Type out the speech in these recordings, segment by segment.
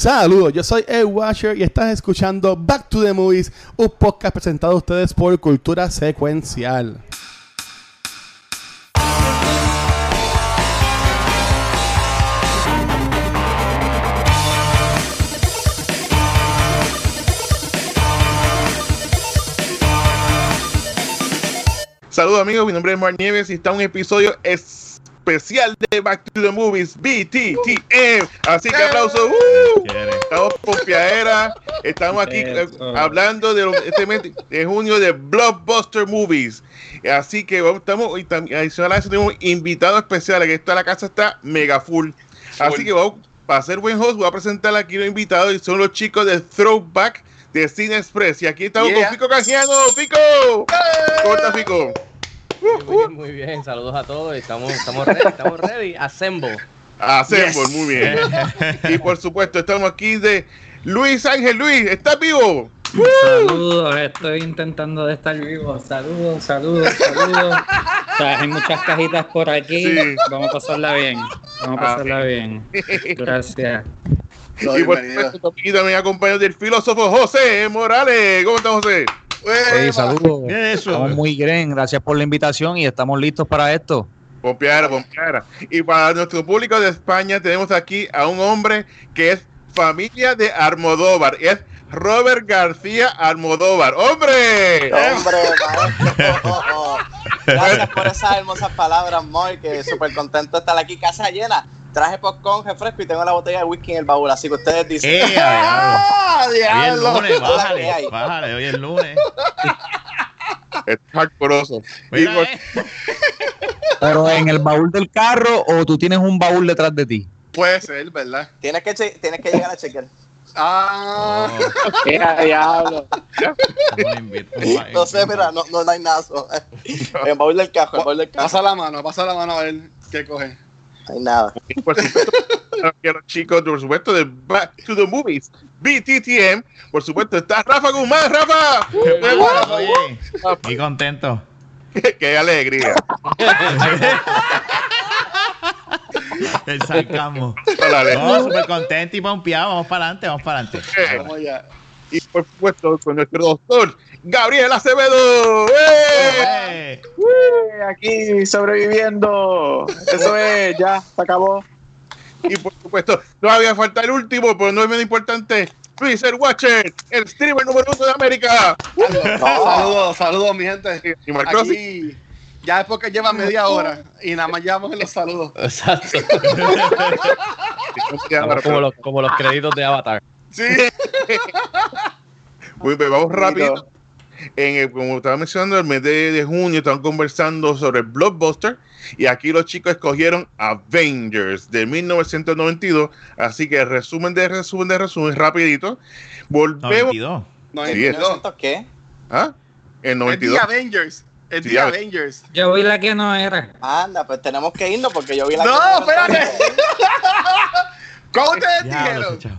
Saludos, yo soy Ed Washer y estás escuchando Back to the Movies, un podcast presentado a ustedes por Cultura Secuencial. Saludos amigos, mi nombre es Mar Nieves y está un episodio especial de Back to the Movies BTTM. Así que aplausos. ¡uh! Estamos con Piaera, estamos aquí eh, hablando de lo- este mes de junio de Blockbuster Movies. Así que vamos, estamos y tam- adicional a eso tenemos invitados especiales, que esta la casa está mega full. Así que vamos, para ser buen host, voy a presentar aquí los invitados y son los chicos de Throwback de Cine Express. Y aquí estamos Yeah. con Fico Canjiano. ¡Fico! ¿Cómo estás, Fico? Muy bien, muy bien. Saludos a todos. Estamos, estamos ready, estamos ready. Assemble. Hacemos, muy bien. y por supuesto, estamos aquí de Luis Ángel. Luis, ¿estás vivo? Saludos, estoy intentando de estar vivo. Saludos, saludos, saludos. O sea, hay muchas cajitas por aquí. Sí. Vamos a pasarla bien. Vamos a Ah, pasarla bien. Gracias. y por supuesto, también acompañado del filósofo José Morales. ¿Cómo estás, José? Oye, saludos. Eso. Estamos muy bien, gracias por la invitación y estamos listos para esto. Pompeara, pompeara. Y para nuestro público de España tenemos aquí a un hombre que es familia de Almodóvar. Es Robert García Almodóvar. ¡Hombre! Hombre, maestro. Gracias por esas hermosas palabras, Moy, que súper contento de estar aquí, casa llena. Traje popcorn, refresco y tengo la botella de whisky en el baúl, así que ustedes dicen. ¡Eh, ¡Ah, Hoy es diablo! lunes, Hola, ¿qué bájale, bájale, hoy es lunes. Es hardcoreoso. Y Mira, por- eh. Pero en el baúl del carro o tú tienes un baúl detrás de ti. Puede ser, ¿verdad? Tienes que, tienes que llegar a chequear. Oh, diablo! No sé, mira, no, no, hay nada. En el baúl del carro, el baúl del carro. Pasa la mano, pasa la mano a ver qué coge. No hay nada. Y por supuesto, a los chicos, por supueto, de Back to the Movies, BTTM. Por supuesto, está Rafa Guzmán. ¡Rafa! Oye, muy contento. ¡Qué alegría! El sarcasmo. No, súper contento y pompeado. Vamos para adelante, vamos para adelante. Y por supuesto, con nuestro doctor, Gabriel Acevedo. ¡Eh! Eh, Aquí sobreviviendo. Eso es, ya, se acabó. Y por supuesto, todavía falta el último, pero no es menos importante. Luis el Watcher, el streamer número uno de América. Saludos, saludos, mi gente. Y. Aquí, ya es porque lleva media hora y nada más llevamos en los saludos. Exacto. Como los, como los créditos de Avatar. Sí. Muy bien, vamos rápido. En el- como estaba mencionando, el mes de, de junio estaban conversando sobre Blockbuster y aquí los chicos escogieron Avengers de 1992. Así que resumen de resumen de resumen, rapidito. Volvemos. 92. No, Sí, sí, es. ¿900 qué? ¿Ah? En Es 92. The Avengers. Sí, a- Avengers. Yo vi la que no era. Anda, pues tenemos que irnos porque yo vi la No, cámara, espérate. entonces- ¿Cómo ustedes Diablo, dijeron?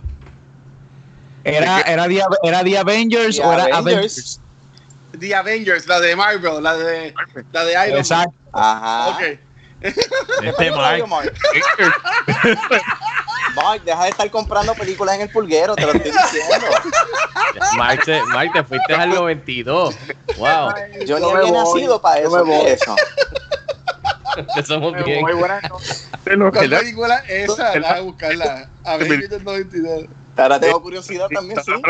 ¿Era, era, The, era The Avengers The o era Avengers. Avengers? The Avengers, la de Marvel, la de, la de Iron Man. Exacto. Ajá. Ok. Este Mark. Mark. Mark, deja de estar comprando películas en el pulguero, te lo estoy diciendo. Mark, te, te fuiste al 92. Wow. Yo ni Yo me había voy, nacido para eso. me voy. ¿qué es eso? Somos bien. Muy buena. Tenemos ¿Cuál que dar- película es esa? Déjame buscarla. Avengers del 92. Ahora tengo curiosidad también, sí. Ok,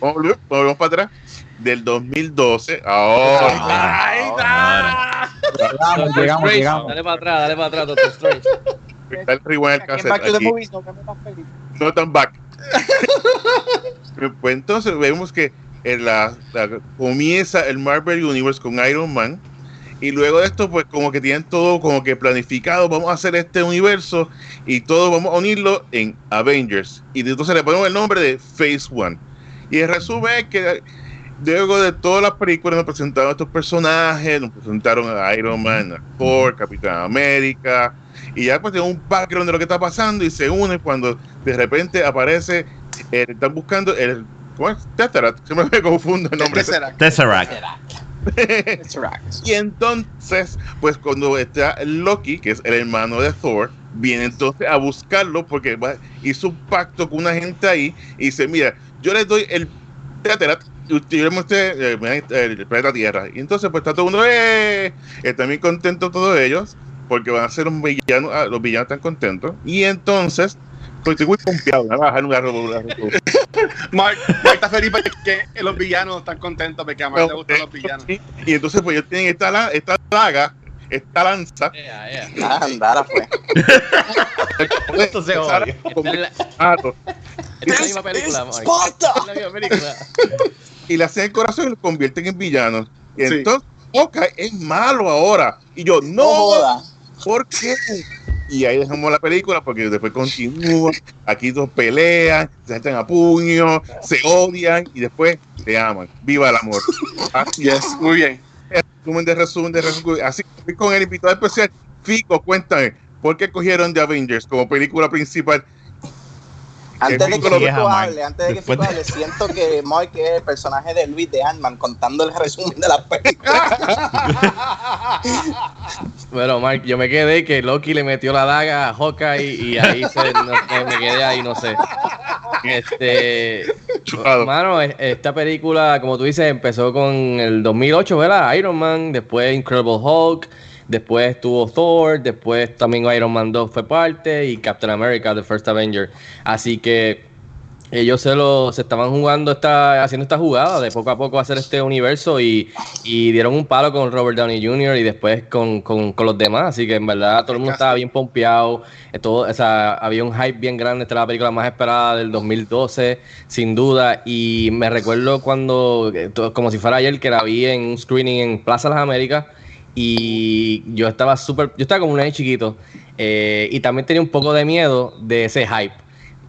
vamos, volvemos- volvemos para atrás. Del 2012. Ahora. ¡Ahí está! Llegamos, llegamos, Strange, llegamos. Dale para atrás, dale para atrás, Doctor Strange. Está el rewind Back to the. Movies no no tan back. pues entonces vemos que en la, la- comienza el Marvel Universe con Iron Man y luego de esto pues como que tienen todo como que planificado, vamos a hacer este universo y todo vamos a unirlo en Avengers y entonces le ponemos el nombre de Phase One. Y el resumen es que luego de todas las películas nos presentaron estos personajes, nos presentaron a Iron Man, a Thor, Capitán América, y ya pues tiene un background de lo que está pasando y se une cuando de repente aparece, eh, están buscando el, ¿cómo es? Tesseract, se me confundo el nombre. Tesseract. Tesseract. Tesseract. Y entonces, pues cuando está Loki, que es el hermano de Thor, viene entonces a buscarlo porque hizo un pacto con una gente ahí y dice, mira, yo les doy el usted- yo le mostré eh, el planeta Tierra. Y entonces pues está todo el mundo, ¡eh! Están bien contentos todos ellos porque van a ser un villano, ah, los villanos están contentos. Y entonces, estoy muy pompeado, me va a bajar un garro. Mark, Mark está feliz porque que los villanos están contentos porque a Mark le gustan los villanos. Y entonces pues ellos tienen esta, esta daga, esta lanza. Yeah, yeah. Ah, andara, pues. Esto se odia. Con Es la- misma película. ¡Esparta! Es la misma película. y le hacen el corazón y lo convierten en villanos. Y Sí. entonces, Hawkeye es malo ahora. Y yo, No no, joda. ¿por qué? Y ahí dejamos la película porque después continúa. Aquí dos pelean, se echan a puño, se odian y después se aman. ¡Viva el amor! Así Yes, muy bien. es, resumen de resumen de resumen. Así que con el invitado especial, Fico, cuéntame, ¿por qué cogieron The Avengers como película principal? Antes de que Mark. hable, antes de que de- hable, siento que Mark es el personaje de Luis de Ant-Man contando el resumen de la película. Bueno, Mark, yo me quedé que Loki le metió la daga a Hawkeye y ahí se, no me quedé ahí, no sé. Este, Chupado. mano, es- esta película, como tú dices, empezó con el 2008, ¿verdad? Iron Man, después Incredible Hulk, después estuvo Thor, después también Iron Man 2 fue parte y Captain America, The First Avenger. Así que ellos se lo se estaban jugando esta haciendo esta jugada de poco a poco hacer este universo y, y dieron un palo con Robert Downey Jr. y después con, con- con los demás. Así que en verdad todo el mundo estaba bien pompeado. Todo, o sea, había un hype bien grande. Esta era la película más esperada del 2012 sin duda. Y me recuerdo cuando eh, como si fuera ayer que la vi en un screening en Plaza Las Américas y yo estaba súper yo estaba como un nene chiquito eh, y también tenía un poco de miedo de ese hype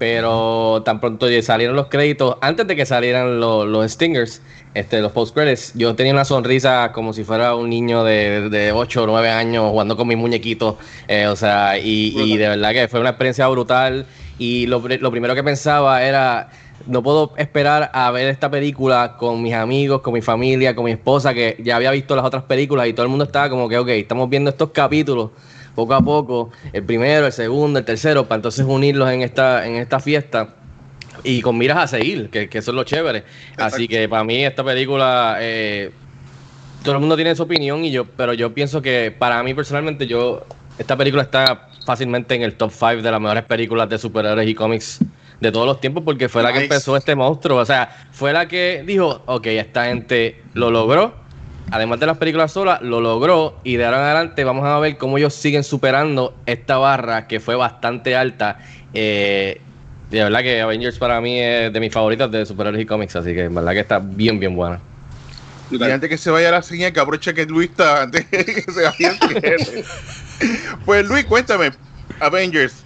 pero tan pronto salieron los créditos, antes de que salieran los, los stingers, este, los post credits, yo tenía una sonrisa como si fuera un niño de, de 8 o 9 años jugando con mis muñequitos, eh, o sea, y, y de verdad que fue una experiencia brutal y lo, lo primero que pensaba era, no puedo esperar a ver esta película con mis amigos, con mi familia, con mi esposa, que ya había visto las otras películas y todo el mundo estaba como que, ok, estamos viendo estos capítulos poco a poco, el primero, el segundo, el tercero, para entonces unirlos en esta, en esta fiesta y con miras a seguir, que, que eso es lo chévere. Así que para mí esta película, eh, todo el mundo tiene su opinión, y yo, pero yo pienso que para mí personalmente, yo esta película está fácilmente en el top 5 de las mejores películas de superhéroes y cómics de todos los tiempos, porque fue la que empezó este monstruo. O sea, fue la que dijo, ok, esta gente lo logró, además de las películas solas, lo logró y de ahora en adelante vamos a ver cómo ellos siguen superando esta barra que fue bastante alta. Eh, y de verdad que Avengers para mí es de mis favoritas de superhéroes y cómics, así que en verdad que está bien, bien buena. Y antes que se vaya la señal, que aproveche que Luis está, antes que se vaya. Pues Luis, cuéntame, Avengers.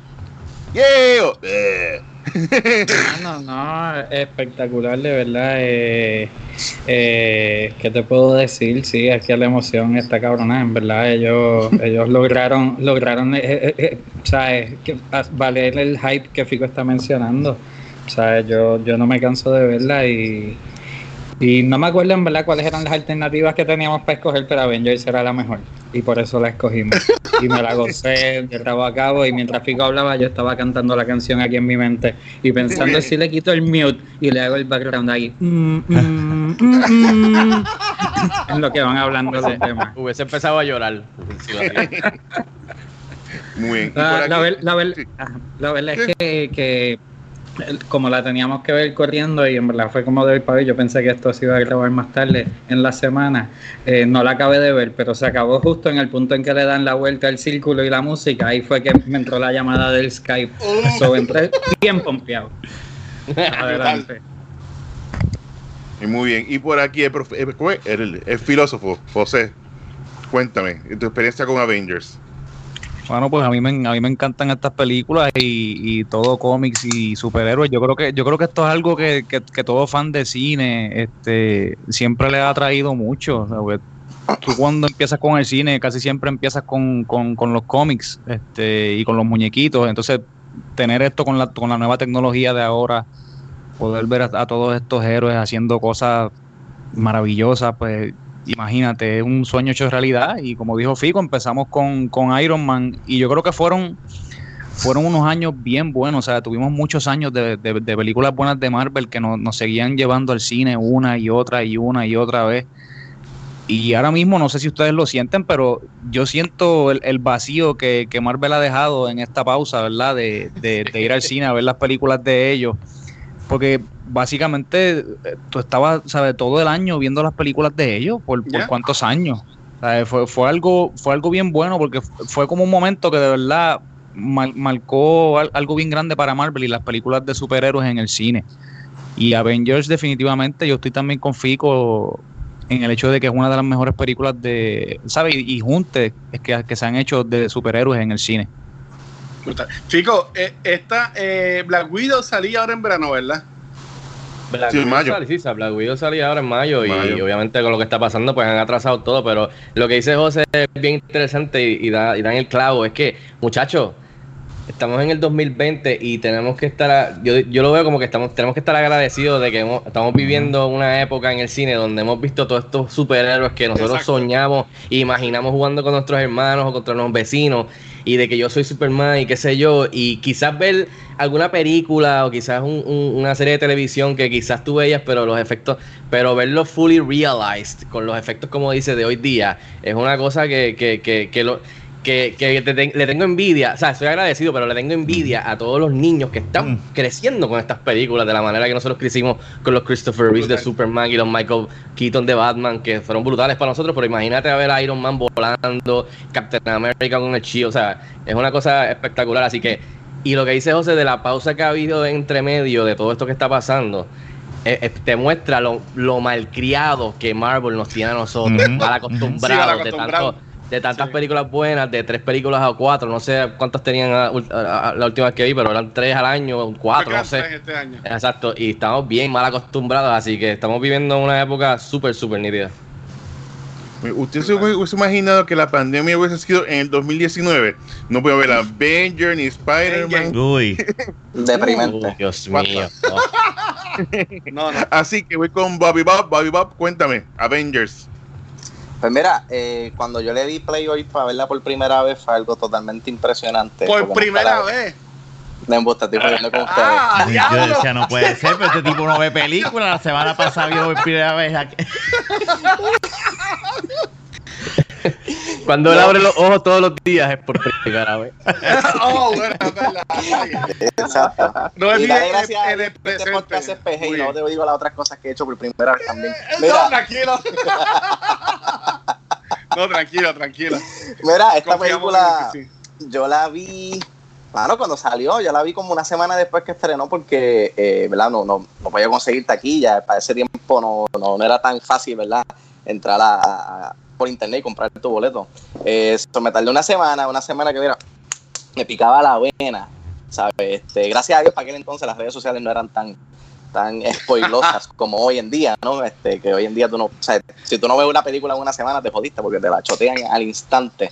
Yeah. No, no, espectacular, de verdad. Eh, eh, ¿Qué te puedo decir? Sí, que la emoción está cabrona, en verdad. Ellos, ellos lograron, lograron, eh, eh, eh, ¿sabes? As- valer el hype que Fico está mencionando. ¿Sabes? Yo, yo no me canso de verla y, y no me acuerdo en verdad cuáles eran las alternativas que teníamos para escoger, pero Avengers era la mejor. Y por eso la escogimos. Y me la gocé de rabo a cabo. Y mientras Fico hablaba, yo estaba cantando la canción aquí en mi mente. Y pensando si le quito el mute y le hago el background ahí. Mm, mm, mm, mm. en lo que van hablando del tema. Hubiese empezado a llorar. si lo hacía. Muy bien. Y La, la ver- la ver- Sí. ajá, la verdad es que, como la teníamos que ver corriendo y en verdad fue como de hoy para hoy, yo pensé que esto se iba a grabar más tarde en la semana, eh, no la acabé de ver, pero se acabó justo en el punto en que le dan la vuelta al círculo y la música, ahí fue que me entró la llamada del Skype, so, entré bien pompeado. Adelante. Muy bien. Y por aquí el, profe- el- ¿cómo es? el- el filósofo, José. Cuéntame, tu experiencia con Avengers. Bueno, pues a mí me, a mí me encantan estas películas y, y todo cómics y superhéroes. Yo creo que yo creo que esto es algo que, que, que todo fan de cine este, siempre le ha atraído mucho. o porque tú cuando empiezas con el cine casi siempre empiezas con, con, con los cómics este, y con los muñequitos. Entonces tener esto con la, con la nueva tecnología de ahora, poder ver a todos estos héroes haciendo cosas maravillosas, pues imagínate, es un sueño hecho realidad. Y como dijo Fico, empezamos con, con Iron Man y yo creo que fueron fueron unos años bien buenos. O sea, tuvimos muchos años de, de- de películas buenas de Marvel que nos, nos seguían llevando al cine una y otra y una y otra vez. Y ahora mismo, no sé si ustedes lo sienten, pero yo siento el, el vacío que, que Marvel ha dejado en esta pausa, ¿verdad? De, de- de ir al cine a ver las películas de ellos. Porque básicamente eh, tú estabas, ¿sabes? Todo el año viendo las películas de ellos. ¿Por, por Ya. cuántos años? ¿Sabes? Fue, fue, algo, fue algo bien bueno porque fu- fue como un momento que de verdad mar- marcó al- algo bien grande para Marvel y las películas de superhéroes en el cine. Y Avengers definitivamente, yo estoy también con Fico en el hecho de que es una de las mejores películas de, ¿sabes? Y, y junte es que, que se han hecho de superhéroes en el cine. Brutal. Chico, eh, esta eh, Black Widow salía ahora en verano, ¿verdad? Black Sí, en Widow mayo. sale- sí, Black Widow salía ahora en mayo, y obviamente con lo que está pasando pues han atrasado todo, pero lo que dice José es bien interesante y, y da, y da en el clavo, es que muchachos, estamos en el 2020 y tenemos que estar, a- yo, yo lo veo como que estamos tenemos que estar agradecidos de que hemos- estamos viviendo una época en el cine donde hemos visto todos estos superhéroes que nosotros Exacto. soñamos e imaginamos jugando con nuestros hermanos o contra los vecinos y de que yo soy Superman y qué sé yo, y quizás ver alguna película o quizás un- un- una serie de televisión que quizás tú veías, pero los efectos, pero verlo fully realized, con los efectos como dice de hoy día, es una cosa que, que, que, que lo que, que te le tengo envidia, o sea, estoy agradecido, pero le tengo envidia a todos los niños que están Mm. creciendo con estas películas de la manera que nosotros crecimos con los Christopher Reeve de. Superman y los Michael Keaton de Batman, que fueron brutales para nosotros, pero imagínate a ver a Iron Man volando, Captain America con el chi, o sea, es una cosa espectacular, así que, y lo que dice José de la pausa que ha habido entre medio de todo esto que está pasando, eh, eh, te muestra lo, lo malcriado que Marvel nos tiene a nosotros, mal acostumbrados Sí, mal de acostumbrado. tanto de tantas Sí. películas buenas, de tres películas a cuatro, no sé cuántas tenían a- a- a- la última vez que vi, pero eran tres al año, cuatro, no sé. Este año. Exacto, y estamos bien mal acostumbrados, así que estamos viviendo una época súper, súper nítida. ¿Usted se hubiese imaginado que la pandemia hubiese sido en el 2019? No puedo ver Avenger ni Spider-Man. Uy. Deprimente. Uy, Dios mío. No, no. Así que voy con Bobby Bob. Bobby Bob, cuéntame. Avengers. Pues mira, eh, cuando yo le di play hoy para verla por primera vez fue algo totalmente impresionante. Por no primera vez. De embuste, estoy con ustedes. Ah, Yo decía, no puede ser, pero este tipo no ve películas. La semana pasada vio por primera vez aquí. Cuando él abre los ojos todos los días es por primera vez. oh, bueno. Exacto. No es bien en el este podcast es presente. PG y no te digo las otras cosas que he hecho por primera vez también. No, Mira, tranquilo. No, tranquilo, tranquilo. mira esta Confiamos película sí. yo la vi, claro, cuando salió, yo la vi como una semana después que estrenó porque, eh, ¿verdad? No, no, no podía conseguir taquilla, para ese tiempo no, no, no era tan fácil, ¿verdad? Entrar a, a- por internet y comprar tu boleto. Eso me tardé una semana, una semana que, mira, me picaba la vena, ¿sabes? Este, gracias a Dios, para aquel entonces las redes sociales no eran tan tan spoilosas como hoy en día, ¿no? Este, que hoy en día tú no, o sea, si tú no ves una película en una semana te jodiste porque te la chotean al instante.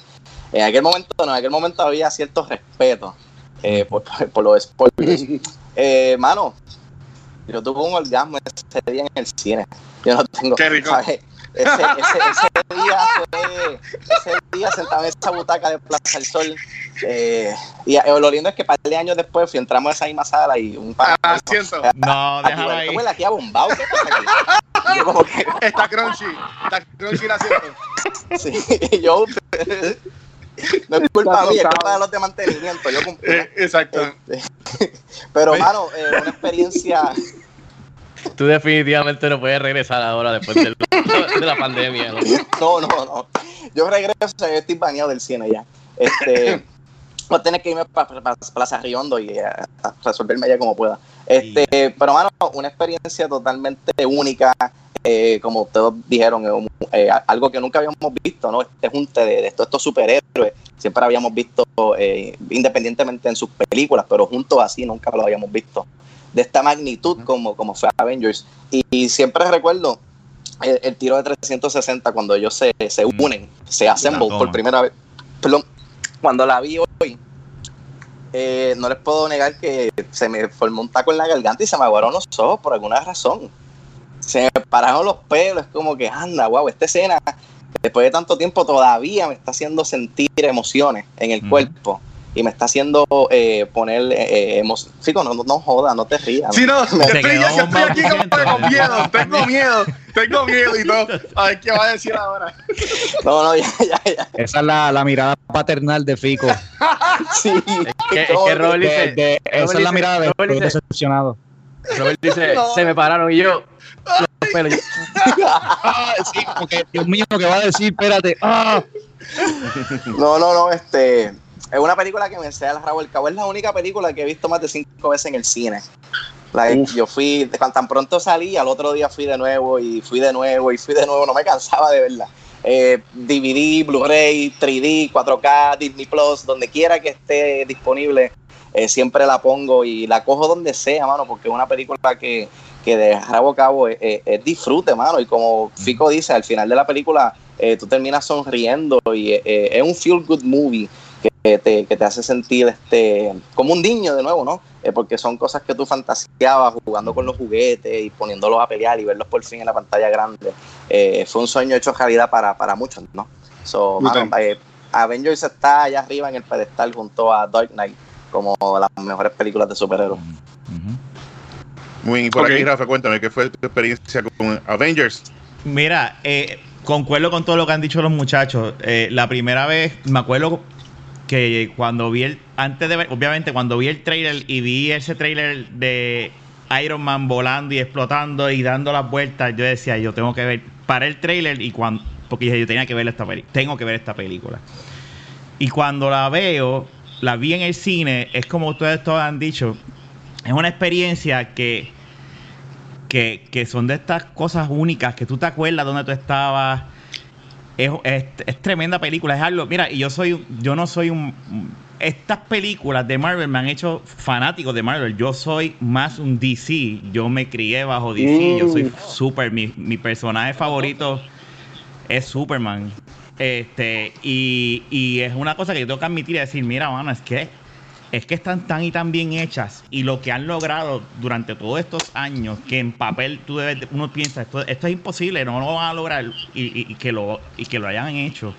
En aquel momento, no, en aquel momento había cierto respeto eh, por, por- por los spoilers. Eh, mano, yo tuve un orgasmo ese día en el cine. Yo no tengo. Qué rico. ¿sabes? Ese, ese, ese día fue. Ese día sentado en esa butaca de Plaza del Sol. eh, y eh, lo lindo es que un par de años después fui, entramos a esa misma sala y un par Ah, siento. No, déjalo ahí. ¿Cómo es la tía bombao? ¿Qué pasa aquí? Yo como que, Está crunchy. Está crunchy la siento. sí, y yo, no es culpa mía, es culpa de los de mantenimiento. Yo cumplí. Eh, exacto. Este, Pero, mano, eh, una experiencia. Tú definitivamente no puedes regresar ahora después de la pandemia. ¿no? No, no, no. Yo regreso, yo estoy baneado del cine ya. Este, voy a tener que irme para Plaza Riondo y eh, a resolverme allá como pueda. Este, pero, mano, una experiencia totalmente única. eh, como todos dijeron, eh, algo que nunca habíamos visto, ¿no? Este junte de, de estos superhéroes. Siempre habíamos visto, eh, independientemente en sus películas, pero juntos así nunca lo habíamos visto. De esta magnitud como, como fue Avengers. Y, y siempre recuerdo el, el tiro de 360 cuando ellos se, se unen, se toma. por primera vez. Perdón, cuando la vi hoy, eh, no les puedo negar que se me formó un taco en la garganta y se me aguaron los ojos por alguna razón. Se me pararon los pelos, es como que anda, wow, esta escena, después de tanto tiempo, todavía me está haciendo sentir emociones en el cuerpo. Y me está haciendo eh, poner eh, emoción. Fico, no, no, no joda, no te rías. Sí, no, yo Me- estoy, aquí como que con miedo, tengo miedo, tengo miedo y todo. A ver qué va a decir ahora. No, no, ya, ya, ya. Esa es la, la mirada paternal de Fico. Sí. Que, es que Robert De- dice, esa es la mirada de Robert dice- decepcionado. Robert dice, No. se me pararon y yo. los pelos, yo- Ah, sí, como que, Dios mío, ¿qué va a decir? Espérate. Ah. No, no, no, este. Es una película que me enseña el rabo del cabo. Es la única película que he visto más de cinco veces en el cine. Like, yo fui, cuando tan pronto salí, al otro día fui de nuevo y fui de nuevo y fui de nuevo. No me cansaba de verla. Eh, DVD, Blu-ray, 3D, 4K, Disney Plus, donde quiera que esté disponible, eh, siempre la pongo y la cojo donde sea, mano, porque es una película que, que de rabo a cabo es, es- es disfrute, mano. Y como Fico dice, al final de la película eh, tú terminas sonriendo y eh, es un feel good movie que te, que te hace sentir este como un niño de nuevo, ¿no? Eh, porque son cosas que tú fantaseabas jugando con los juguetes y poniéndolos a pelear y verlos por fin en la pantalla grande. Eh, fue un sueño hecho realidad para, para muchos, ¿no? So, mano, eh, Avengers está allá arriba en el pedestal junto a Dark Knight como las mejores películas de superhéroes. Muy bien, y por aquí, Rafa, cuéntame, ¿qué fue tu experiencia con Avengers? Mira, eh, concuerdo con todo lo que han dicho los muchachos. Eh, la primera vez, me acuerdo que cuando vi el, antes de ver, obviamente cuando vi el trailer y vi ese trailer de Iron Man volando y explotando y dando las vueltas, yo decía, yo tengo que ver, para el trailer y cuando, porque yo tenía que ver esta película, tengo que ver esta película. Y cuando la veo, la vi en el cine, es como ustedes todos han dicho, es una experiencia que que, que son de estas cosas únicas que tú te acuerdas dónde tú estabas. Es, es- es tremenda película, es algo. Mira, y yo soy, yo no soy un. Estas películas de Marvel me han hecho fanático de Marvel. Yo soy más un DC. Yo me crié bajo DC. Yo soy super. Mi, mi personaje favorito es Superman. Este, y, y es una cosa que yo tengo que admitir y decir, mira, mano, es que es que están tan y tan bien hechas y lo que han logrado durante todos estos años que en papel tú debes, uno piensa esto, esto es imposible no lo van a lograr y, y- y que lo y que lo hayan hecho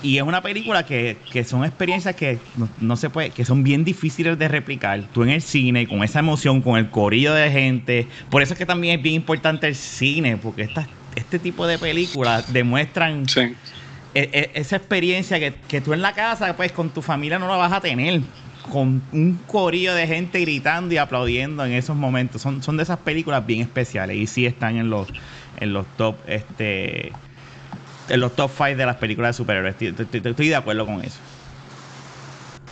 y es una película que, que son experiencias que no, no se puede que son bien difíciles de replicar tú en el cine con esa emoción con el corillo de gente por eso es que también es bien importante el cine porque estas este tipo de películas demuestran Sí. e- e- esa experiencia que, que tú en la casa, pues con tu familia no la vas a tener. Con un corillo de gente gritando y aplaudiendo en esos momentos. Son, son de esas películas bien especiales y sí están en los, en los top, este. En los top 5 de las películas de superhéroes. Estoy, estoy- estoy de acuerdo con eso.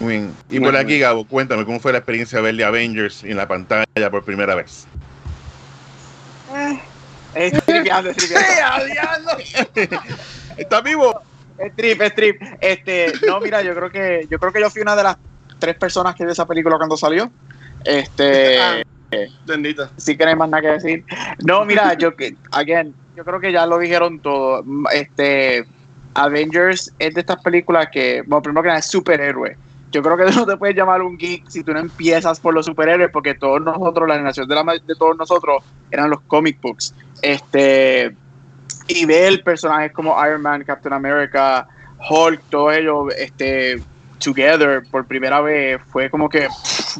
Muy bien. Y por aquí, Gabo, cuéntame, ¿cómo fue la experiencia de verle Avengers en la pantalla por primera vez? Es tripeando, es tripeando. ¿Está vivo? Es trip, es trip. Este, no, mira, yo creo que yo creo que yo fui una de las tres personas que vio esa película cuando salió. Este, Ah. Que no hay más nada que decir. No, mira, yo que, again, yo creo que ya lo dijeron todo. Este, Avengers es de estas películas que, bueno, primero que nada es superhéroe. Yo creo que no te puedes llamar un geek si tú no empiezas por los superhéroes, porque todos nosotros, la generación de, la, de todos nosotros, eran los comic books. Este, y ver personajes como Iron Man, Captain America, Hulk, todos ellos, este, together por primera vez, fue como que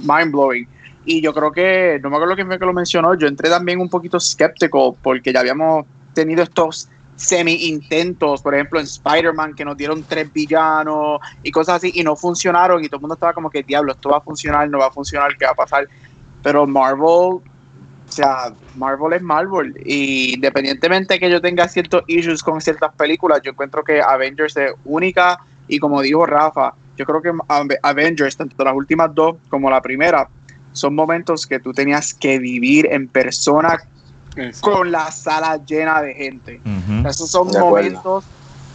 mind blowing. Y yo creo que, no me acuerdo quién fue que lo mencionó, yo entré también un poquito skeptical porque ya habíamos tenido estos semi-intentos, por ejemplo en Spider-Man, que nos dieron tres villanos y cosas así, y no funcionaron, y todo el mundo estaba como que, diablo, esto va a funcionar, no va a funcionar, ¿qué va a pasar? Pero Marvel, o sea, Marvel es Marvel, y independientemente que yo tenga ciertos issues con ciertas películas, yo encuentro que Avengers es única, y como dijo Rafa, yo creo que Ave- Avengers, tanto las últimas dos como la primera, son momentos que tú tenías que vivir en persona con la sala llena de gente. Esos son De acuerdo. momentos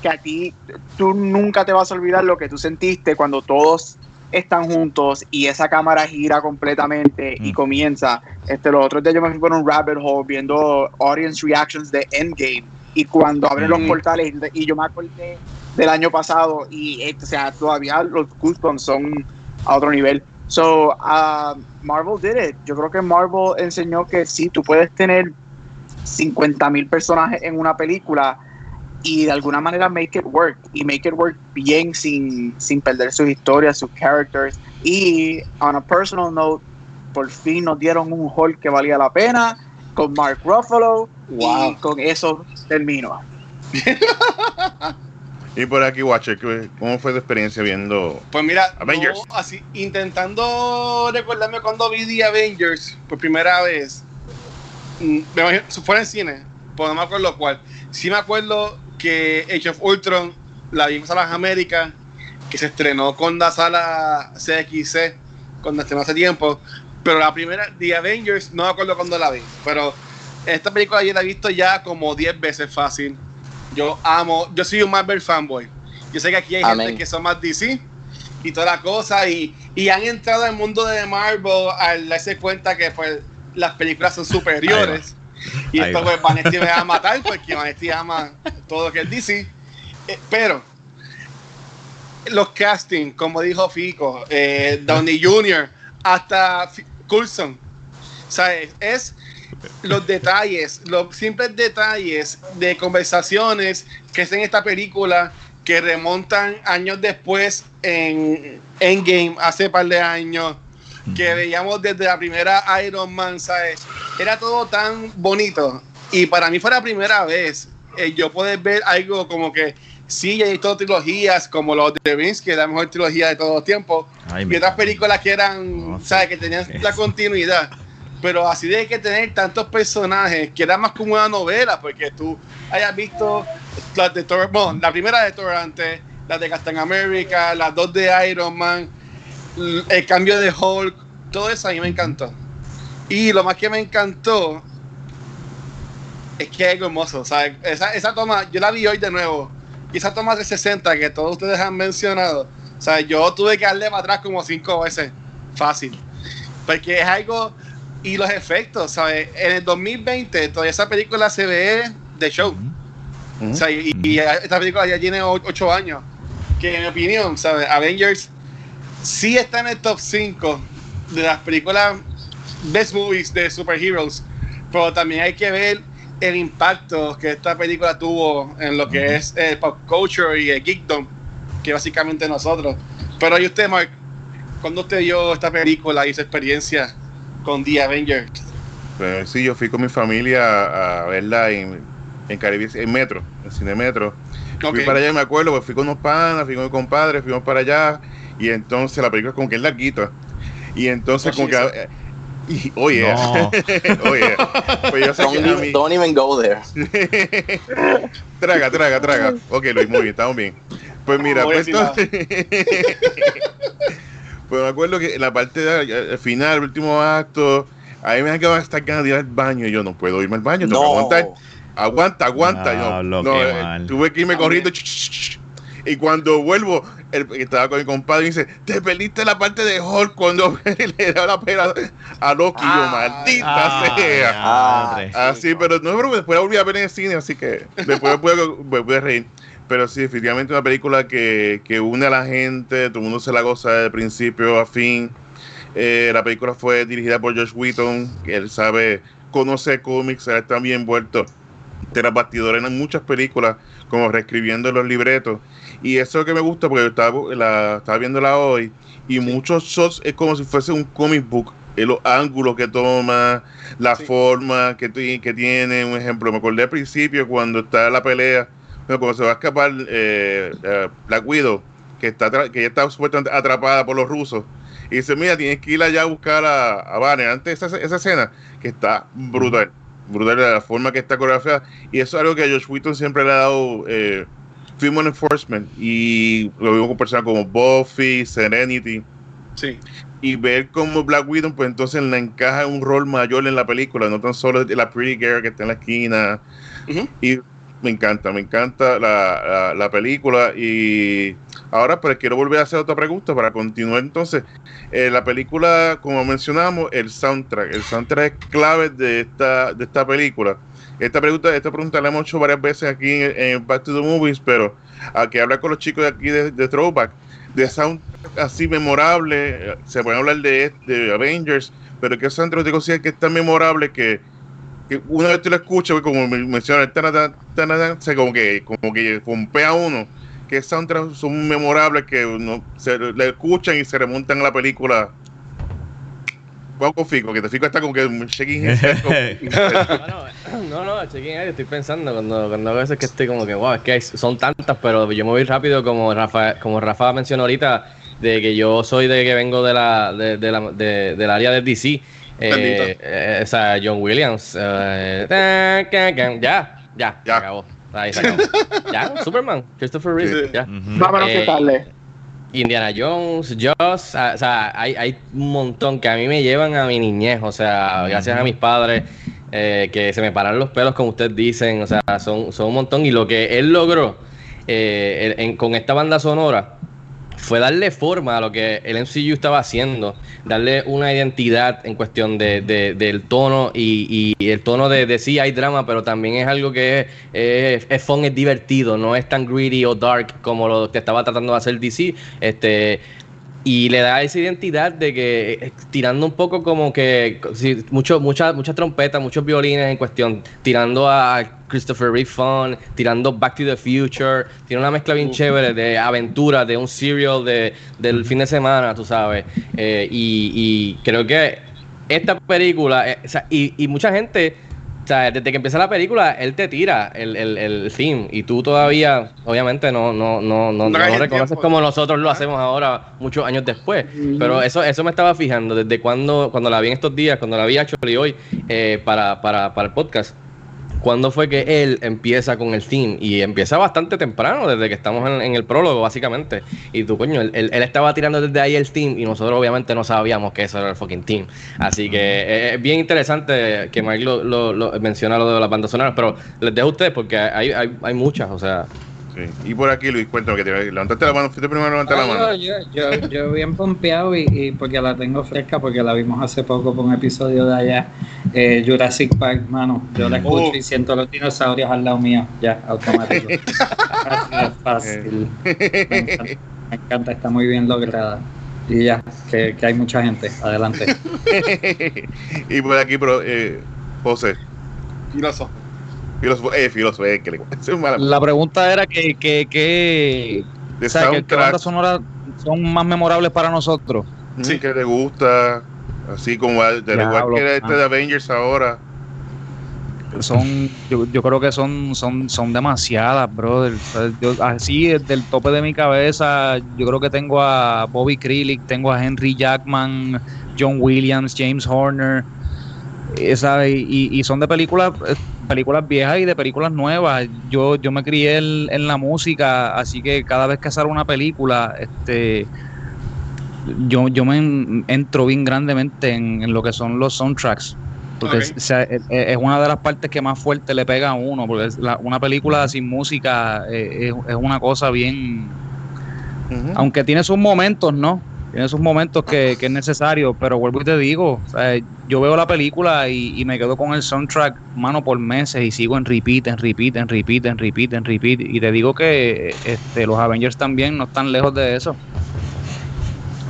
que a ti, tú nunca te vas a olvidar lo que tú sentiste cuando todos están juntos y esa cámara gira completamente y Mm. comienza. Este, los otros días yo me fui por un rabbit hole viendo audience reactions de Endgame y cuando abren los Mm. portales y yo me acordé del año pasado y eh, o sea, todavía los goosebumps son a otro nivel. So, uh, Marvel did it. Yo creo que Marvel enseñó que sí, tú puedes tener 50 mil personajes en una película y de alguna manera make it work y make it work bien sin, sin perder sus historias, sus characters y on a personal note por fin nos dieron un Hulk que valía la pena con Mark Ruffalo Wow. y con eso termino. Y por aquí, Watcher, ¿qué- ¿cómo fue tu experiencia viendo? Pues mira, Avengers. yo así, intentando recordarme cuando vi The Avengers por primera vez, mm, me imagino, fuera en cine, pues no me acuerdo cuál. Sí me acuerdo que Age of Ultron la vi en Salas Américas, que se estrenó con la sala CXC, cuando estrenó hace tiempo, pero la primera, The Avengers, no me acuerdo cuándo la vi, pero esta película yo la he visto ya como 10 veces fácil. Yo amo, yo soy un Marvel fanboy. Yo sé que aquí hay Amén. gente que son más DC y toda la cosa y, y han entrado al mundo de Marvel al darse cuenta que pues las películas son superiores y Ahí esto va. pues Vanetti me va a matar porque Vanetti ama todo lo que es DC Eh, pero los castings como dijo Fico eh, Downey Jr. hasta Coulson ¿sabes? es los detalles, los simples detalles de conversaciones que es en esta película que remontan años después en Endgame, hace par de años, que veíamos desde la primera Iron Man, ¿sabes? Era todo tan bonito. Y para mí fue la primera vez eh, yo poder ver algo como que sí, ya hay todas trilogías, como los de Vince, que es la mejor trilogía de todos los tiempos, Ay, y otras películas que eran, No. ¿sabes? Que tenían la continuidad. Pero así de que tener tantos personajes, que era más como una novela, porque tú hayas visto las de Thor, la primera de Thor antes, las de Captain America, las dos de Iron Man, el cambio de Hulk, todo eso a mí me encantó. Y lo más que me encantó es que es algo hermoso, ¿sabes? Esa, esa toma, yo la vi hoy de nuevo, y esa toma de 60 que todos ustedes han mencionado, ¿sabes? Yo tuve que darle para atrás como cinco veces, fácil. Porque es algo, y los efectos, ¿sabes? En el 2020 todavía esa película se ve de show. O sea, y, esta película ya tiene o- ocho años. Que en mi opinión, ¿sabes? Avengers sí está en el top 5 de las películas best movies de superheroes. Pero también hay que ver el impacto que esta película tuvo en lo que es el pop culture y el geekdom, que básicamente nosotros. Pero y usted, Mark, cuando usted vio esta película y su experiencia con The Avengers? Pues sí, yo fui con mi familia a, verla en, en Caribe, en Metro, en Cine Metro. Fui Ok. para allá, me acuerdo, pues fui con unos panas, fui con mi compadre, fuimos para allá. Y entonces la película como que es larguita. Y entonces Oh, como que... Jesus. eh, y, oye, No. oye, pues yo sé Don't, que even- mí- don't even go there. traga, traga, traga. Ok, Luis, muy bien, estamos bien. Pues mira, No pues entonces. pues me acuerdo que en la parte de, al final, el último acto, ahí me han quedado estas ganas de ir al baño. Y yo no puedo irme al baño, tengo que No. aguantar. Aguanta, aguanta. Yo, no, qué eh, mal. tuve que irme corriendo. ch, ch, ch, Y cuando vuelvo, el estaba con mi compadre dice, te perdiste la parte de Hulk cuando le da la pera a Loki. Y yo, Ah, maldita Ah, sea. madre. Así, pero no, pero después la volví a ver en el cine, así que después puedo, me pude reír. Pero sí, definitivamente una película que, que une a la gente, todo el mundo se la goza de principio a fin. Eh, la película fue dirigida por Josh Whedon, que él sabe, conoce cómics, él está bien envuelto de las bastidoras en muchas películas, como reescribiendo los libretos. Y eso es lo que me gusta, porque yo estaba, la, estaba viéndola hoy, y muchos shots es como si fuese un comic book. eh, Los ángulos que toma, la Sí. forma que, que tiene. Un ejemplo, me acordé al principio cuando está la pelea, bueno, cuando se va a escapar eh, eh, Black Widow, que está que ella está supuestamente atrapada por los rusos. Y dice, mira, tienes que ir allá a buscar a, a Banner. Antes de esa, esa escena, que está brutal. Brutal la forma que está coreografiada. Y eso es algo que a Josh Whedon siempre le ha dado eh, film enforcement. Y lo vimos con personas como Buffy, Serenity. Sí. Y ver cómo Black Widow, pues entonces le encaja un rol mayor en la película. No tan solo la Pretty Girl que está en la esquina. Y me encanta, me encanta la, la, la película. Y ahora, pues quiero volver a hacer otra pregunta para continuar. Entonces, eh, la película, como mencionamos, el soundtrack. El soundtrack es clave de esta, de esta película. Esta pregunta, esta pregunta la hemos hecho varias veces aquí en, Back to the Movies, pero a que hablar con los chicos de aquí de, Throwback, de soundtrack así memorable, eh, se puede hablar de, de Avengers, pero que soundtrack sí es que es tan memorable que que una vez tú lo escuchas, pues, como men- menciona el tanatán, tanatán, se como que, como que pompea a uno. Que soundtracks son memorables que uno se le escuchan y se remontan a la película. Juego con Fico, que te Fico está como que shaking his No, no, chequen ahí, estoy pensando cuando, cuando a veces que estoy como que, wow, es que hay- son tantas, pero yo me voy rápido como Rafa, como Rafa mencionó ahorita, de que yo soy de que vengo de la, de, de la, de- del área de DC. Eh, eh, o sea, John Williams. eh, ya, ya, ya, acabó. Ahí se acabó. ya, Superman, Christopher Reeve, Sí. ya. Ujú. Vámonos Eh, tarde. Indiana Jones, Joss, o sea, hay, hay un montón que a mí me llevan a mi niñez, o sea, gracias a mis padres eh, que se me paran los pelos, como ustedes dicen, o sea, son, son un montón. Y lo que él logró eh, en- con esta banda sonora fue darle forma a lo que el MCU estaba haciendo, darle una identidad en cuestión de, de- del tono y, el tono de, de sí hay drama, pero también es algo que es, es, es fun, es divertido, no es tan greedy o dark como lo que estaba tratando de hacer DC. Este, y le da esa identidad de que eh, tirando un poco como que sí, mucho, muchas muchas trompetas, muchos violines en cuestión, tirando a Christopher Reeve Fun, tirando Back to the Future, tiene una mezcla bien chévere de aventura, de un serial de, del fin de semana, tú sabes. Eh, y, y creo que esta película, eh, o sea, y, y mucha gente, sea, desde que empieza la película, él te tira el, el, el theme y tú todavía, obviamente, no, no, no, no, No lo reconoces tiempo. como nosotros lo hacemos ahora, muchos años después. Pero eso, eso me estaba fijando desde cuando, cuando la vi en estos días, cuando la vi actually hoy eh, para, para, para el podcast. ¿Cuándo fue que él empieza con el theme? Y empieza bastante temprano, desde que estamos en, en el prólogo, básicamente. Y tú, coño, él, él- él estaba tirando desde ahí el theme y nosotros obviamente no sabíamos que eso era el fucking theme. Así que eh, es bien interesante que Mike lo, lo- lo menciona lo de las bandas sonoras, pero les dejo a ustedes porque hay, hay, hay muchas, o sea... Sí. Y por aquí, Luis, cuéntame que te levantaste la mano, fuiste primero a levantar la Ah, mano. yo, yo, yo, yo bien pompeado y, y porque la tengo fresca, porque la vimos hace poco por un episodio de allá, eh, Jurassic Park, mano. Yo la escucho Oh. y siento los dinosaurios al lado mío, ya, automático. Así fácil. Me encanta, me encanta, está muy bien lograda. Y ya, que, que hay mucha gente. Adelante. y por aquí, pero, eh, José, Filósofo. Filósofo, eh, filósofo, eh, que le es mala. La pregunta era que, que, que, o sea, que, que soundtrack, bandas sonoras son más memorables para nosotros. sí. que te gusta, así como al- del igual que este ah. de Avengers ahora. Son, yo, yo creo que son, son, son demasiadas, brother. O sea, yo, así, desde el tope de mi cabeza, yo creo que tengo a Bobby Krilick, tengo a Henry Jackman, John Williams, James Horner. Esa, y, y son de películas eh, películas viejas y de películas nuevas. Yo, yo me crié en, en la música, así que cada vez que sale una película, este yo, yo me en- entro bien grandemente en, en lo que son los soundtracks. Porque es, o sea, es- es una de las partes que más fuerte le pega a uno. Porque es la- una película sin música eh, es, es una cosa bien. Aunque tiene sus momentos, ¿no? Tiene sus momentos que, que es necesario. Pero vuelvo y te digo, o sea, yo veo la película y, me quedo con el soundtrack mano por meses y sigo en repeat, en repeat, en repeat, en repeat, en repeat. Y te digo que este, los Avengers también no están lejos de eso.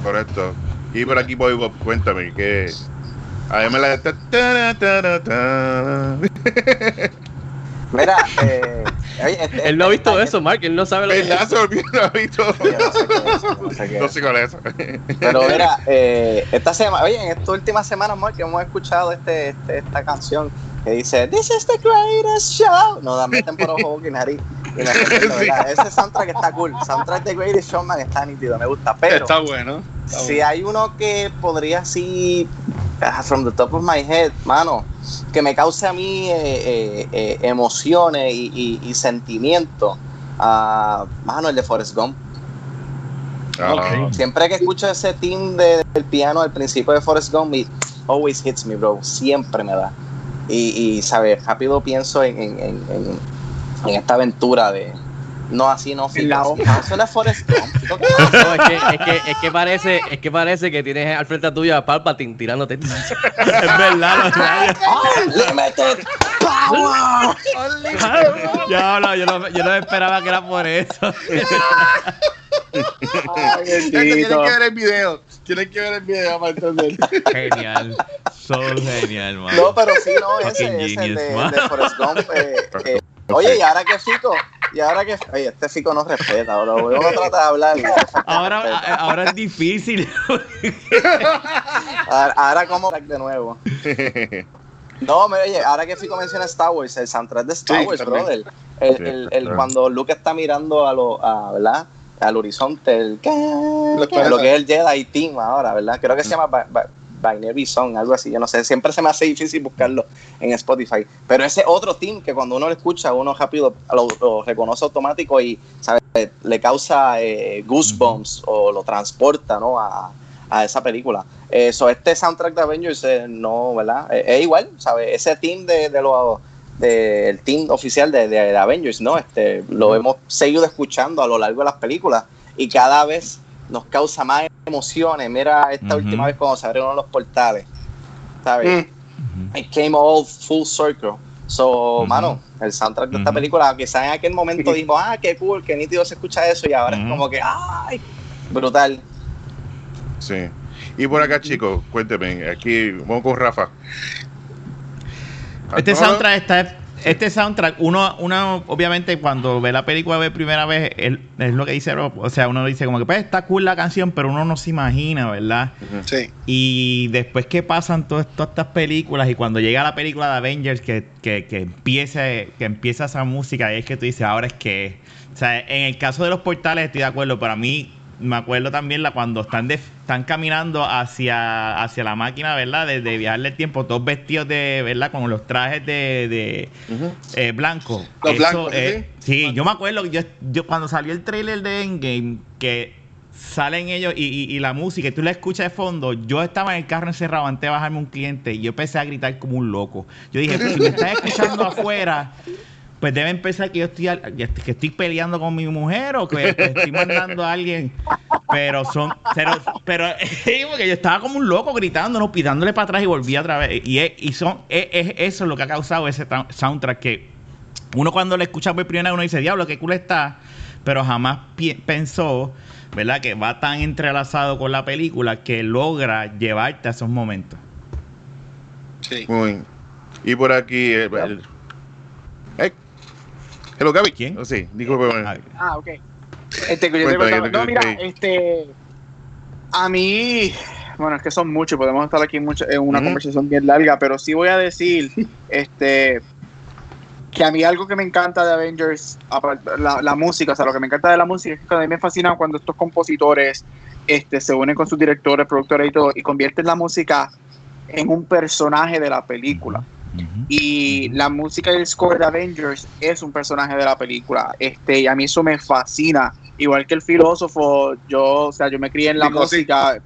Correcto. Y por aquí, Boy Bob, cuéntame que. La. ta- ta- ta- ta- Mira, eh, oye, este- Él no ha este- visto este- eso, Mark, él no sabe lo que ¿Verdad? Se olvidó, no ha visto. No sé es, es. es eso. Pero mira, eh, esta semana, oye, en esta última semana, amor, que hemos escuchado este, este- esta canción que dice This is the greatest show. No, dame por ojo nariz. Y. Ese soundtrack está cool. Soundtrack de Greatest Showman está nítido, me gusta. Pero Está bueno. está si bueno. hay uno que podría así, ah, from the top of my head, mano, que me cause a mí eh, eh, eh, emociones y, y- y sentimientos, ah, mano, el de Forrest Gump. Ah, Siempre que escucho ese team de- del piano al principio de Forrest Gump, it always hits me, bro. Siempre me da. Y, y ¿sabes? Rápido pienso en, en- en- en- en esta aventura de, No, así no, En la no es Forrest Gump. Fico, ¿qué No, es que, es que, es que parece, es que parece que tienes al frente tuyo a Palpatine tirándote. Es verdad, rayos. Unlimited power. Yo no, yo no, yo no esperaba que era por eso. Ay, Tienen bendito. que ver el video. Tienen que ver el video para entender. Genial. So genial, man. No, pero sí, no, ese, ese genius, de, man. de Forrest Gump. eh, eh, Oye, y ahora que Fico, y ahora que. Oye, este Fico no respeta, bro. Uno trata de hablar. Ahora, ahora es difícil. Ahora, ahora como de nuevo. No, me, oye, ahora que Fico menciona Star Wars, el soundtrack de Star Sí, Wars, también. brother. El, el, cuando Luke está mirando a lo, a, ¿verdad? al horizonte, el, lo que es el Jedi Team ahora, ¿verdad? Creo que se llama Binary Song, algo así, yo no sé. Siempre se me hace difícil buscarlo en Spotify. Pero ese otro team que cuando uno lo escucha, uno rápido lo, lo reconoce automático y, ¿sabes? Le causa eh, goosebumps o lo transporta, ¿no? A, a esa película. Eso, este soundtrack de Avengers, eh, no, ¿verdad? Eh, es igual, ¿sabes? Ese team de, de los del team oficial de, de- de Avengers, ¿no? Este, lo hemos seguido escuchando a lo largo de las películas y cada vez nos causa más emociones. Mira esta última vez cuando se abrieron los portales, ¿sabes? Mm. It came all full circle. So, mano, el soundtrack de esta Ujú. película, quizás en aquel momento dijimos, ah, qué cool, qué nítido se escucha eso, y ahora es como que, ay, brutal. Sí. Y por acá, chicos, cuénteme. Aquí, vamos con Rafa. Este soundtrack está. Este soundtrack, uno, uno obviamente cuando ve la película de primera vez, él- es lo que dice Rob. O sea, uno dice como que pues está cool la canción, pero uno no se imagina, ¿verdad? Sí. Y después que pasan todas, todas estas películas y cuando llega la película de Avengers que, que, que empiece, que empieza esa música, y es que tú dices, ahora es que. O sea, en el caso de los portales estoy de acuerdo, pero a mí me acuerdo también la cuando están de, están caminando hacia, hacia la máquina, ¿verdad? De, de viajar el tiempo, todos vestidos de, ¿verdad? Con los trajes de, de eh, blanco. Los Eso, blancos, eh, sí, yo me acuerdo que yo, yo cuando salió el trailer de Endgame, que salen ellos y, y- y la música, y tú la escuchas de fondo, yo estaba en el carro encerrado antes de bajarme un cliente y yo empecé a gritar como un loco. Yo dije, pues, si me estás escuchando afuera, pues deben pensar que yo estoy al- que estoy peleando con mi mujer o que que estoy mandando a alguien. Pero son, pero, pero porque yo estaba como un loco gritando, ¿no? pidándole para atrás y volví otra vez. Y, es- y son, es, es eso lo que ha causado ese soundtrack que uno cuando lo escucha por primera vez uno dice, diablo, qué cool está, pero jamás pensó, ¿verdad? Que va tan entrelazado con la película que logra llevarte a esos momentos. Sí. Muy bien. Y por aquí. el- Hello, Gaby. ¿Quién? Oh, sí, disculpe. Ah, Ah, ok. Este, que yo te Cuéntame, que no, mira, este. A mí. Bueno, es que son muchos, podemos estar aquí mucho, en una Ujú. conversación bien larga, pero sí voy a decir este que a mí algo que me encanta de Avengers, aparte- la, la música, o sea, lo que me encanta de la música es que a mí me fascina cuando estos compositores este, se unen con sus directores, productores y todo, y convierten la música en un personaje de la película. Y la música del score de Avengers es un personaje de la película. Este, y a mí eso me fascina. Igual que el filósofo, yo, o sea, yo me crié en la Digo, sí. música.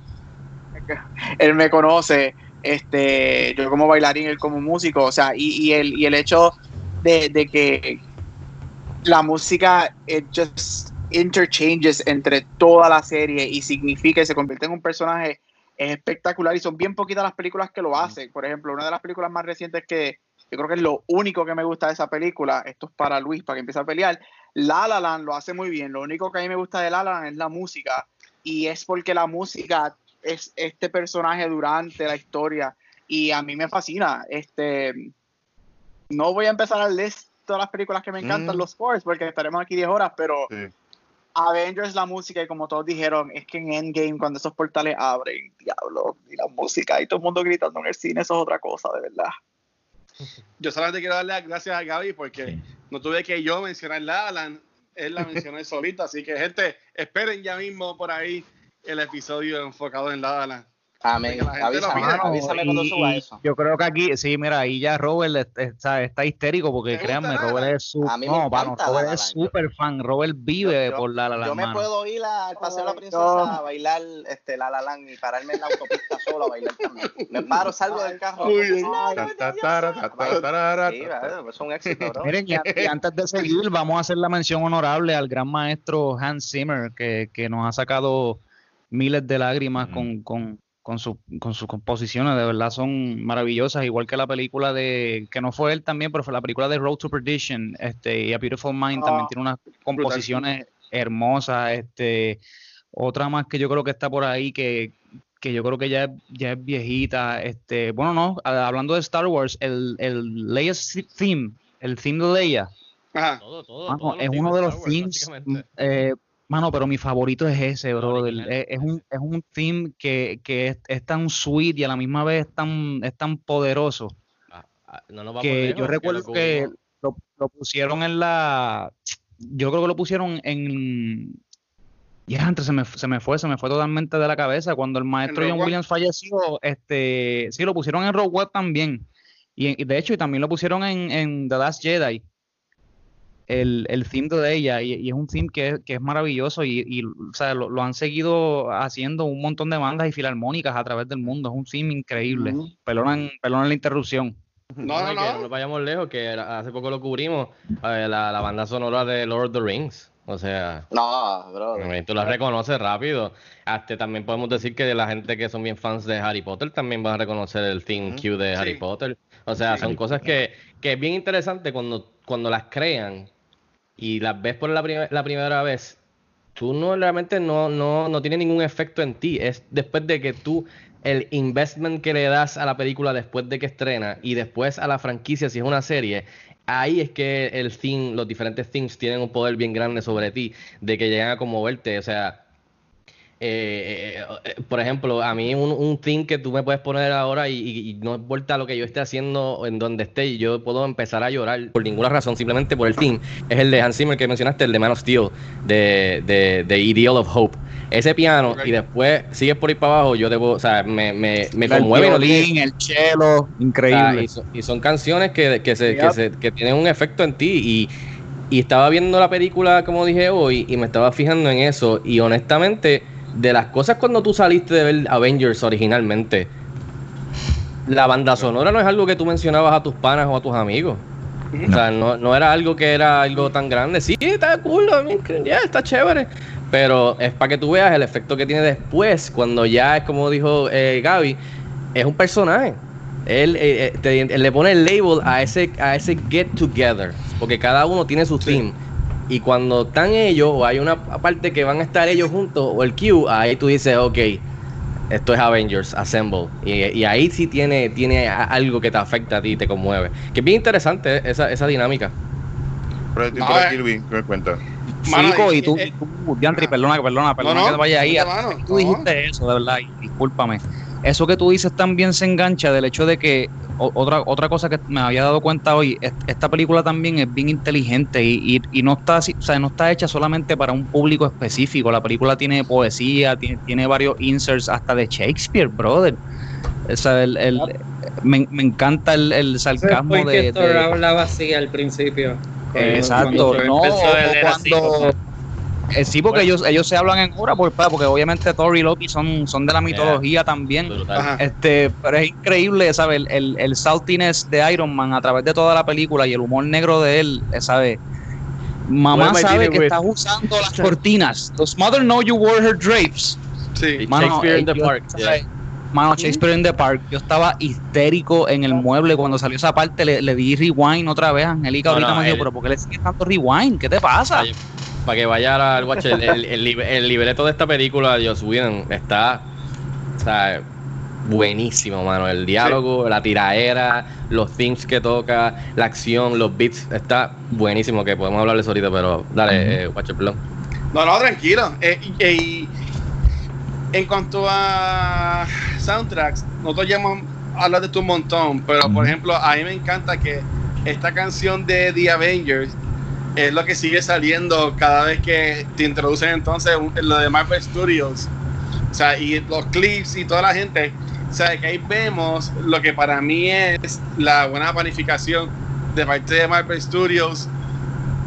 Él me conoce, este, yo como bailarín, él como músico, o sea, y, y el, y el hecho de, de que la música it just interchanges entre toda la serie y significa y se convierte en un personaje es espectacular y son bien poquitas las películas que lo hacen. Por ejemplo, una de las películas más recientes que yo creo que es lo único que me gusta de esa película, esto es para Luis, para que empiece a pelear, La La Land lo hace muy bien. Lo único que a mí me gusta de La La Land es la música y es porque la música es este personaje durante la historia y a mí me fascina. Este, no voy a empezar a leer todas las películas que me encantan, Mm. los sports, porque estaremos aquí 10 horas, pero Sí. Avengers la música y como todos dijeron, es que en Endgame cuando esos portales abren, diablo, y la música y todo el mundo gritando en el cine, eso es otra cosa, de verdad. Yo solamente quiero darle las gracias a Gaby porque Sí. no tuve que yo mencionar la Alan, él la mencionó él solito, así que gente, esperen ya mismo por ahí el episodio enfocado en la Alan. Amén. Avísame, avísame cuando Y- suba eso. Yo creo que aquí, sí, mira, ahí ya Robert est- está, está histérico porque ¿Te gusta créanme, Robert es me no, Robert La es súper fan. Robert vive Yo- por la la Yo Land, me mano. puedo ir al Paseo de la Princesa no. a bailar este, la la Land y pararme en la autopista solo a bailar también. Me paro, salgo del carro. Es un éxito, bro. Miren, y, y antes de seguir, vamos a hacer la mención honorable al gran maestro Hans Zimmer, que, que nos ha sacado miles de lágrimas Ujú. con, con, con, su- con sus composiciones, de verdad son maravillosas, igual que la película de, que no fue él también, pero fue la película de Road to Perdition, este, y A Beautiful Mind también Ah, tiene unas composiciones hermosas, este, otra más que yo creo que está por ahí, que, que yo creo que ya, es- ya es viejita, este, bueno, no, hablando de Star Wars, el, el Leia's theme, el theme de Leia, Ajá. Todo, todo. Mano, es uno de los themes, eh, mano, pero mi favorito es ese, original, Es, es un, es un theme que, que es, es tan sweet y a la misma vez es tan, es tan poderoso Ah, ah, no nos vamos que lejos, yo recuerdo que lo, lo pusieron en la, yo creo que lo pusieron en, ya antes se me, se me fue, se me fue totalmente de la cabeza cuando el maestro John? Williams falleció, este, sí, lo pusieron en Rogue One también. Y, de hecho y también lo pusieron en, en The Last Jedi el, el theme de ella y, y es un theme que, es- que es maravilloso y, y, o sea, lo, lo han seguido haciendo un montón de bandas y filarmónicas a través del mundo, es un theme increíble. Ujú. Perdonen, perdonen la interrupción. No, no, que no no. nos vayamos lejos, que hace poco lo cubrimos, eh, la, la banda sonora de Lord of the Rings. O sea, No, bro. tú la reconoces rápido. Hasta también podemos decir que la gente que son bien fans de Harry Potter también van a reconocer el theme cue de Harry. Potter. O sea, son cosas que, que es bien interesante cuando, cuando las crean y las ves por la, la primera vez. Tú no realmente no, no, no tiene ningún efecto en ti. Es después de que tú, el investment que le das a la película después de que estrena y después a la franquicia, si es una serie, ahí es que el theme, los diferentes themes tienen un poder bien grande sobre ti, de que llegan a conmoverte. O sea, eh, eh, eh, por ejemplo, a mí un, un theme que tú me puedes poner ahora y, y- y no importa lo que yo esté haciendo en donde esté, yo puedo empezar a llorar por ninguna razón, simplemente por el theme. Es el de Hans Zimmer que mencionaste, el de Man of Steel, de, de, de Ideal of Hope. Ese piano y después sigues por ahí para abajo, yo debo, o sea, me, me, me el conmueve. tiene- violín, el cello, o sea, increíble. y, son, y son canciones que, que, se, que, se- que tienen un efecto en ti. Y, y estaba viendo la película, como dije hoy, y me estaba fijando en eso. Y honestamente, de las cosas cuando tú saliste de ver Avengers originalmente, la banda sonora no es algo que tú mencionabas a tus panas o a tus amigos. O sea, no, no era algo que era algo tan grande. Sí, está cool, ya está chévere. Pero es para que tú veas el efecto que tiene después, cuando ya es como dijo eh, Gaby, es un personaje. Él, eh, eh, te- él le pone el label a ese, a ese get together, porque cada uno tiene su team. Y cuando están ellos, o hay una parte que van a estar ellos juntos, o el Q, ahí tú dices, ok, esto es Avengers, Assemble. Y, y ahí sí tiene, tiene algo que te afecta a ti, te conmueve. Que es bien interesante eh, esa, esa dinámica. Pero estoy No, por eh. aquí, Luis, que me cuenta. Chico, y- y tú, eh, y tú, Diantri, perdona, perdona, perdona no, que te vaya ahí. no, mano, tú no. dijiste eso, de verdad, y discúlpame. Eso que tú dices también se engancha del hecho de que otra otra cosa que me había dado cuenta hoy, est- esta película también es bien inteligente y, y, y no está así- o sea, no está hecha solamente para un público específico. La película tiene poesía, tiene, tiene varios inserts hasta de Shakespeare, brother. O sea, el, el- me, me encanta el, el sarcasmo de, de- hablaba así al principio. Exacto, no, cuando eh, sí, porque ellos ellos se hablan en hora, por, porque obviamente Thor y Loki son, son de la mitología también. Este, pero es increíble, ¿sabes? El, el, el saltiness de Iron Man a través de toda la película y el humor negro de él, ¿sabes? What Mamá sabe que with? estás usando las cortinas. Does mother know you wore her drapes? Sí. Mano, Shakespeare in eh, the yo- Park. ¿sabes? Mano, Shakespeare in the Park. Yo estaba histérico en el mueble cuando salió esa parte. Le, le di rewind otra vez. Angélica No, ahorita no, me dijo, él- pero ¿por qué le sigues tanto rewind? ¿Qué te pasa? Ay, Para que vaya al watch, el, el, el libre- el libreto de esta película de Joss Whedon está o sea, buenísimo, mano. El diálogo, la tiraera, los themes que toca, la acción, los beats, está buenísimo. Que podemos hablarles ahorita, pero dale, eh, Watcher, perdón. No, no, tranquilo. Eh, y- y en cuanto a soundtracks, nosotros ya hemos hablado de esto un montón, pero por ejemplo, a mí me encanta que esta canción de The Avengers es lo que sigue saliendo cada vez que te introducen entonces lo de Marvel Studios. O sea, y los clips y toda la gente. O sea, que ahí vemos lo que para mí es la buena planificación de parte de Marvel Studios,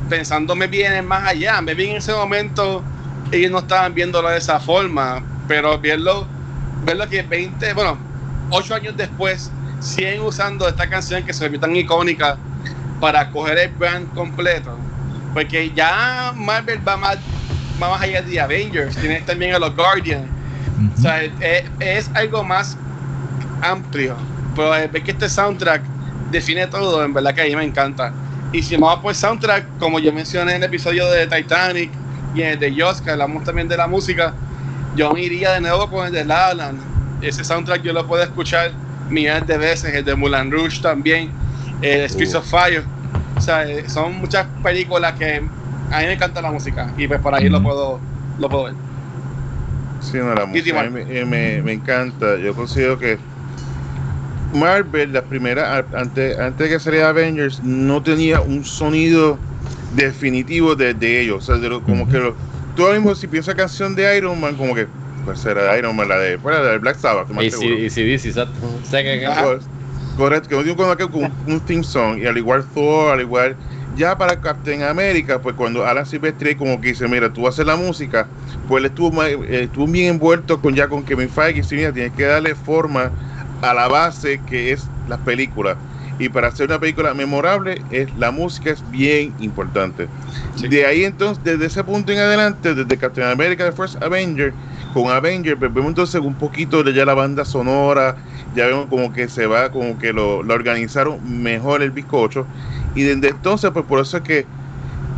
pensándome bien en más allá. Me vi en ese momento, ellos no estaban viéndolo de esa forma, pero verlo, verlo que 20, bueno, 8 años después, siguen usando esta canción que se volvió tan icónica para coger el brand completo. Porque ya Marvel va más, va más allá de Avengers, tienes también a los Guardians. O sea, es, es algo más amplio. Pero ver que este soundtrack define todo, en verdad que a mí me encanta. Y si vamos por soundtrack, como yo mencioné en el episodio de Titanic y en el de Joss, que hablamos también de la música, yo me iría de nuevo con el de La La Land. Ese soundtrack yo lo puedo escuchar millones de veces, el de Mulan Rouge también, el Streets of Fire. O sea, eh, son muchas películas que a mí me encanta la música y pues por ahí lo puedo lo puedo ver. Sí, no, la música a mí me, eh, me- me encanta. Yo considero que Marvel, la primera, a- antes, antes de que saliera Avengers, no tenía un sonido definitivo de, de ellos. O sea, de lo- como que lo, tú ahora mismo, si piensas canción de Iron Man, como que, pues será de Iron Man, la de, fuera la de Black Sabbath, más Y si, y si dice, exacto. Sé que- que- Pues, Correcto, que no tiene como que con un theme song, y al igual Thor, al igual, ya para Captain America, pues cuando Alan Silvestri como que dice, mira, tú vas a hacer la música, pues él estuvo, eh, estuvo bien envuelto con ya con Kevin Feige, y dice, mira, tienes que darle forma a la base que es la película. Y para hacer una película memorable, es, la música es bien importante. De ahí entonces, desde ese punto en adelante, desde Captain America The First Avenger, con Avenger, pues vemos entonces un poquito de ya la banda sonora, ya vemos como que se va, como que lo, lo organizaron mejor el bizcocho. Y desde entonces, pues por eso es que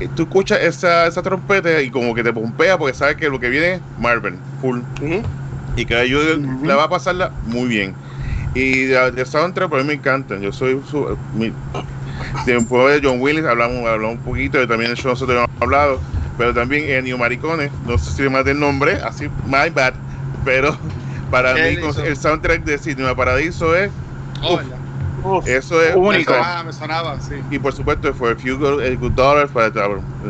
eh, tú escuchas esa, esa trompeta y como que te pompea porque sabes que lo que viene es Marvel, full. Y que yo la va a pasarla muy bien. Y de, de soundtrack, pues a mí me encantan. Yo soy su, mi, después de John Willis hablamos, hablamos un poquito, y también de nosotros hemos hablado, pero también Ennio Maricone, no sé si me mate el nombre, así, my bad, pero para ¿Qué mí hizo? el soundtrack de Cinema Paradiso es, Oh, eso es Único. o sea, Ah, me sonaba, sí. y por supuesto fue Few Good, Good Dollars para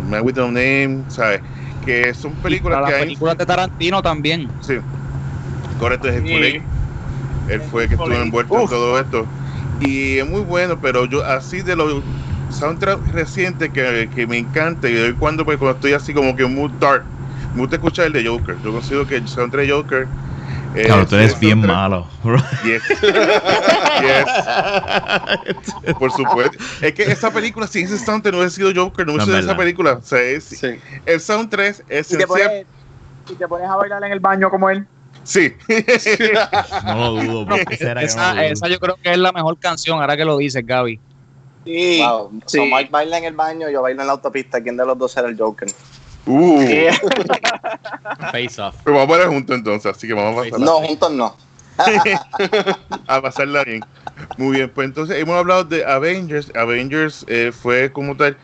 Man with No Name, ¿sabes? Que son películas Para que las hay. películas de Tarantino también. Sí, correcto, es el Sí. Él fue el que estuvo envuelto en todo esto. Y es muy bueno, pero yo así de los soundtracks recientes que, que me encanta, y de cuando, pues, cuando estoy así como que mood dark, me gusta escuchar el de Joker. Yo considero que el soundtrack de Joker. Eh, Claro, tú eres es bien malo. Yes. Yes. Por supuesto. Es que esa película, sin ese soundtrack, no hubiese sido Joker, no No, hubiese es sido esa película. O sea, es- Sí. el soundtrack es Y te, pones, y te pones a bailar en el baño como él. Sí. No lo dudo, porque será no Esa, lo dudo. esa yo creo que es la mejor canción, ahora que lo dices, Gaby. Sí. Wow. sí. So Mike baila en el baño, yo bailo en la autopista. ¿Quién de los dos era el Joker? Uh. Face off. Pero vamos a poner juntos entonces, así que vamos a pasarla, No, juntos no. a pasarla bien. Muy bien, pues entonces hemos hablado de Avengers. Avengers eh, fue como tal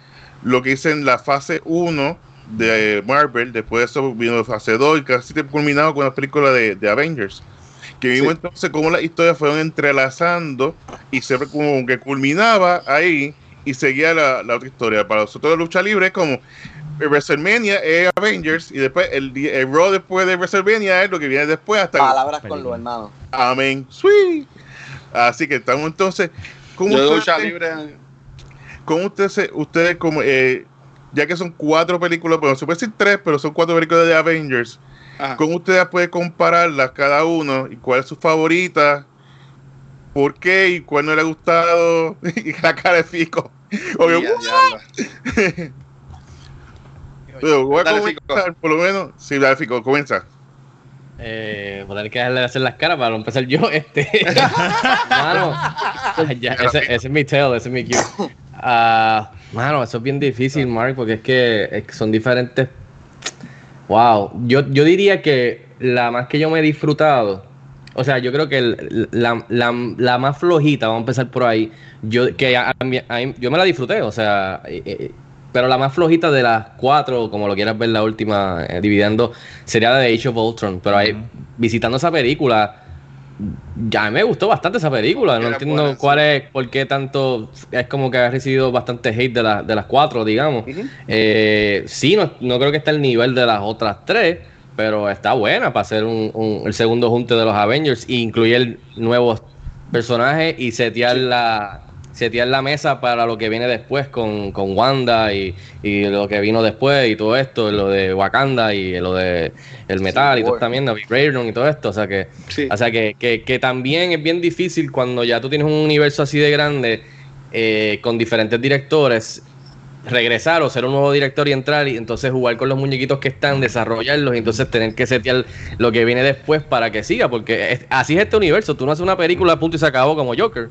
lo que hice en la fase 1 de Marvel. Después de eso vino la fase 2 y casi culminado con la película de, de Avengers. Que vimos entonces cómo las historias fueron entrelazando y siempre como que culminaba ahí y seguía la, la otra historia. Para nosotros de lucha libre es como WrestleMania es Avengers y después el, el Raw después de WrestleMania es lo que viene después hasta Palabras con los hermanos. Amén. Sweet. Así que estamos entonces. ¿Cómo Yo de ustedes, lucha libre. cómo ustedes, se- ustedes como, eh, ya que son cuatro películas, bueno, se puede decir tres, pero son cuatro películas de Avengers, Ajá. ¿cómo ustedes pueden compararlas cada uno y cuál es su favorita? ¿Por qué? ¿Y cuál no le ha gustado? y la cara de Fico. Obvio, ya, pero voy a Dale, comenzar, por lo menos. Sí, dale, Fico, comienza. Eh, voy a tener que dejarle de hacer las caras para empezar yo. Este. mano, ya, ese, ese es mi tail, ese es mi cue. Ah, mano, eso es bien difícil, Mark, porque es que, es que son diferentes. Wow, yo, yo diría que la más que yo me he disfrutado, o sea, yo creo que el- la, la, la más flojita, vamos a empezar por ahí, yo, que a- a mí- a mí- yo me la disfruté, o sea, eh, eh, pero la más flojita de las cuatro, como lo quieras ver la última, eh, dividiendo, sería la de Age of Ultron. Pero ahí, visitando esa película, ya me gustó bastante esa película. No entiendo buena, cuál sí. es, por qué tanto, es como que ha recibido bastante hate de, la- de las cuatro, digamos. Eh, sí, no, no creo que esté al nivel de las otras tres, pero está buena para hacer un, un- el segundo junte de los Avengers e incluir nuevos personajes y setear la setear la mesa para lo que viene después con, con Wanda y, y lo que vino después y todo esto, lo de Wakanda y lo de el metal y todo también, y todo esto, o sea que Sí. o sea que, que, que también es bien difícil cuando ya tú tienes un universo así de grande eh, con diferentes directores regresar o ser un nuevo director y entrar y entonces jugar con los muñequitos que están, desarrollarlos y entonces tener que setear lo que viene después para que siga, porque es- así es este universo, tú no haces una película punto y se acabó como Joker.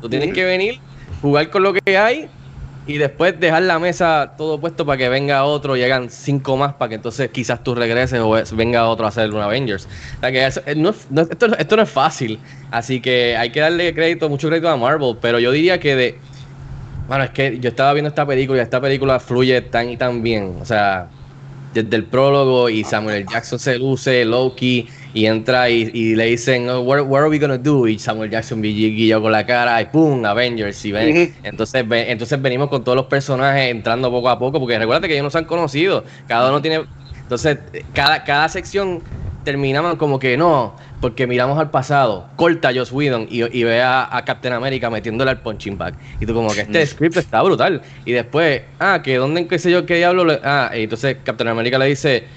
Tú tienes que venir, jugar con lo que hay y después dejar la mesa todo puesto para que venga otro, llegan cinco más para que entonces quizás tú regreses o venga otro a hacer un Avengers. O sea que eso- eh, no no es- esto, esto no es fácil, así que hay que darle crédito, mucho crédito a Marvel, pero yo diría que de... Bueno, es que yo estaba viendo esta película y esta película fluye tan y tan bien. O sea, desde el prólogo y Samuel L. Jackson se luce, Loki, y entra y, y le dicen, oh, what, what are we gonna do? Y Samuel Jackson guillado con la cara y ¡pum! Avengers. Y ven, entonces, ve- entonces venimos con todos los personajes entrando poco a poco, porque recuerda que ellos no se han conocido. Cada uno tiene. Entonces, cada, cada sección terminaban como que no, porque miramos al pasado, corta a Joss Whedon y, y ve a, a Captain America metiéndole al punching bag. Y tú como que este script está brutal. Y después, ah, que dónde, qué sé yo, qué diablo, le- ah, y entonces Captain America le dice,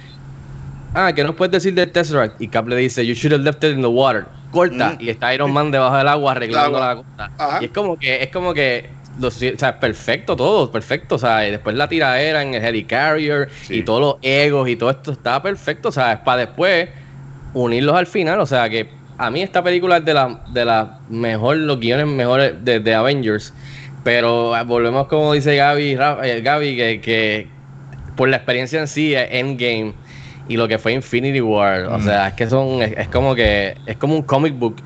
ah, que no puedes decir del Tesseract. Y Cap le dice, you should have left it in the water. Corta, Mm. y está Iron Man debajo del agua arreglando Agua. la cosa. Ajá. Y es como que, es como que, lo si- o sea, perfecto todo, perfecto, o sea, y después la tiraera en el Helicarrier Sí. y todos los egos y todo esto estaba perfecto, o sea, es para después unirlos al final, o sea, que a mí esta película es de la, de la mejor, los guiones mejores de, de Avengers, pero ah, volvemos como dice Gaby, eh, Gaby que, que por la experiencia en sí, eh, Endgame y lo que fue Infinity War, o Mm. sea, es que son, es, es como que, es como un comic book,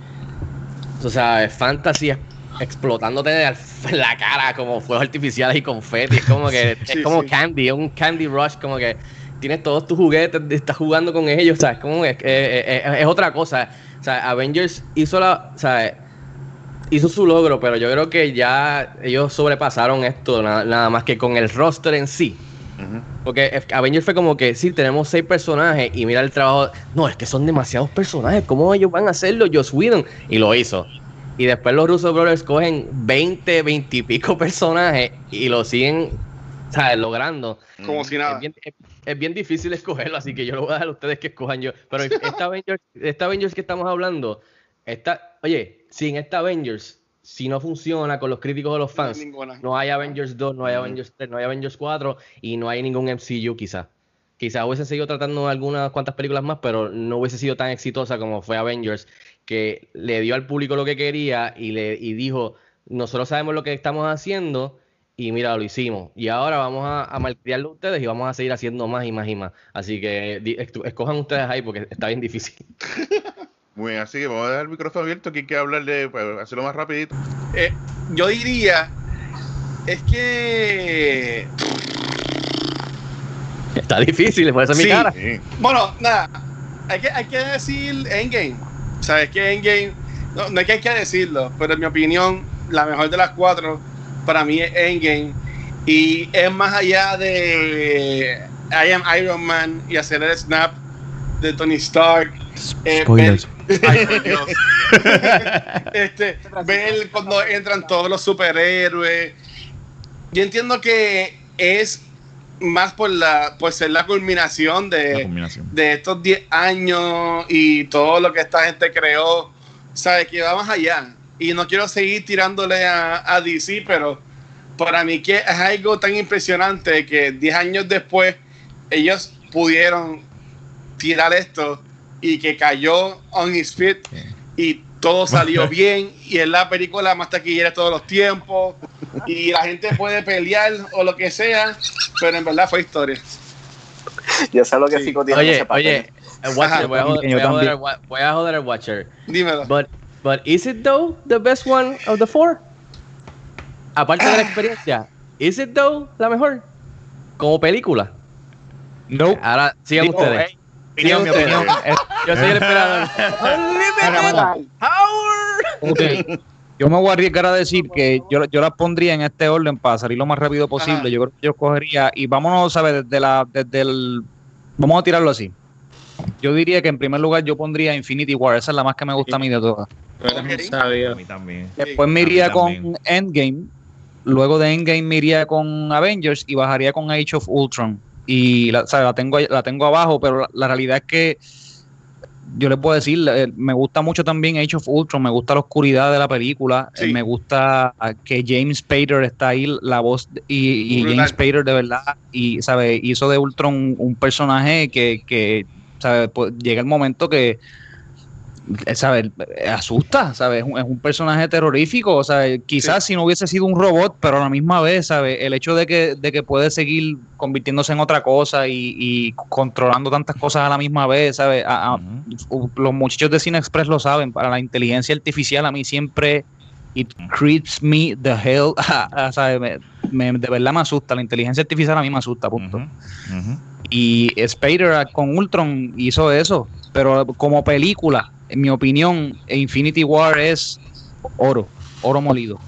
o sea, es fantasy explotándote en la cara como fuegos artificiales y confeti, es como que, Sí, es como sí. candy, es un candy rush, como que tienes todos tus juguetes, estás jugando con ellos, o sea, es como, es, es- es- es otra cosa, o sea, Avengers hizo la, hizo su logro, pero yo creo que ya ellos sobrepasaron esto, nada, nada más que con el roster en sí. Porque Avengers fue como que sí, tenemos seis personajes y mira el trabajo. No, es que son demasiados personajes. ¿Cómo ellos van a hacerlo? Joss Whedon. Y lo hizo. Y después los Russo Brothers cogen 20, 20 y pico personajes y lo siguen ¿sabes? logrando. Como si nada. Es bien, es- es bien difícil escogerlo, así que yo lo voy a dejar a ustedes que escojan yo. Pero esta Avengers, esta Avengers que estamos hablando, esta, oye, sin esta Avengers, si no funciona con los críticos o los fans, Ninguna. no hay Avengers 2, no hay Avengers 3, no hay Avengers 4 y no hay ningún MCU quizá. Quizá hubiese seguido tratando algunas cuantas películas más, pero no hubiese sido tan exitosa como fue Avengers, que le dio al público lo que quería y le y dijo, nosotros sabemos lo que estamos haciendo y mira, lo hicimos. Y ahora vamos a, a malcriarlo ustedes y vamos a seguir haciendo más y más y más. Así que di- escojan ustedes ahí porque está bien difícil. Muy bien, así que vamos a dejar el micrófono abierto. ¿Quién quiere hablarle? Para hacerlo más rapidito. Eh, yo diría, es que... Está difícil, por eso es mi Sí. cara. Sí. Bueno, nada, hay que, hay que decir Endgame. Sabes que Endgame, no, no es que hay que decirlo, pero en mi opinión, la mejor de las cuatro para mí es Endgame. Y es más allá de I am Iron Man y hacer el snap de Tony Stark. eh, Spoilers. ver- Ay, por Dios. este, ver cuando entran todos los superhéroes. Yo entiendo que es más por la por ser la culminación La de, de estos 10 años y todo lo que esta gente creó, sabe que va más allá. Y no quiero seguir tirándole a, a DC, pero para mí que es algo tan impresionante que 10 años después ellos pudieron tirar esto y que cayó on his feet y todo salió bien y es la película más taquillera de todos los tiempos y la gente puede pelear o lo que sea, pero en verdad fue historia. Yo sé lo que Sí. Fico tiene Oye, oye, el Watcher, voy a joder, voy a joder también. al wa- voy a joder al Watcher. Dímelo. But, but is it though the best one of the four? Aparte de la experiencia, is it though la mejor? Como película. Nope. Ahora sigan Digo, ustedes. hey, Sigan opinión, mi opinión. Yo soy el esperador. Unlimited power. ok. Yo me voy a arriesgar a decir que yo, yo las pondría en este orden para salir lo más rápido posible. Ajá. Yo creo que yo cogería y vámonos, ¿sabes? Desde la, desde el, vamos a tirarlo así. Yo diría que en primer lugar yo pondría Infinity War, esa es la más que me gusta a mí de todas. A mí también. Después me iría con Endgame. Luego de Endgame me iría con Avengers y bajaría con Age of Ultron. Y la, o sea, la tengo la tengo abajo, pero la, la realidad es que yo les puedo decir, eh, me gusta mucho también Age of Ultron, me gusta la oscuridad de la película, Sí. eh, me gusta que James Spader está ahí, la voz y. James Spader de verdad, y sabe, hizo de Ultron un, un personaje que, que sabe, pues, llega el momento que sabe, eh, asusta, ¿sabes? Es un, es un personaje terrorífico, o sea, quizás si no hubiese sido un robot, pero a la misma vez, ¿sabes? El hecho de que, de que puede seguir convirtiéndose en otra cosa y, y controlando tantas cosas a la misma vez, ¿sabes? A- a- Ujú. los muchachos de Cine Express lo saben, para la inteligencia artificial a mí siempre it creeps me the hell, ¿sabes? Me- me- de verdad me asusta, la inteligencia artificial a mí me asusta, punto. Ujú. Ujú. Y Spader con Ultron hizo eso, pero como película, en mi opinión, Infinity War es oro, oro molido.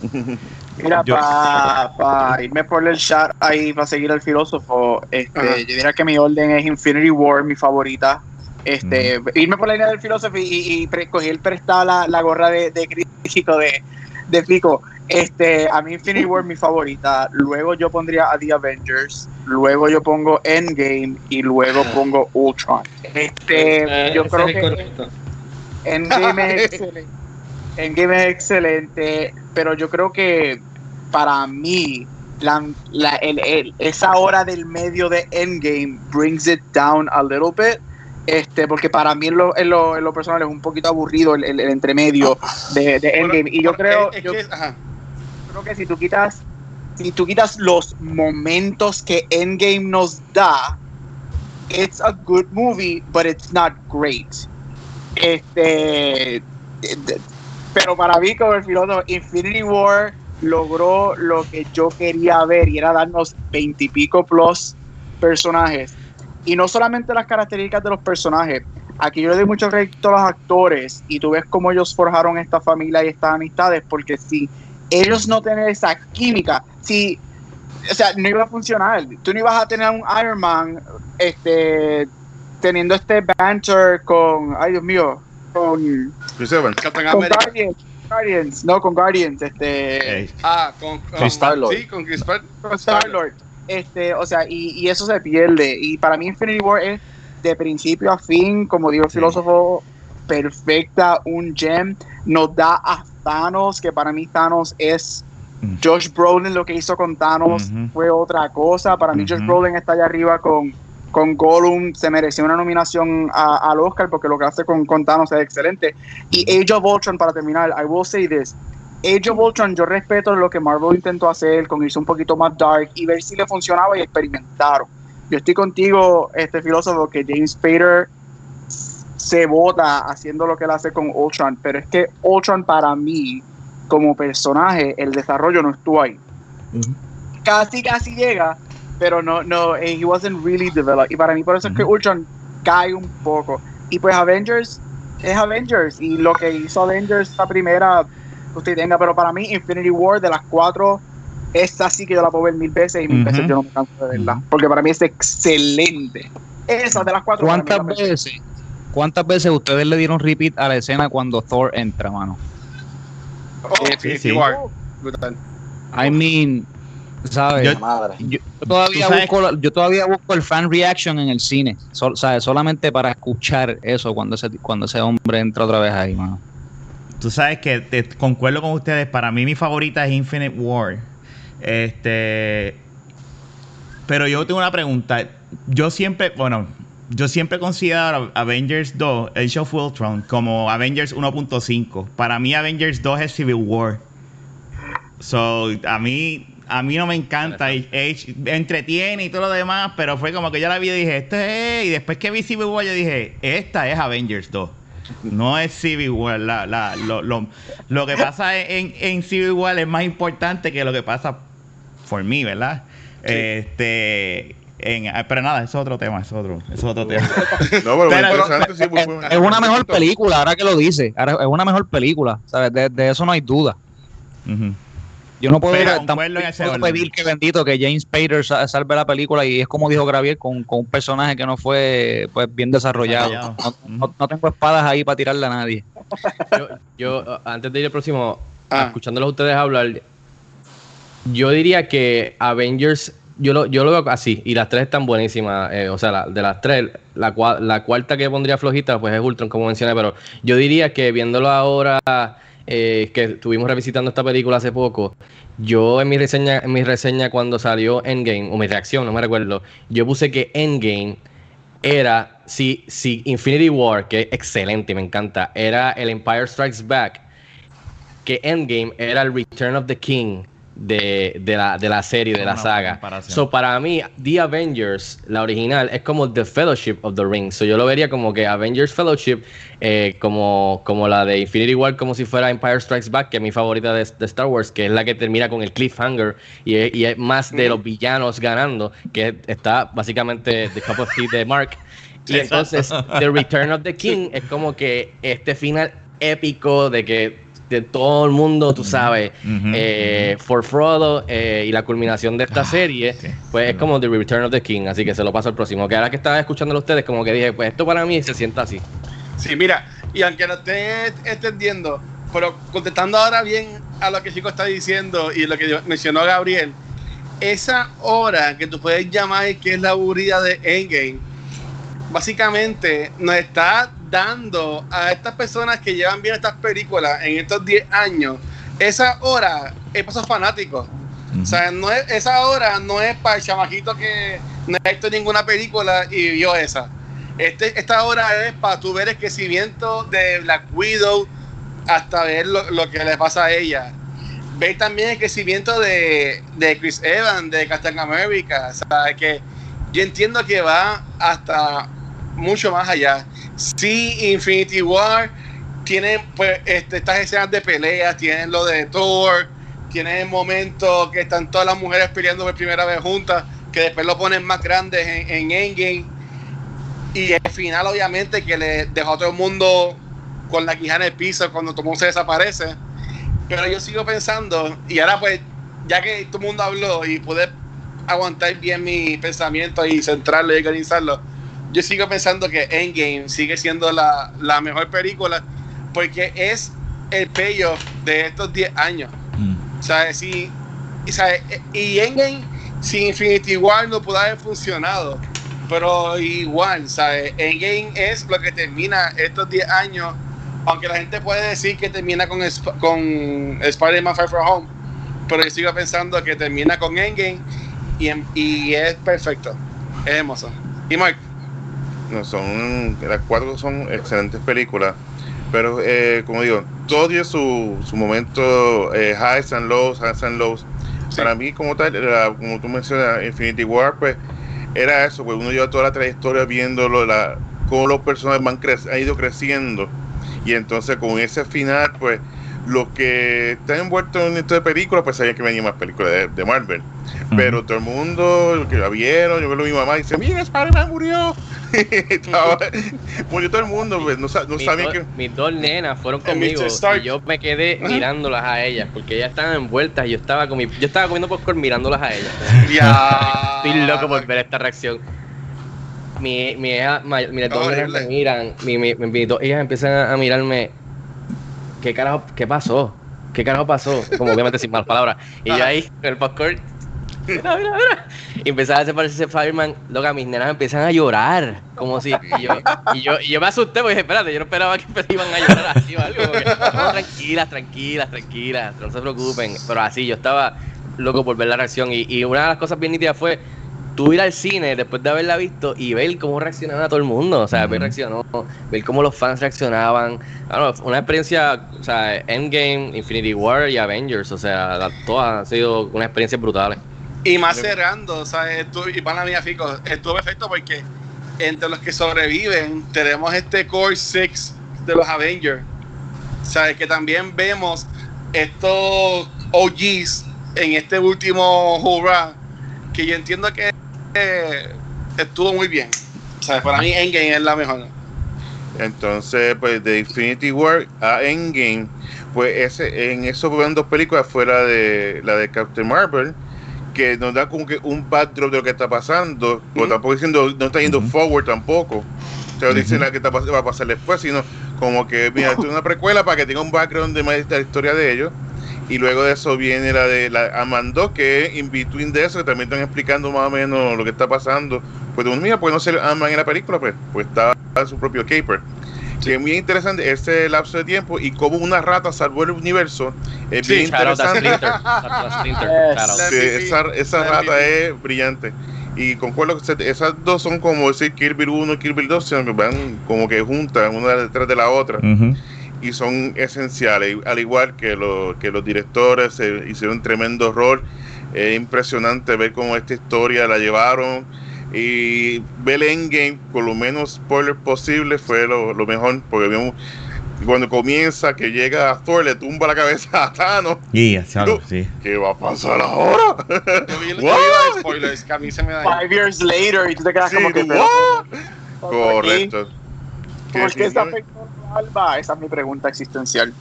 Mira, para irme por el chat ahí, para seguir al filósofo, este, Ajá. yo diría que mi orden es Infinity War, mi favorita. Este, Irme por la línea del filósofo y, y, y pre- cogí el prestada la, la gorra de, de crítico de, de Fico. Este, a mí Infinity War mi favorita. Luego yo pondría a The Avengers. Luego yo pongo Endgame y luego pongo Ultron. Este, Eh, yo creo es que correcto. Endgame es excelente. Endgame es excelente, pero yo creo que para mí la, la- el- el- esa hora del medio de Endgame brings it down a little bit. Este, porque para mí en lo, en lo, en lo personal es un poquito aburrido el, el- entremedio de, de Endgame. Y yo creo, yo creo que si tú quitas, si tú quitas los momentos que Endgame nos da, it's a good movie, but it's not great. Este, pero para mí como el filósofo, Infinity War logró lo que yo quería ver y era darnos veintipico plus personajes. Y no solamente las características de los personajes. Aquí yo le doy mucho crédito a los actores y tú ves cómo ellos forjaron esta familia y estas amistades, porque si ellos no tienen esa química, si, o sea, no iba a funcionar. Tú no ibas a tener un Iron Man este, teniendo este banter con, ay Dios mío, con, Chris Evans. Captain con. Guardians, Guardians, no, con Guardians, este. Ah, con, con. Sí, con Chris con Star-Lord. Este, o sea, y, y eso se pierde. Y para mí Infinity War es de principio a fin, como dijo el Sí. filósofo, perfecta, un gem. Nos da a Thanos, que para mí Thanos es Mm. Josh Brolin, lo que hizo con Thanos fue otra cosa. Para mí Josh Ujú. Brolin está allá arriba con, con Gollum, se mereció una nominación a- al Oscar porque lo que hace con, con Thanos es excelente. Y Age of Ultron, para terminar, I will say this. Age of Ultron, yo respeto lo que Marvel intentó hacer con irse un poquito más dark y ver si le funcionaba y experimentaron. Yo estoy contigo, este filósofo, que James Spader se vota haciendo lo que él hace con Ultron, pero es que Ultron para mí, como personaje, el desarrollo no estuvo ahí. Casi, casi llega, pero no, no, eh, he wasn't really developed. Y para mí, por eso es que. Ultron cae un poco. Y pues Avengers es Avengers, y lo que hizo Avengers la primera, usted tenga, pero para mí, Infinity War de las cuatro, esta sí que yo la puedo ver mil veces y mil Ujú. veces yo no me canso de verla, porque para mí es excelente. Esa de las cuatro. ¿Cuántas la veces, cuántas veces ustedes le dieron repeat a la escena cuando Thor entra, mano? Oh, sí. War. Brutal. I mean, ¿sabes? Yo- La madre. Yo, yo todavía sabes- busco, yo todavía busco el fan reaction en el cine, sol- ¿sabes? solamente para escuchar eso cuando ese, cuando ese hombre entra otra vez ahí, mano. Tú sabes que te- concuerdo con ustedes. Para mí, mi favorita es Infinite War. Este. Pero yo tengo una pregunta. Yo siempre, bueno, yo siempre considero Avengers 2, Age of Ultron, como Avengers 1.5. Para mí, Avengers 2 es Civil War. So, a mí, a mí no me encanta. Age, entretiene y todo lo demás, pero fue como que yo la vi y dije, esto es. Y después que vi Civil War, yo dije, esta es Avengers 2. No es Civil War. La, la- lo, lo- lo que pasa en, en Civil War es más importante que lo que pasa por mí, ¿verdad? Este. en- ah, pero nada, eso es otro tema, eso es otro, eso es otro tema. No, pero, Pero- interesante, sí, pues, pues, Es una mejor película, ahora que lo dice. Ahora es una mejor película, ¿sabes? De, de eso no hay duda. Ujú. Yo no puedo, Pero tampoco pedir que bendito que James Spader sa- salve la película y es como dijo Gravier con, con un personaje que no fue pues bien desarrollado. Desarrollado. No, no- no tengo espadas ahí para tirarle a nadie. Yo, yo, antes de ir al próximo, Ah. escuchándolos a ustedes hablar, yo diría que Avengers, yo lo, yo lo veo así, y las tres están buenísimas. eh, o sea, la- de las tres, la, la cuarta que pondría flojita, pues es Ultron, como mencioné, pero yo diría que viéndolo ahora, eh, que estuvimos revisitando esta película hace poco, yo en mi reseña, en mi reseña cuando salió Endgame, o mi reacción, no me recuerdo, yo puse que Endgame era, si, si Infinity War, que es excelente, me encanta, era el Empire Strikes Back, que Endgame era el Return of the King de, de la, de la serie, de la saga. So, para mí, The Avengers, la original, es como The Fellowship of the Ring. So, yo lo vería como que Avengers Fellowship, eh, como, como la de Infinity War, como si fuera Empire Strikes Back, que es mi favorita de, de Star Wars, que es la que termina con el cliffhanger y es, y es más de los villanos ganando, que está básicamente The Cup of Tea de Mark. Y entonces, The Return of the King es como que este final épico de que de todo el mundo, tú sabes, eh, For Frodo eh, y la culminación de esta serie, sí. pues es como The Return of the King, así que se lo paso al próximo. Que ahora que estaba escuchándolo a ustedes, como que dije, pues esto para mí se sienta así. Sí, mira, y aunque no esté entendiendo, pero contestando ahora bien a lo que Chico está diciendo y lo que mencionó Gabriel, esa hora que tú puedes llamar que es la aburrida de Endgame, básicamente nos está dando a estas personas que llevan bien estas películas en estos 10 años, esa hora es para esos fanáticos. O sea, no es, esa hora no es para el chamaquito que no ha visto ninguna película y vio esa. Este, esta hora es para tú ver el crecimiento de Black Widow hasta ver lo, lo que le pasa a ella. Ver también el crecimiento de, de Chris Evans, de Captain America. O sea, que yo entiendo que va hasta mucho más allá. Sí, Infinity War tiene pues este, estas escenas de peleas, tienen lo de Thor, tienen el momento que están todas las mujeres peleando por primera vez juntas, que después lo ponen más grandes en, en Endgame. Y el final, obviamente, que le dejó a todo el mundo con la quijana en el piso cuando todo el mundo se desaparece. Pero yo sigo pensando, y ahora pues, ya que todo el mundo habló y pude aguantar bien mi pensamiento y centrarlo y organizarlo, yo sigo pensando que Endgame sigue siendo la, la mejor película porque es el payoff de estos 10 años. Mm. ¿Sabes? Y, ¿sabes? y Endgame sin Infinity War no pudo haber funcionado. Pero igual, ¿sabes? Endgame es lo que termina estos 10 años. Aunque la gente puede decir que termina con, con Spider-Man Far From Home. Pero yo sigo pensando que termina con Endgame y, y es perfecto. Es hermoso. Y Mark, son, las cuatro son excelentes películas, pero eh, como digo, todo tiene su, su momento eh, highs and lows, highs and lows. Sí. Para mí, como tal, como tú mencionas, Infinity War, pues era eso, pues uno lleva toda la trayectoria viéndolo, la, cómo los personajes van cre- han ido creciendo, y entonces con ese final, pues los que están envueltos en esto de películas, pues sabían que venía más películas de, de Marvel. Pero todo el mundo los que la vieron, yo veo a mi mamá y dice, mira, Spider-Man murió. Estaba- murió todo el mundo, pues, no, no mis, sabían que... mis dos nenas fueron El conmigo y yo me quedé mirándolas a ellas porque ellas estaban envueltas y yo estaba con mi, yo estaba comiendo popcorn mirándolas a ellas. ya. Estoy loco por ver esta reacción. Mi, mi hija, ma- mis dos nenas Horrible. me miran, mi, mi, mi dos hijas empiezan a, a mirarme. ¿Qué carajo, qué pasó? ¿Qué carajo pasó? Como obviamente sin malas palabras. Y yo ahí, con el popcorn. Mira, mira, mira. Y empezaba a desaparecer Fireman. Loca, mis nenas empiezan a llorar. Como si. Y yo, y yo, me asusté porque dije, espérate, yo no esperaba que iban a llorar así o algo. tranquilas, tranquilas, tranquilas, no se preocupen. Pero así, yo estaba loco por ver la reacción. Y, y una de las cosas bien nítidas fue tú ir al cine después de haberla visto y ver cómo reaccionaba todo el mundo. O sea, ver reaccionó, ver cómo los fans reaccionaban. Claro, fue una experiencia, o sea, Endgame, Infinity War y Avengers. O sea, la- todas han sido una experiencia brutales. Y más cerrando, ¿sabes? Estu- y para mí, Fico, estuvo perfecto porque entre los que sobreviven tenemos este Core 6 de los Avengers. ¿Sabes? Que también vemos estos OGs en este último hurrah. Que yo entiendo que eh, estuvo muy bien. ¿Sabes? Para mí, Endgame es la mejor. Entonces, pues de Infinity War a Endgame, pues ese, en esos fueron dos películas fuera de la de Captain Marvel, que nos da como que un backdrop de lo que está pasando, pero tampoco diciendo, no está yendo forward tampoco. O sea, dice la que está, va a pasar después, sino como que, mira, esto es una precuela para que tenga un background de más de la historia de ellos. Y luego de eso viene la de la Amando, que es in between de eso, que también están explicando más o menos lo que está pasando. Pues, mira, pues no ser Ant-Man en la película, pues, pues está en su propio caper. Que es muy interesante ese lapso de tiempo y cómo una rata salvó el universo. Es Sí, bien interesante. Sí, esa, esa rata es brillante. Y concuerdo que esas dos son como decir Kill Bill 1 y Kill Bill 2, sino que van como que juntas, una detrás de la otra. Ujú. Y son esenciales, al igual que, lo- que los directores se hicieron un tremendo rol. Es impresionante ver cómo esta historia la llevaron. Y ver el Endgame, con lo menos spoiler posible, fue lo, lo mejor. Porque vimos cuando comienza, que llega a Thor, le tumba la cabeza a Thanos. Y ya, claro, sí. ¿Qué va a pasar ahora? Yo vi, yo vi What? los spoilers que a mí se me da. Five years later, y tú te quedas Sí, como que. what? Correcto. ¿Por qué está afectando a Alba? Esa es mi pregunta existencial.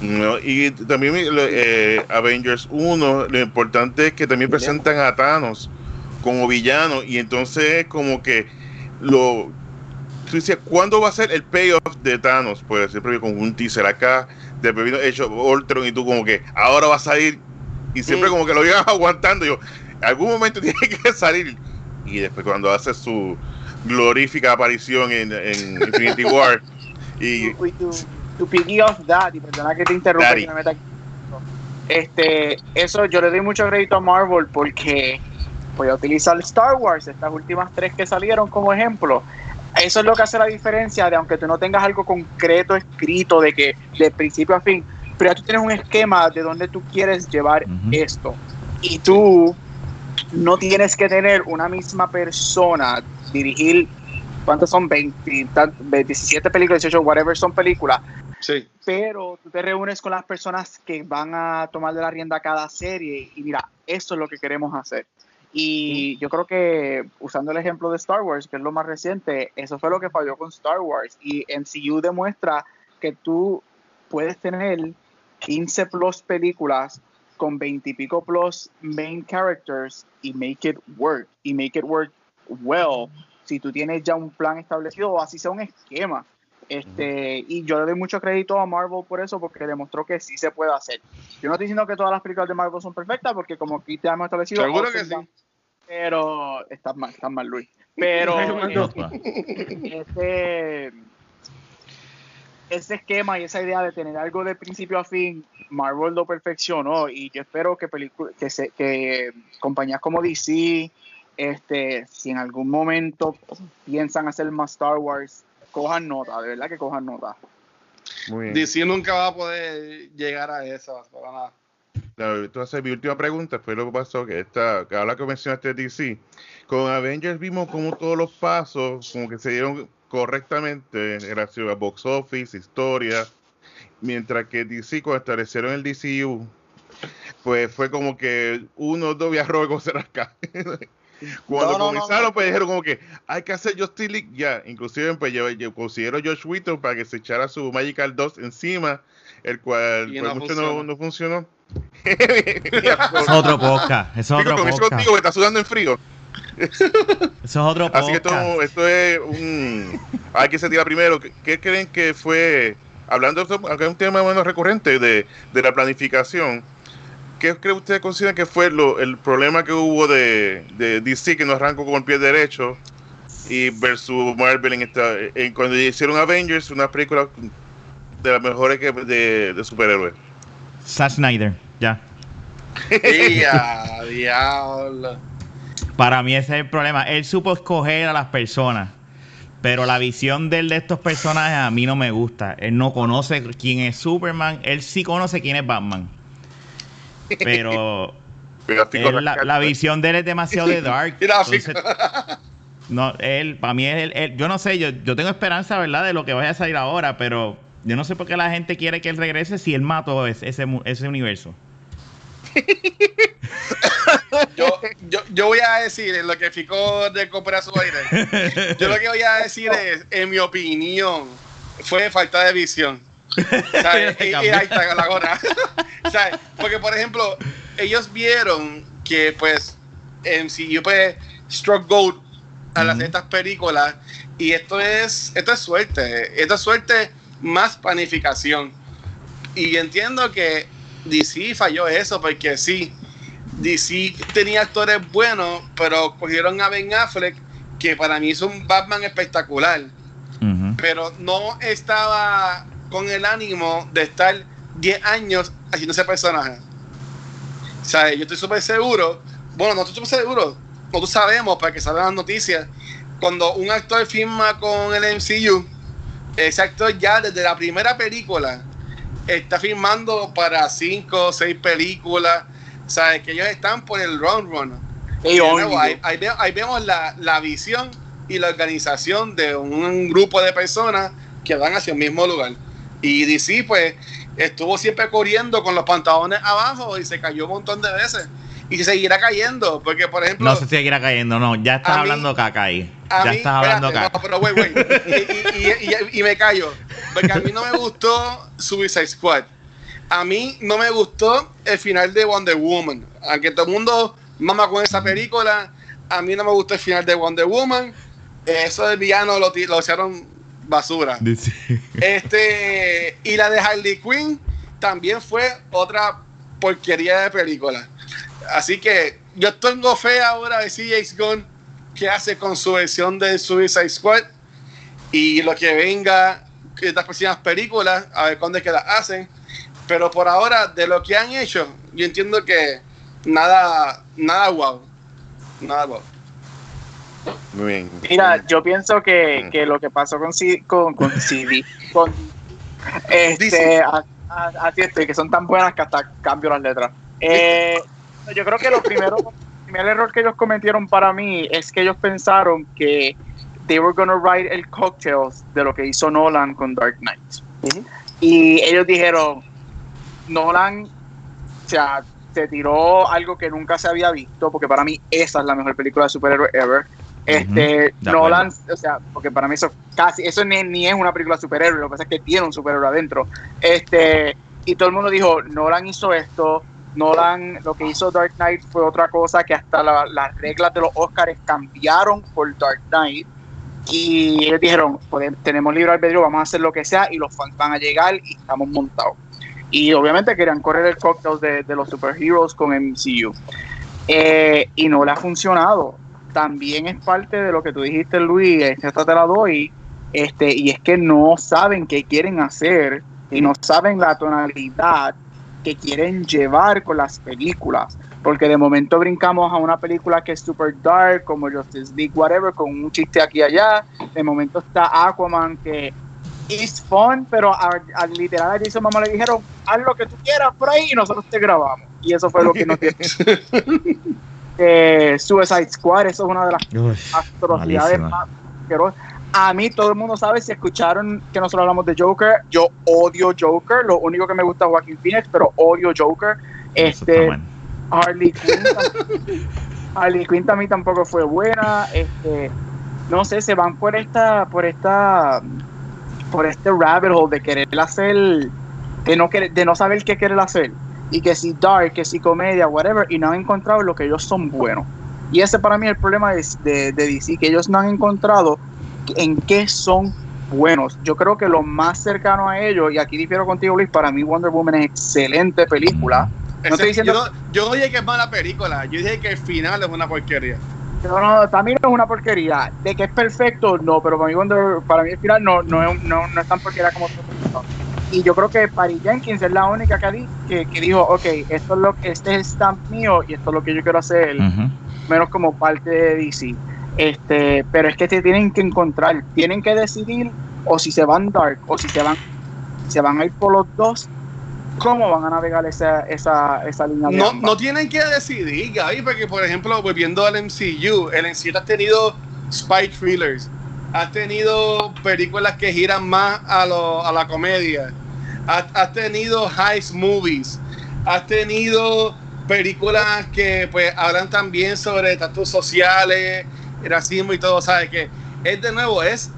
No, y también eh, Avengers 1, lo importante es que también presentan a Thanos como villano y entonces como que lo... Tú dices, ¿cuándo va a ser el payoff de Thanos? Pues siempre con un teaser acá, después vino hecho Ultron y tú como que ahora va a salir y siempre Mm. como que lo iban aguantando. Yo, algún momento tiene que salir y después cuando hace su glorífica aparición en, en Infinity War y to, to, to piggy off that, y perdona que te interrumpa Daddy. y me meta aquí. Este, eso yo le doy mucho crédito a Marvel porque voy a utilizar Star Wars, estas últimas tres que salieron como ejemplo. Eso es lo que hace la diferencia de aunque tú no tengas algo concreto escrito de que de principio a fin, pero ya tú tienes un esquema de dónde tú quieres llevar Ujú. esto. Y tú no tienes que tener una misma persona dirigir ¿cuántas son? 20, tan- 17 películas, 18, whatever son películas, Sí. pero tú te reúnes con las personas que van a tomar de la rienda cada serie y mira, eso es lo que queremos hacer. Y yo creo que usando el ejemplo de Star Wars, que es lo más reciente, eso fue lo que falló con Star Wars. Y MCU demuestra que tú puedes tener 15 plus películas con 20 y pico plus main characters y make it work. Y make it work well. Si tú tienes ya un plan establecido o así sea un esquema. Este, y yo le doy mucho crédito a Marvel por eso, porque demostró que sí se puede hacer. Yo no estoy diciendo que todas las películas de Marvel son perfectas, porque como aquí te hemos establecido, Seguro que sí. Pero estás mal, estás mal, Luis. Pero ese, ese esquema y esa idea de tener algo de principio a fin, Marvel lo perfeccionó y yo espero que, que, se, que compañías como DC, este, si en algún momento piensan hacer más Star Wars, cojan nota, de verdad que cojan nota. muy bien. DC nunca va a poder llegar a eso, para nada. No, entonces mi última pregunta fue lo que pasó, que esta, que ahora que mencionaste DC, con Avengers vimos como todos los pasos como que se dieron correctamente en relación a box office, historia, mientras que DC cuando establecieron el DCU, pues fue como que uno, dos viajes con acá. Cuando No, no, no, comenzaron, no. pues dijeron como que hay que hacer Justice League ya. Inclusive, pues yo, yo considero a Josh Whedon para que se echara su Magical 2 encima, el cual pues, no mucho funcionó. no, no funcionó. Es otro podcast. Eso es Digo, otro con eso podcast. contigo que está sudando en frío. Eso es otro Así que podcast. esto, esto es un. Hay que se tira primero. ¿Qué, qué creen que fue? Hablando de esto, aunque es un tema menos recurrente de, de la planificación. ¿Qué cree usted considera que fue lo, el problema que hubo de, de DC que no arrancó con el pie derecho y versus Marvel en esta en cuando hicieron Avengers, una película de las mejores que de, de superhéroes? Zack Snyder, ya. ¡Ya, diablo! Para mí ese es el problema. Él supo escoger a las personas. Pero la visión de él de estos personajes a mí no me gusta. Él no conoce quién es Superman. Él sí conoce quién es Batman. Pero él- la, la visión de él es demasiado de dark. Entonces, no, él, para mí es él, él- yo no sé, yo, yo tengo esperanza, ¿verdad? De lo que vaya a salir ahora, pero yo no sé por qué la gente quiere que él regrese si él mató ese, ese, ese universo. Yo, yo, yo voy a decir en lo que Fico recupera su aire. Yo lo que voy a decir es, en mi opinión, fue falta de visión. ¿Sabes? y, y ahí está la gorra. ¿Sabes? Porque, por ejemplo, ellos vieron que, pues, en MCU pues, struck gold al hacer estas películas. Y esto es, esto es suerte. Esto es suerte más planificación. Y entiendo que DC falló eso, porque sí, DC tenía actores buenos, pero cogieron a Ben Affleck, que para mí es un Batman espectacular, pero no estaba con el ánimo de estar 10 años haciendo ese personaje. O sea, yo estoy súper seguro, bueno, no estoy súper seguro, nosotros sabemos, para que salgan las noticias, cuando un actor firma con el MCU, ese actor ya desde la primera película está firmando para 5 o 6 películas, ¿sabes? Que ellos están por el run run. Ey, Y de oye. nuevo, ahí, ahí ve- ahí vemos la, la visión y la organización de un grupo de personas que van hacia el mismo lugar. Y DC, pues, estuvo siempre corriendo con los pantalones abajo y se cayó un montón de veces. Y se seguirá cayendo, porque, por ejemplo, No se seguirá cayendo, no. Ya estás mí- hablando caca ahí. Ya mí- estás hablando espérate, caca. No, pero güey, güey. Y, y- y- y- y me callo. Porque a mí no me gustó Suicide Squad. A mí no me gustó el final de Wonder Woman. Aunque todo el mundo mama con esa película, a mí no me gustó el final de Wonder Woman. Eso del villano lo, lo hicieron basura. Dice- Este, y la de Harley Quinn también fue otra porquería de película. Así que yo tengo fe ahora de CJ Gunn qué hace con su versión de Suicide Squad y lo que venga de estas próximas películas, a ver cuándo es que las hacen. Pero por ahora, de lo que han hecho, yo entiendo que nada, nada wow. Nada wow. Muy bien. Mira, yo pienso que, que lo que pasó con, C- con, con CD, con este, a- a- así estoy, que son tan buenas que hasta cambio las letras. Eh, yo creo que lo primero, el primer error que ellos cometieron para mí es que ellos pensaron que they were gonna write el cocktails de lo que hizo Nolan con Dark Knight. Y ellos dijeron, Nolan, o sea, se tiró algo que nunca se había visto, porque para mí esa es la mejor película de superhéroe ever. Este, de Nolan, o sea, porque para mí eso casi, eso ni, ni es una película de superhéroe, lo que pasa es que tiene un superhéroe adentro. Este, y todo el mundo dijo, Nolan hizo esto, Nolan, lo que hizo Dark Knight fue otra cosa que hasta la- las reglas de los Oscars cambiaron por Dark Knight. Y ellos dijeron, "Podem- tenemos libre albedrío, vamos a hacer lo que sea y los fans van a llegar y estamos montados. Y obviamente querían correr el cocktail de, de los superheroes con MCU. Eh, y no le ha funcionado. También es parte de lo que tú dijiste, Luis, esta te la doy, este, y es que no saben qué quieren hacer y no saben la tonalidad que quieren llevar con las películas. Porque de momento brincamos a una película que es super dark, como Justice League, whatever, con un chiste aquí y allá. De momento está Aquaman, que es fun, pero a, a- literal a Jason Momoa le dijeron, haz lo que tú quieras por ahí y nosotros te grabamos. Y eso fue lo que nos dio. Eh, Suicide Squad, eso es una de las Uy, atrocidades malísima. más asquerosas. A mí todo el mundo sabe, si escucharon que nosotros hablamos de Joker, yo odio Joker, lo único que me gusta es Joaquin Phoenix, pero odio Joker. Este. Harley Quinn, Harley Quinn también tampoco fue buena. Este, no sé, se van por esta, por esta, por este rabbit hole de querer hacer, de no querer, de no saber qué querer hacer y que si dark, que si comedia, whatever, y no han encontrado lo que ellos son buenos. Y ese para mí es el problema de, de, de DC, que ellos no han encontrado en qué son buenos. Yo creo que lo más cercano a ellos, y aquí difiero contigo Luis, para mí Wonder Woman es excelente película. No estoy diciendo- yo, no, yo no dije que es mala película, yo dije que el final es una porquería. No, no, también es una porquería. De que es perfecto, no, pero para mí, Wonder- para mí el final no, no, es, no, no es tan porquería como. Y yo creo que Patty Jenkins es la única que, di- que, que dijo, ok, esto es lo, este es el stamp mío y esto es lo que yo quiero hacer, menos como parte de DC. Este, pero es que te tienen que encontrar, tienen que decidir o si se van dark o si se van, se van a ir por los dos, cómo van a navegar esa, esa, esa línea de No, ambas. no tienen que decidir, Gaby, porque por ejemplo, volviendo al MCU, el MCU ha tenido spy thrillers, has tenido películas que giran más a, lo- a la comedia, has, has tenido heist movies, has tenido películas que pues hablan también sobre estatus sociales, racismo y todo, ¿sabes? Que es de nuevo, es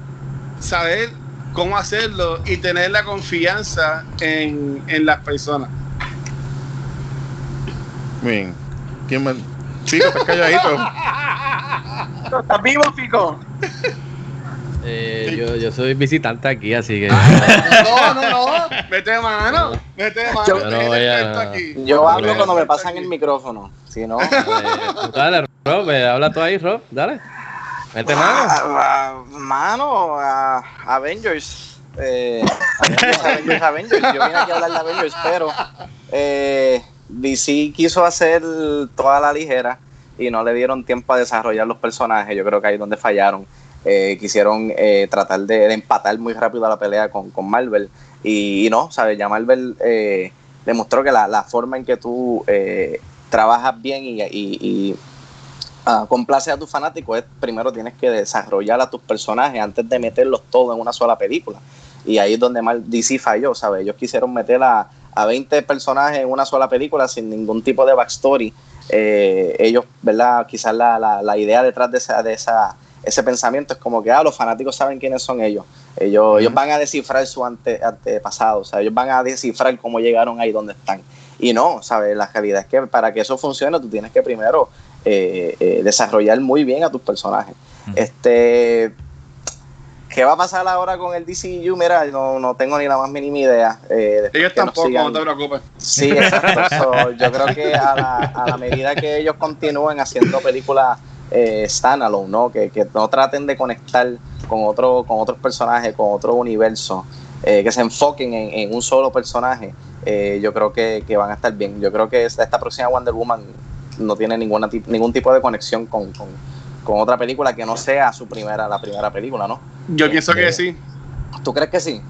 saber cómo hacerlo y tener la confianza en, en las personas. Bien. ¿Quién más? Fico, estás calladito. ¿Estás vivo, Fico? Eh, yo, yo soy visitante aquí, así que. No, no, no. Mete mano. Mete mano. Yo Tú no eres voy a- experto aquí. Yo hablo cuando me pasan el micrófono. Si no, Eh, dale, Rob, eh, habla tú ahí, Rob, dale. Mete mano. Ah, ah, mano, ah, Avengers. Eh, Avengers, Avengers, Avengers. Yo vine aquí a hablar de Avengers, pero eh, DC quiso hacer toda la ligera y no le dieron tiempo a desarrollar los personajes. Yo creo que ahí es donde fallaron. Eh, quisieron eh, tratar de, empatar muy rápido la pelea con, con Marvel y, no, ¿sabes? Ya Marvel eh, demostró que la, forma en que tú eh, trabajas bien y, y- ah, complaces a tus fanáticos es primero tienes que desarrollar a tus personajes antes de meterlos todos en una sola película. Y ahí es donde mal DC falló, ¿sabes? Ellos quisieron meter a, a 20 personajes en una sola película sin ningún tipo de backstory. Eh, ellos, ¿verdad? Quizás la, la, la idea detrás de esa, de esa ese pensamiento es como que ah, los fanáticos saben quiénes son ellos. Ellos, ellos van a descifrar su ante, antepasado, o sea, ellos van a descifrar cómo llegaron ahí donde están. Y no, ¿sabes? La realidad es que para que eso funcione, tú tienes que primero eh, eh, desarrollar muy bien a tus personajes. Este. ¿Qué va a pasar ahora con el DCU? Mira, no, no tengo ni la más mínima idea. Eh, Ellos tampoco, sigan- no te preocupes. Sí, exacto. So, yo creo que a la, a la medida que ellos continúen haciendo películas eh, standalone, ¿no? Que, que no traten de conectar con otro, con otros personajes, con otro universo, eh, que se enfoquen en, en un solo personaje, eh, yo creo que, que van a estar bien. Yo creo que esta, esta próxima Wonder Woman no tiene ninguna ningún tipo de conexión con, con, con otra película que no sea su primera, la primera película, ¿no? Yo pienso que sí. ¿Tú crees que sí?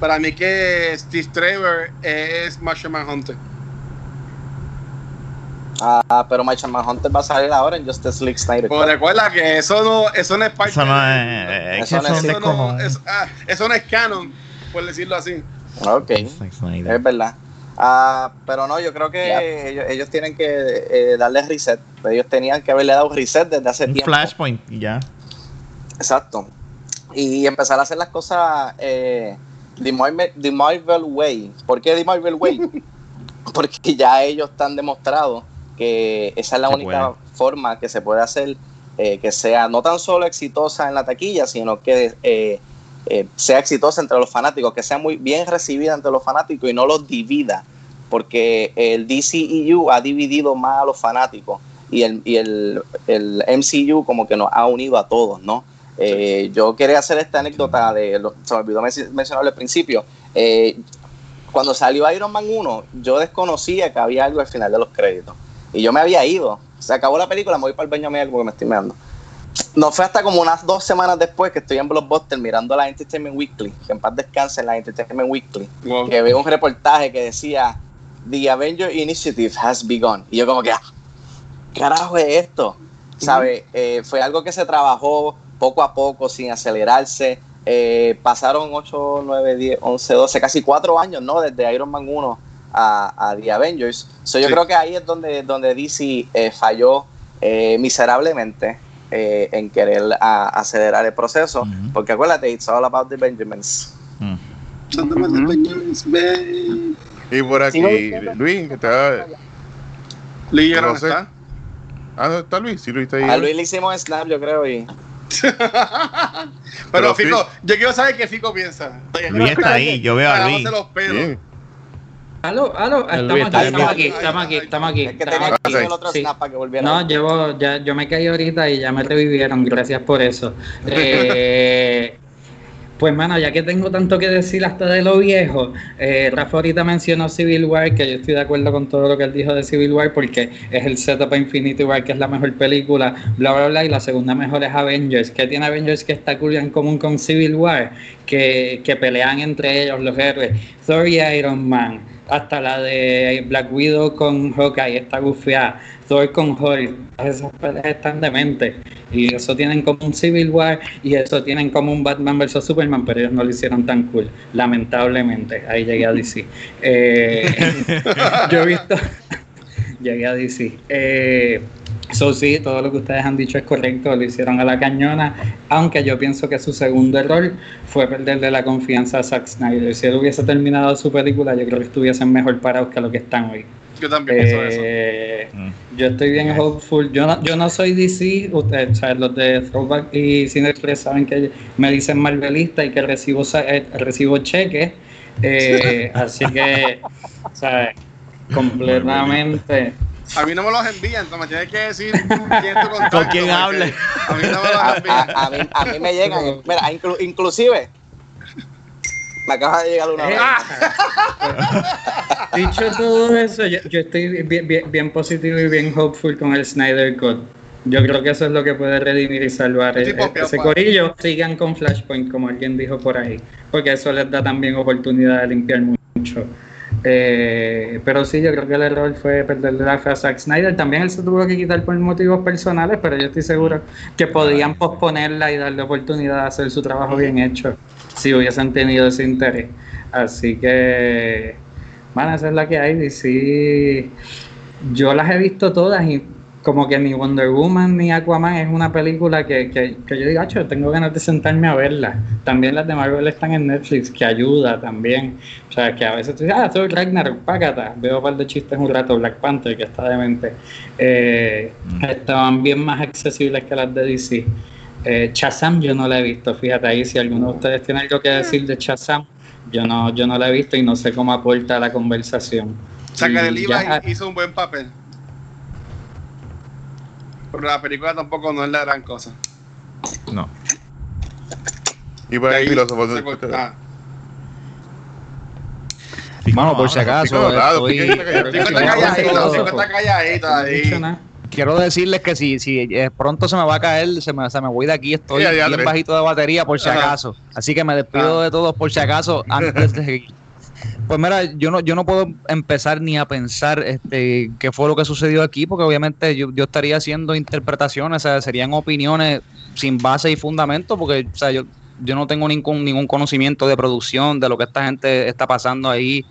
Para mí que Steve Trevor es Martian Manhunter. Ah, pero Michael Manhunter va a salir ahora en Justice League Snyder. Cut. recuerda que eso no, eso no es parte Eso no es. Eso no eso, no, eso- ah, eso no es canon, por decirlo así. Ok. Es verdad. Ah, pero no, yo creo que ellos, ellos tienen que eh, darle reset. Ellos tenían que haberle dado reset desde hace Un tiempo. flashpoint y ya. Exacto. Y empezar a hacer las cosas eh, the, Marvel, the Marvel Way. ¿Por qué The Marvel Way? Porque ya ellos están demostrado que esa es la Se única puede. forma que se puede hacer eh, que sea no tan solo exitosa en la taquilla, sino que eh, eh, sea exitosa entre los fanáticos, que sea muy bien recibida entre los fanáticos y no los divida, porque el DCEU ha dividido más a los fanáticos y el, y el, el MCU como que nos ha unido a todos, ¿no? Yo quería hacer esta anécdota de, lo- se me olvidó men- mencionarlo al principio, cuando salió Iron Man 1, yo desconocía que había algo al final de los créditos. Y yo me había ido. Se acabó la película, me voy para el baño a mear porque me estoy meando. No fue hasta como unas dos semanas después que estoy en Blockbuster mirando la Entertainment Weekly, que en paz descanse en la Entertainment Weekly, Wow. que veo un reportaje que decía The Avenger Initiative has begun. Y yo como que, ah, carajo es esto? ¿Sabe? Eh, fue algo que se trabajó poco a poco, sin acelerarse. Eh, pasaron 8, 9, 10, 11, 12, casi 4 años, ¿no? Desde Iron Man 1 a, a The Avengers. So, yo Sí. creo que ahí es donde, donde DC eh, falló eh, miserablemente eh, en querer a- acelerar el proceso. Ujú. Porque acuérdate, it's all about the Benjamins. Mm. Y por aquí. Luis, que está. Lee ya no está. Ah, ¿dónde está Luis? Sí, Luis está ahí. A Luis le hicimos snap, yo creo, y Pero, Pero Fico, yo quiero saber qué Fico piensa. Luis está ahí, yo veo a Luis. los pelos. Aló, aló, estamos aquí, estamos aquí, estamos aquí, estamos aquí. es que tenía aquí. el otro Sí. snap para que volviera. No, llevo, ya, yo me caí ahorita y ya me revivieron, gracias por eso. Eh, pues, mano, ya que tengo tanto que decir hasta de lo viejo, eh, Rafa ahorita mencionó Civil War, que yo estoy de acuerdo con todo lo que él dijo de Civil War, porque es el setup a Infinity War, que es la mejor película, bla, bla, bla, y la segunda mejor es Avengers. ¿Qué tiene Avengers que está cool en común con Civil War? Que, que pelean entre ellos los héroes. Thor y Iron Man, hasta la de Black Widow con Hawkeye está gufiada, Thor con Hulk, esas peleas están dementes y eso tienen como un Civil War y eso tienen como un Batman vs Superman, pero ellos no lo hicieron tan cool, lamentablemente, ahí llegué a DC. Eh, yo he visto llegué a DC. Eh, eso sí, todo lo que ustedes han dicho es correcto, lo hicieron a la cañona, aunque yo pienso que su segundo error fue perderle la confianza a Zack Snyder. Si él hubiese terminado su película, yo creo que estuviesen mejor parados que lo que están hoy. Yo también pienso eso. Eh, Mm. Yo estoy bien hopeful. Yo no, yo no soy DC. Ustedes, o sea, los de Throwback y Cine Express saben que me dicen Marvelista y que recibo, sa- eh, recibo cheques. Eh, así que, o sea, completamente. A mí no me los envían, entonces me tienes que decir quién tu contacto. ¿Con quién habla? A mí no me los envían. a- a mí, a mí me llegan, mira, inclu- inclusive, me acaba de llegar una Eh, Dicho todo eso, yo, yo estoy bien, bien- bien positivo y bien hopeful con el Snyder Cut. Yo creo que eso es lo que puede redimir y salvar ese padre. corillo. Sigan con Flashpoint, como alguien dijo por ahí, porque eso les da también oportunidad de limpiar mucho. Eh, pero sí, yo creo que el error fue perderle la fe a Zack Snyder. También él se tuvo que quitar por motivos personales, pero yo estoy seguro que podían posponerla y darle oportunidad de hacer su trabajo bien hecho si hubiesen tenido ese interés. Así que, bueno, esa es la que hay. Y sí, yo las he visto todas y como que ni Wonder Woman ni Aquaman es una película que, que, que yo digo, "Acho, tengo ganas de sentarme a verla. También las de Marvel están en Netflix, que ayuda también. O sea, que a veces tú dices, ah, soy Ragnarok, págata. Veo un par de chistes un rato, Black Panther, que está demente. Eh, Estaban bien más accesibles que las de DC. Eh, Shazam yo no la he visto, fíjate ahí, si alguno de ustedes tiene algo que decir de Shazam, yo no, yo no la he visto y no sé cómo aporta a la conversación. Sacar el Y IVA ya- hizo un buen papel. Pero la película tampoco no es la gran cosa. No. Y por ahí, Ahí filósofo. se corta. Mano, por si acaso, quiero decirles que si, si eh, pronto se me va a caer, se me, se me voy de aquí, estoy bien bajito de batería por si acaso. Así que me despido Ah. de todos por si acaso antes de seguir. Pues mira, yo no, yo no puedo empezar ni a pensar este, qué fue lo que sucedió aquí, porque obviamente yo, yo estaría haciendo interpretaciones, o sea, serían opiniones sin base y fundamento, porque o sea, yo, yo no tengo ningún, ningún conocimiento de producción, de lo que esta gente está pasando ahí.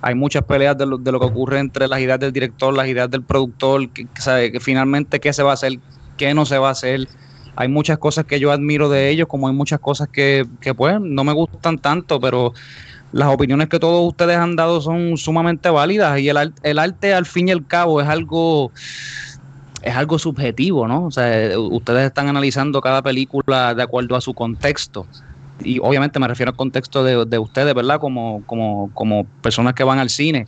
Hay muchas peleas de lo, de lo que ocurre entre las ideas del director, las ideas del productor, que, que que finalmente qué se va a hacer, qué no se va a hacer. Hay muchas cosas que yo admiro de ellos, como hay muchas cosas que, que pues no me gustan tanto, pero las opiniones que todos ustedes han dado son sumamente válidas y el, el arte al fin y al cabo es algo es algo subjetivo, ¿no? O sea, ustedes están analizando cada película de acuerdo a su contexto. Y obviamente me refiero al contexto de, de ustedes, ¿verdad? Como, como, como personas que van al cine.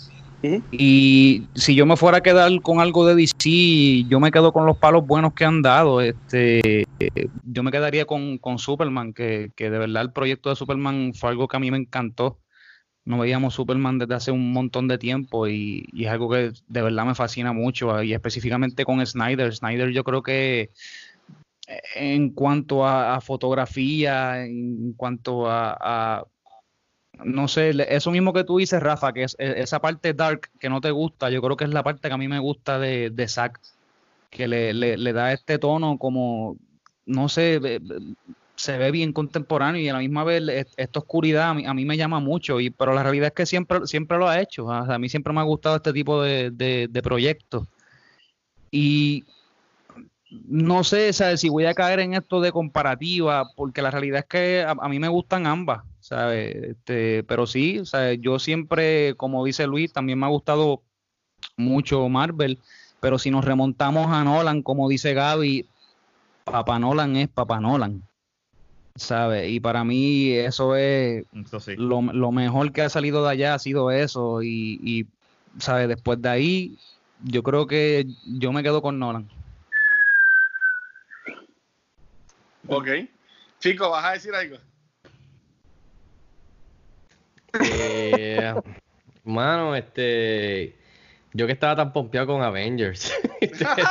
Y si yo me fuera a quedar con algo de DC, yo me quedo con los palos buenos que han dado. Este, yo me quedaría con, con Superman, que, que de verdad el proyecto de Superman fue algo que a mí me encantó. No veíamos Superman desde hace un montón de tiempo y, y es algo que de verdad me fascina mucho. Y específicamente con Snyder. Snyder yo creo que eh, en cuanto a, fotografía, en cuanto a, no sé, eso mismo que tú dices, Rafa, que es e- esa parte dark que no te gusta, yo creo que es la parte que a mí me gusta de, de Zack, que le, le- le da este tono como, no sé, se ve bien contemporáneo y a la misma vez esta oscuridad a mí, a mí me llama mucho, y, pero la realidad es que siempre, siempre lo ha hecho, o a mí siempre me ha gustado este tipo de, de, proyectos. Y no sé si voy a caer en esto de comparativa, porque la realidad es que a, a mí me gustan ambas. Este, pero sí, yo siempre, como dice Luis, también me ha gustado mucho Marvel, pero si nos remontamos a Nolan, como dice Gaby, Papa Nolan es Papa Nolan, ¿sabes? Y para mí eso es Eso sí. lo, lo mejor que ha salido de allá ha sido eso y, y, ¿sabes? Después de ahí, yo creo que yo me quedo con Nolan. Ok. Chico, ¿vas a decir algo? Eh, mano, este. Yo que estaba tan pompeado con Avengers. Ustedes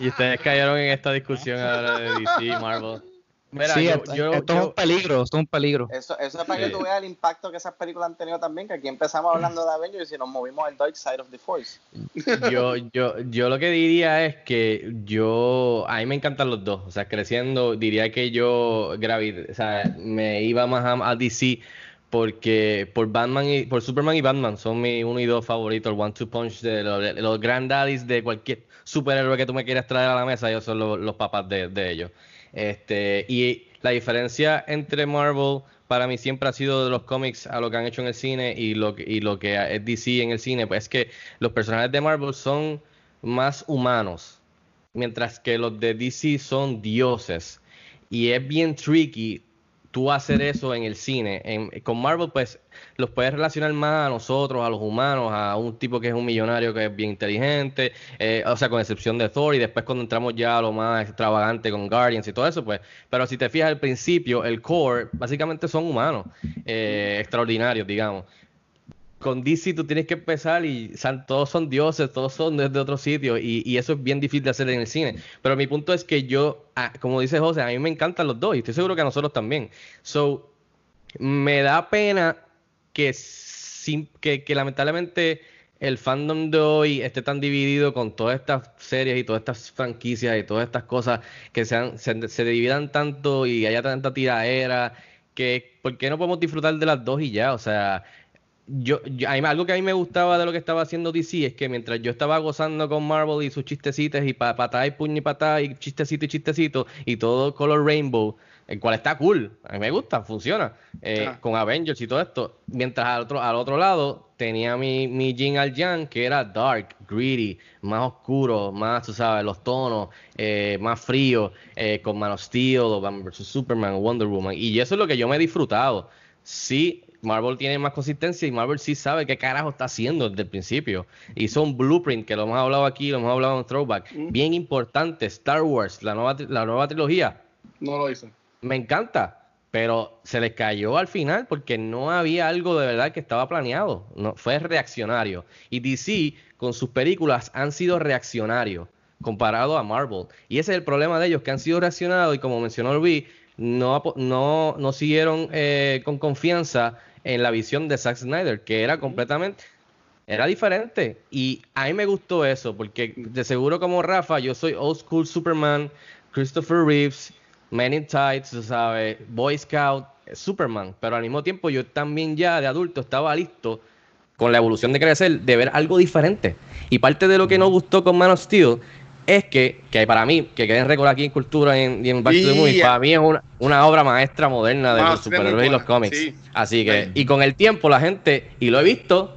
y ustedes cayeron en esta discusión ahora de DC, Marvel. Mira, sí, yo, esto, yo- esto es un peligro, esto es un peligro. Eso, eso es para que tú veas el impacto que esas películas han tenido también, que aquí empezamos hablando de Avengers y nos movimos al Dark Side of the Force. yo, yo, yo lo que diría es que yo, a mí me encantan los dos, o sea, creciendo, diría que yo gravid, o sea, me iba más a, a DC, porque por Batman y por Superman y Batman son mi uno y dos favoritos, el one two punch de los, de los granddaddies de cualquier superhéroe que tú me quieras traer a la mesa, ellos son los, los papás de, de ellos. Este, y la diferencia entre Marvel para mí siempre ha sido de los cómics a lo que han hecho en el cine y lo, y lo que es DC en el cine, pues es que los personajes de Marvel son más humanos, mientras que los de DC son dioses. Y es bien tricky tú hacer eso en el cine. En- con Marvel, pues, los puedes relacionar más a nosotros, a los humanos, a un tipo que es un millonario que es bien inteligente, eh, o sea, con excepción de Thor, y después cuando entramos ya a lo más extravagante con Guardians y todo eso, pues, pero si te fijas al principio, el core, básicamente son humanos, eh, extraordinarios, digamos con DC tú tienes que empezar y todos son dioses, todos son desde otro sitio y, y eso es bien difícil de hacer en el cine. Pero mi punto es que yo, ah, como dice José, a mí me encantan los dos y estoy seguro que a nosotros también. So, me da pena que, sin- que, que lamentablemente el fandom de hoy esté tan dividido con todas estas series y todas estas franquicias y todas estas cosas que sean, se, se dividan tanto y haya tanta tiraera que ¿por qué no podemos disfrutar de las dos y ya? O sea, yo, yo- mí- algo que a mí me gustaba de lo que estaba haciendo DC es que mientras yo estaba gozando con Marvel y sus chistecitos y pa patada y puño y patada y chistecito y chistecito y todo color rainbow, el cual está cool, a mí me gusta, funciona, eh, Ah. con Avengers y todo esto, mientras al otro, al otro lado tenía mi, mi Jin al Yang que era dark, greedy, más oscuro, más, tú sabes, los tonos, eh, más frío, eh, con Man of Steel, o Batman vs. Superman, Wonder Woman, y eso es lo que yo me he disfrutado. Sí, Marvel tiene más consistencia y Marvel sí sabe qué carajo está haciendo desde el principio. Hizo un blueprint que lo hemos hablado aquí, lo hemos hablado en Throwback. Mm. Bien importante, Star Wars, la nueva, la nueva trilogía. No lo hizo. Me encanta, pero se les cayó al final porque no había algo de verdad que estaba planeado. No, fue reaccionario. Y DC, con sus películas, han sido reaccionarios comparado a Marvel. Y ese es el problema de ellos, que han sido reaccionados y como mencionó Luis, no, no, no siguieron eh, con confianza en la visión de Zack Snyder, que era completamente... Era diferente. Y a mí me gustó eso porque de seguro como Rafa yo soy old school Superman, Christopher Reeves, Men in Tights, sabes, Boy Scout, Superman, pero al mismo tiempo yo también ya de adulto estaba listo con la evolución de crecer de ver algo diferente. Y parte de lo que no gustó con Man of Steel es que, que para mí, que queden récord aquí en Cultura y en, y en Back to the Movie, Yeah. para mí es una, una obra maestra moderna de Man los superhéroes y los cómics. sí. Así que, y con el tiempo la gente, y lo he visto,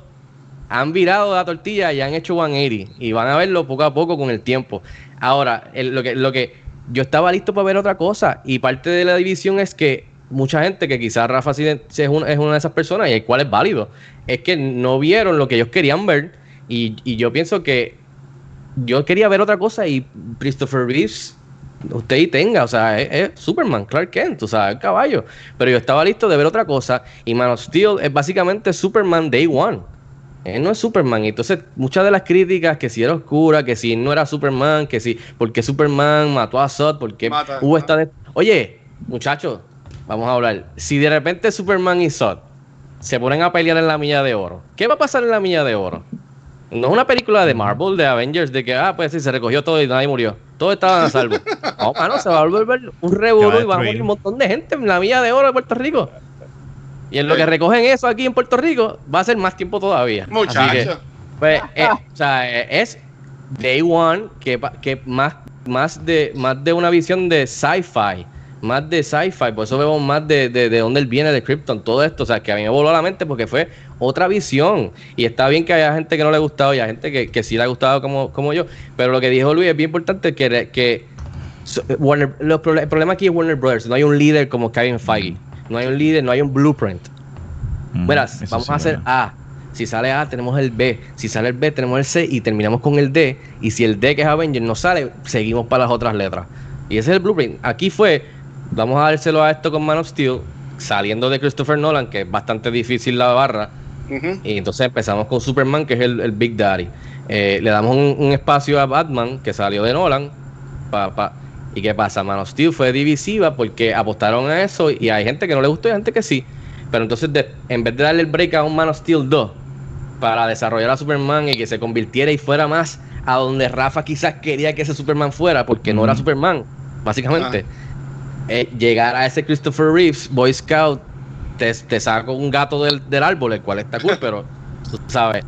han virado la tortilla y han hecho 180 y van a verlo poco a poco con el tiempo. Ahora, el- lo que lo que yo estaba listo para ver otra cosa y parte de la división es que mucha gente que quizás Rafa sí sí es una, es una de esas personas y el cual es válido, es que no vieron lo que ellos querían ver y, y yo pienso que yo quería ver otra cosa y Christopher Reeves usted y tenga, o sea, es, es Superman, Clark Kent, o sea, el caballo. Pero yo estaba listo de ver otra cosa y Man of Steel es básicamente Superman Day One. Él no es Superman. Entonces, muchas de las críticas, que si era oscura, que si no era Superman, que si, porque Superman mató a Zod, porque Mata, hubo ah. esta... de- Oye, muchachos, vamos a hablar. Si de repente Superman y Zod se ponen a pelear en la milla de oro, ¿qué va a pasar en la milla de oro? No es una película de Marvel, de Avengers, de que, ah, pues sí, se recogió todo y nadie murió. Todos estaban a salvo. No, mano, se va a volver un revuelo va y va a morir un montón de gente en la milla de oro de Puerto Rico. Y en lo que recogen eso aquí en Puerto Rico, va a ser más tiempo todavía. Así que, Muchacho. pues, eh, o sea, eh, es Day One que, que más, más, de, más de una visión de sci-fi. Más de sci-fi, por eso vemos más de, de, de dónde él viene, de Krypton, todo esto. O sea, que a mí me voló a la mente porque fue otra visión. Y está bien que haya gente que no le ha gustado y hay gente que, que sí le ha gustado como, como yo. Pero lo que dijo Luis es bien importante que, que Warner, los el problema aquí es Warner Brothers. No hay un líder como Kevin Feige. No hay un líder, no hay un blueprint. Mm, vamos sí, a hacer. A. Si sale A, tenemos el B. Si sale el B, tenemos el C y terminamos con el D. Y si el D, que es Avenger, no sale, seguimos para las otras letras. Y ese es el blueprint. Aquí fue, vamos a dárselo a esto con Man of Steel, saliendo de Christopher Nolan, que es bastante difícil la barra. Y entonces empezamos con Superman, que es el, el Big Daddy. Eh, le damos un, un espacio a Batman, que salió de Nolan. pa- pa- ¿Y qué pasa? Man of Steel fue divisiva porque apostaron a eso y hay gente que no le gustó y hay gente que sí. Pero entonces, de- en vez de darle el break a un Man of Steel 2 para desarrollar a Superman y que se convirtiera y fuera más a donde Rafa quizás quería que ese Superman fuera, porque no era. Superman, básicamente. Eh, llegar a ese Christopher Reeves, Boy Scout, te, te saco un gato del, del árbol, el cual está cool, pero tú sabes.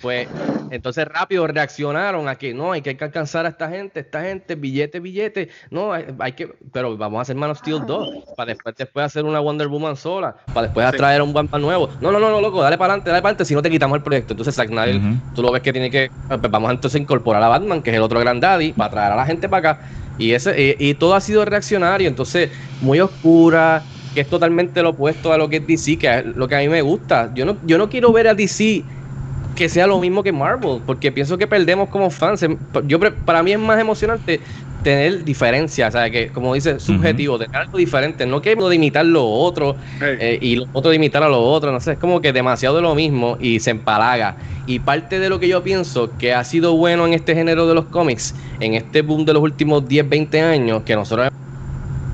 Pues entonces rápido reaccionaron a que no, hay que alcanzar a esta gente, esta gente, billete, billete, no, hay, hay que, pero vamos a hacer Man of Steel 2, para después, después hacer una Wonder Woman sola, para después Sí. traer un Batman nuevo. No, no, no, no, loco, dale para adelante, dale para adelante, si no te quitamos el proyecto. Entonces Zack Snyder, tú lo ves que tiene que, pues vamos a entonces incorporar a Batman, que es el otro gran daddy, para traer a la gente para acá. Y ese y, y todo ha sido reaccionario, entonces muy oscura, que es totalmente lo opuesto a lo que es DC, que es lo que a mí me gusta. Yo no, yo no quiero ver a DC que sea lo mismo que Marvel, porque pienso que perdemos como fans. Yo para mí es más emocionante tener diferencias, o sea, que como dice, subjetivo, tener algo diferente, no que uno de imitar lo otro Hey. eh, y lo otro de imitar a lo otro, no sé, es como que demasiado de lo mismo y se empalaga. Y parte de lo que yo pienso que ha sido bueno en este género de los cómics, en este boom de los últimos 10, 20 años, que nosotros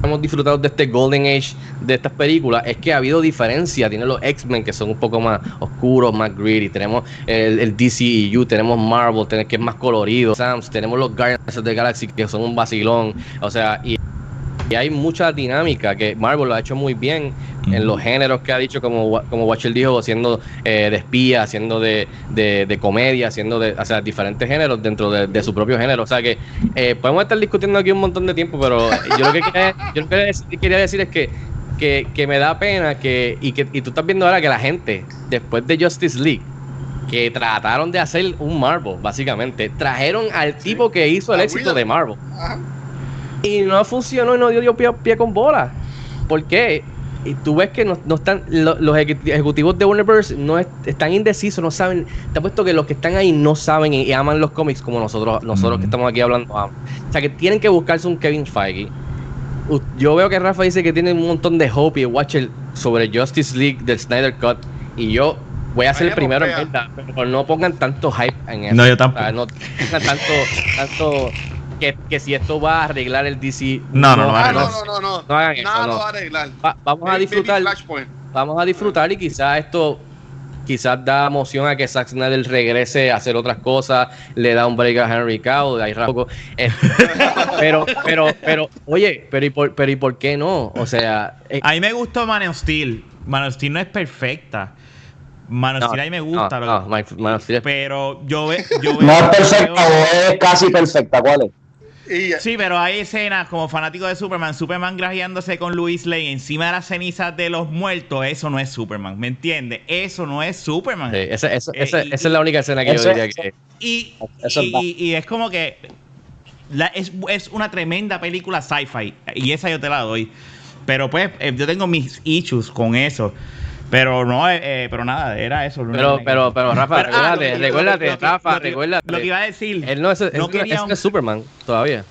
hemos disfrutado de este Golden Age de estas películas es que ha habido diferencia. Tiene los X-Men que son un poco más oscuros, más gritty. Tenemos el, el DCEU, tenemos Marvel, que es más colorido. Sams, tenemos los Guardians of the Galaxy que son un vacilón. O sea, y, y hay mucha dinámica que Marvel lo ha hecho muy bien en los géneros que ha dicho, como, como Watcher dijo, haciendo eh, de espía, haciendo de, de, de comedia, haciendo de, o sea, diferentes géneros dentro de, de su propio género. O sea que eh, podemos estar discutiendo aquí un montón de tiempo, pero yo lo que quería, yo lo que decir- quería decir es que, que, que me da pena que y, que, y tú estás viendo ahora que la gente, después de Justice League, que trataron de hacer un Marvel, básicamente, trajeron al tipo que hizo el A éxito de Marvel. Y no funcionó y no dio, dio pie, pie con bola. ¿Por qué? Y tú ves que no, no están lo- los ejecu- ejecutivos de Universe no es- están indecisos, no saben. Te apuesto que los que están ahí no saben y, y aman los cómics como nosotros, nosotros que estamos aquí hablando. aman. O sea que tienen que buscarse un Kevin Feige. Yo veo que Rafa dice que tiene un montón de hope y Watcher sobre Justice League del Snyder Cut. Y yo voy a ser el primero en verdad, pero no pongan tanto hype en eso. No, yo O tampoco. sea, no pongan tanto, tanto que, que si esto va a arreglar el DC. No, no, no no, no, no, no. No hagan eso, Nada no. lo va a arreglar. Va- vamos a disfrutar, vamos a disfrutar y quizás esto quizás da emoción a que Zack Snyder regrese a hacer otras cosas, le da un break a Henry Cavill, ahí poco. pero, pero, pero, oye, pero y por, pero y por qué no? O sea, eh, A mí me gustó Man of Steel. Man of Steel no es perfecta. Man of no, Steel a mí me gusta. no, lo- no, Man- Man of Steel es- Pero yo, ve, yo veo. No es veo- perfecta, o es casi perfecta, ¿cuál es? Y Sí, pero hay escenas como fanático de Superman, Superman grajeándose con Luis Lane encima de las cenizas de los muertos, eso no es Superman, ¿me entiendes? Eso no es Superman. sí, esa, esa- Eh, esa- y- esa es la única escena que yo diría que Y, y, y- y es como que la- es, es una tremenda película sci-fi y esa yo te la doy. Pero pues eh, yo tengo mis issues con eso. Pero no, eh, eh, pero nada, era eso. pero, pero, pero Rafa, Pero, ah, recuérdate, lo recuérdate, Rafa, lo recuérdate. Lo que iba a decir. Él no es, es, no quería es- un- es Superman todavía.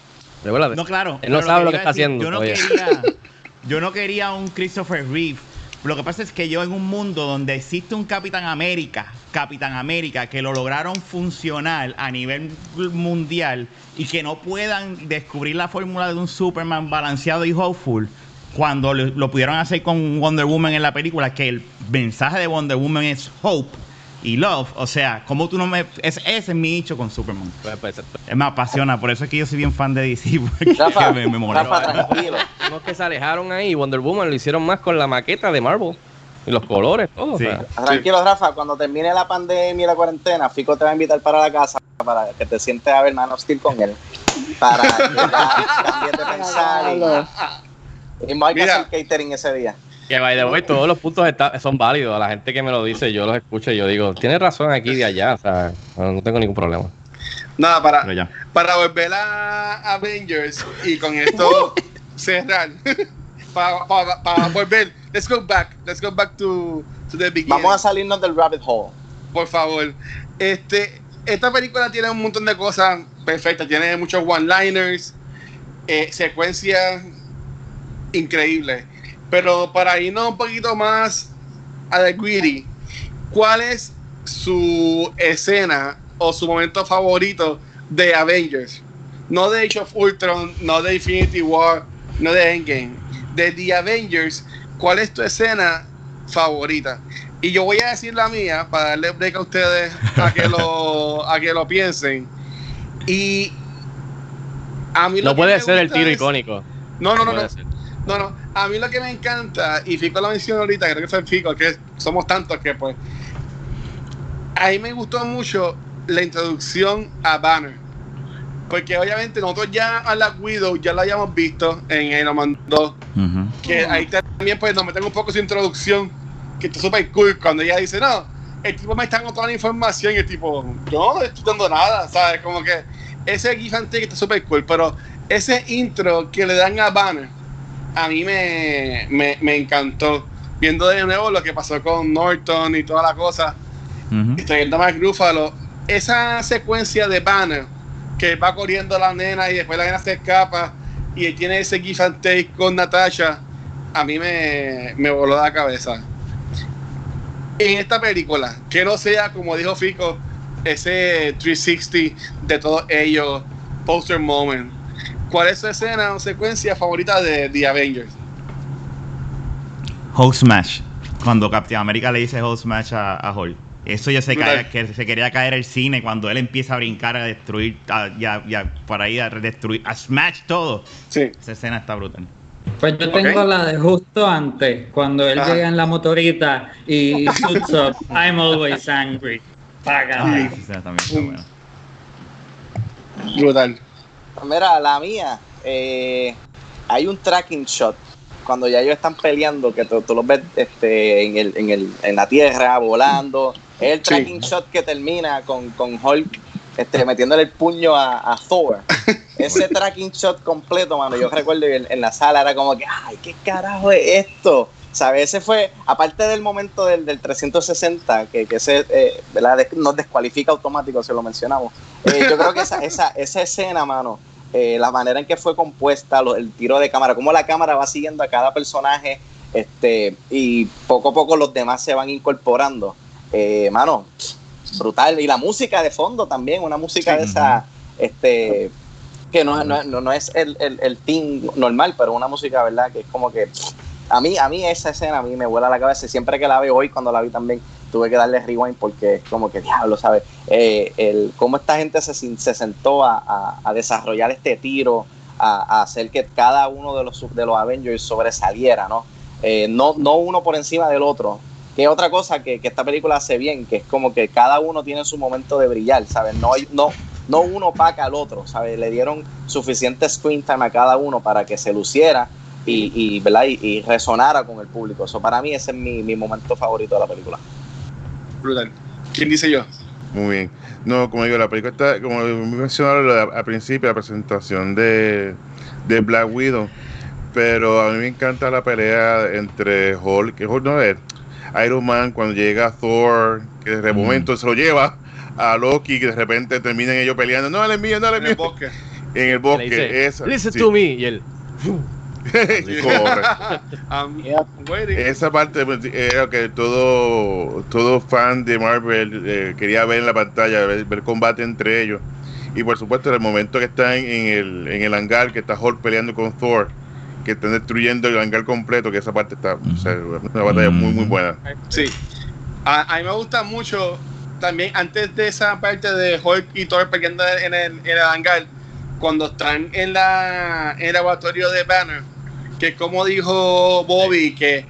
Recuérdate. No, claro. Él no sabe lo que está decir, haciendo Yo no, todavía. quería, yo no quería un Christopher Reeve. Lo que pasa es que yo en un mundo donde existe un Capitán América, Capitán América, que lo lograron funcionar a nivel mundial y que no puedan descubrir la fórmula de un Superman balanceado y hopeful, cuando lo, lo pudieron hacer con Wonder Woman en la película, que el mensaje de Wonder Woman es hope y love. O sea, como tú no me... Es, ese es mi hecho con Superman. Puede ser. Me apasiona, por eso es que yo soy bien fan de DC. Porque Rafa, me, me. Rafa, tranquilo. Unos que se alejaron ahí, Wonder Woman lo hicieron más con la maqueta de Marvel. Y los colores, todo. Sí. o sea. Tranquilo, Rafa, cuando termine la pandemia y la cuarentena, Fico te va a invitar para la casa para que te sientes a ver Man of Steel con él. Para que cambies de pensar. Y, y no hay que Mira. hacer catering ese día. Que by the way, todos los puntos está- son válidos. A la gente que me lo dice, yo los escucho y yo digo, tienes razón aquí de allá. O sea, no, tengo ningún problema. Nada, para, para volver a Avengers y con esto cerrar. para, para, para volver. Let's go back. Let's go back to, to the beginning. Vamos a salirnos del rabbit hole. por favor. Este, esta película tiene un montón de cosas perfectas. Tiene muchos one-liners, eh, secuencias increíbles. Pero para irnos un poquito más a The Greedy, ¿cuál es su escena o su momento favorito de Avengers? No de Age of Ultron, no de Infinity War, no de Endgame. De The Avengers, ¿cuál es tu escena favorita? Y yo voy a decir la mía para darle break a ustedes a que lo, a que lo piensen. Y a mí lo No que puede ser el tiro es- icónico. No, no, no. No, no. a mí lo que me encanta, y Fico lo mencionó ahorita, creo que fue Fico, que somos tantos que pues. A mí me gustó mucho la introducción a Banner. Porque obviamente nosotros ya a la Widow ya la habíamos visto en Iron Man 2. Que ahí también pues nos meten un poco su introducción, que está súper cool cuando ella dice, no, el tipo me está dando toda la información y el tipo, yo no estoy dando nada, ¿sabes? Como que ese GIF que está súper cool, pero ese intro que le dan a Banner, a mí me, me, me encantó. Viendo de nuevo lo que pasó con Norton y toda la cosa, y trayendo a Mark Ruffalo, esa secuencia de Banner que va corriendo la nena y después la nena se escapa y él tiene ese give and take con Natasha, a mí me, me voló la cabeza. En esta película, que no sea, como dijo Fico, ese 360 de todos ellos, poster moment. ¿Cuál es su escena o secuencia favorita de The Avengers? Hulk Smash. Cuando Captain America le dice Hulk Smash a, a Hulk. Eso ya se, cae, que se quería caer el cine cuando él empieza a brincar, a destruir, a, ya, ya, para ahí a destruir, a smash todo. Sí. Esa escena está brutal. Pues yo tengo la de justo antes, cuando él Ajá. llega en la motorita y suits up, I'm always angry. Págame. Esa escena también está buena. Brutal. Mira, la mía, eh, hay un tracking shot cuando ya ellos están peleando, que tú, tú los ves este, en, el, en, el, en la tierra, volando. Es el Sí. tracking shot que termina con, con Hulk este, metiéndole el puño a, a Thor. Ese tracking shot completo, mano, yo recuerdo en, en la sala era como que, ay, ¿qué carajo es esto? ¿Sabes? Ese fue, aparte del momento del, del 360, que, que ese, eh, nos descualifica automático si lo mencionamos. Eh, yo creo que esa, esa, esa escena, mano, eh, la manera en que fue compuesta, lo- el tiro de cámara, cómo la cámara va siguiendo a cada personaje, este, y poco a poco los demás se van incorporando. Eh, mano, brutal. Y la música de fondo también, una música Sí. de esa, este, que no, no, no, no es el, el, el team normal, pero una música, ¿verdad? Que es como que a mí, a mí esa escena a mí me vuela la cabeza siempre que la veo hoy, cuando la vi también, tuve que darle rewind porque es como que diablo, ¿sabes? Eh, el, cómo esta gente se, se sentó a, a- desarrollar este tiro, a, hacer que cada uno de los, de los Avengers sobresaliera, ¿no? Eh, no, no uno por encima del otro. Que otra cosa que, que esta película hace bien, que es como que cada uno tiene su momento de brillar, ¿sabes? No, hay, no, no uno paca al otro, ¿sabes? Le dieron suficiente screen time a cada uno para que se luciera y, y, ¿verdad? y, y resonara con el público. Eso para mí ese es mi, mi momento favorito de la película. Brutal. ¿Quién dice yo? Muy bien. No, como digo, la película está, como mencionaron al principio, la presentación de, de Black Widow. Pero a mí me encanta la pelea entre Hulk, que Hulk no es Iron Man, cuando llega Thor, que de Mm. momento se lo lleva a Loki, que de repente terminan ellos peleando. No, él es mío, no, él es En el mío. bosque. En el bosque. dice, esa, Listen sí. to me. Y él. Esa parte pues, era que todo, todo fan de Marvel eh, quería ver en la pantalla, ver, ver combate entre ellos. Y por supuesto, en el momento que están en el, en el hangar, que está Hulk peleando con Thor, que están destruyendo el hangar completo, que esa parte está, o sea, una batalla muy, muy buena. Sí. A, a mí me gusta mucho también antes de esa parte de Hulk y Thor peleando en el, en el hangar, cuando están en, la, en el laboratorio de Banner, que como dijo Bobby, que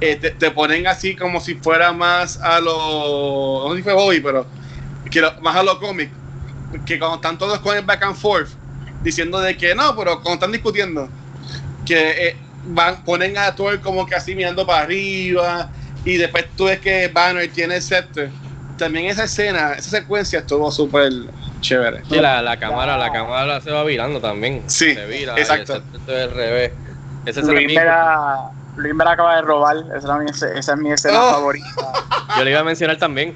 eh, te, te ponen así como si fuera más a lo. No sé si fue Bobby, pero que lo- más a lo cómic. Que cuando están todos con el back and forth, diciendo de que no, pero cuando están discutiendo, que eh, van, ponen a Thor como que así mirando para arriba, y después tú ves que Banner tiene el scepter. También esa escena, esa secuencia estuvo súper chévere. Sí, la, la cámara, la cámara se va virando también. Sí, se vira. exacto. y el es al revés. Luis es Luis me la acaba de robar. Esa es, mi- esa es mi escena Oh. favorita. Yo le iba a mencionar también.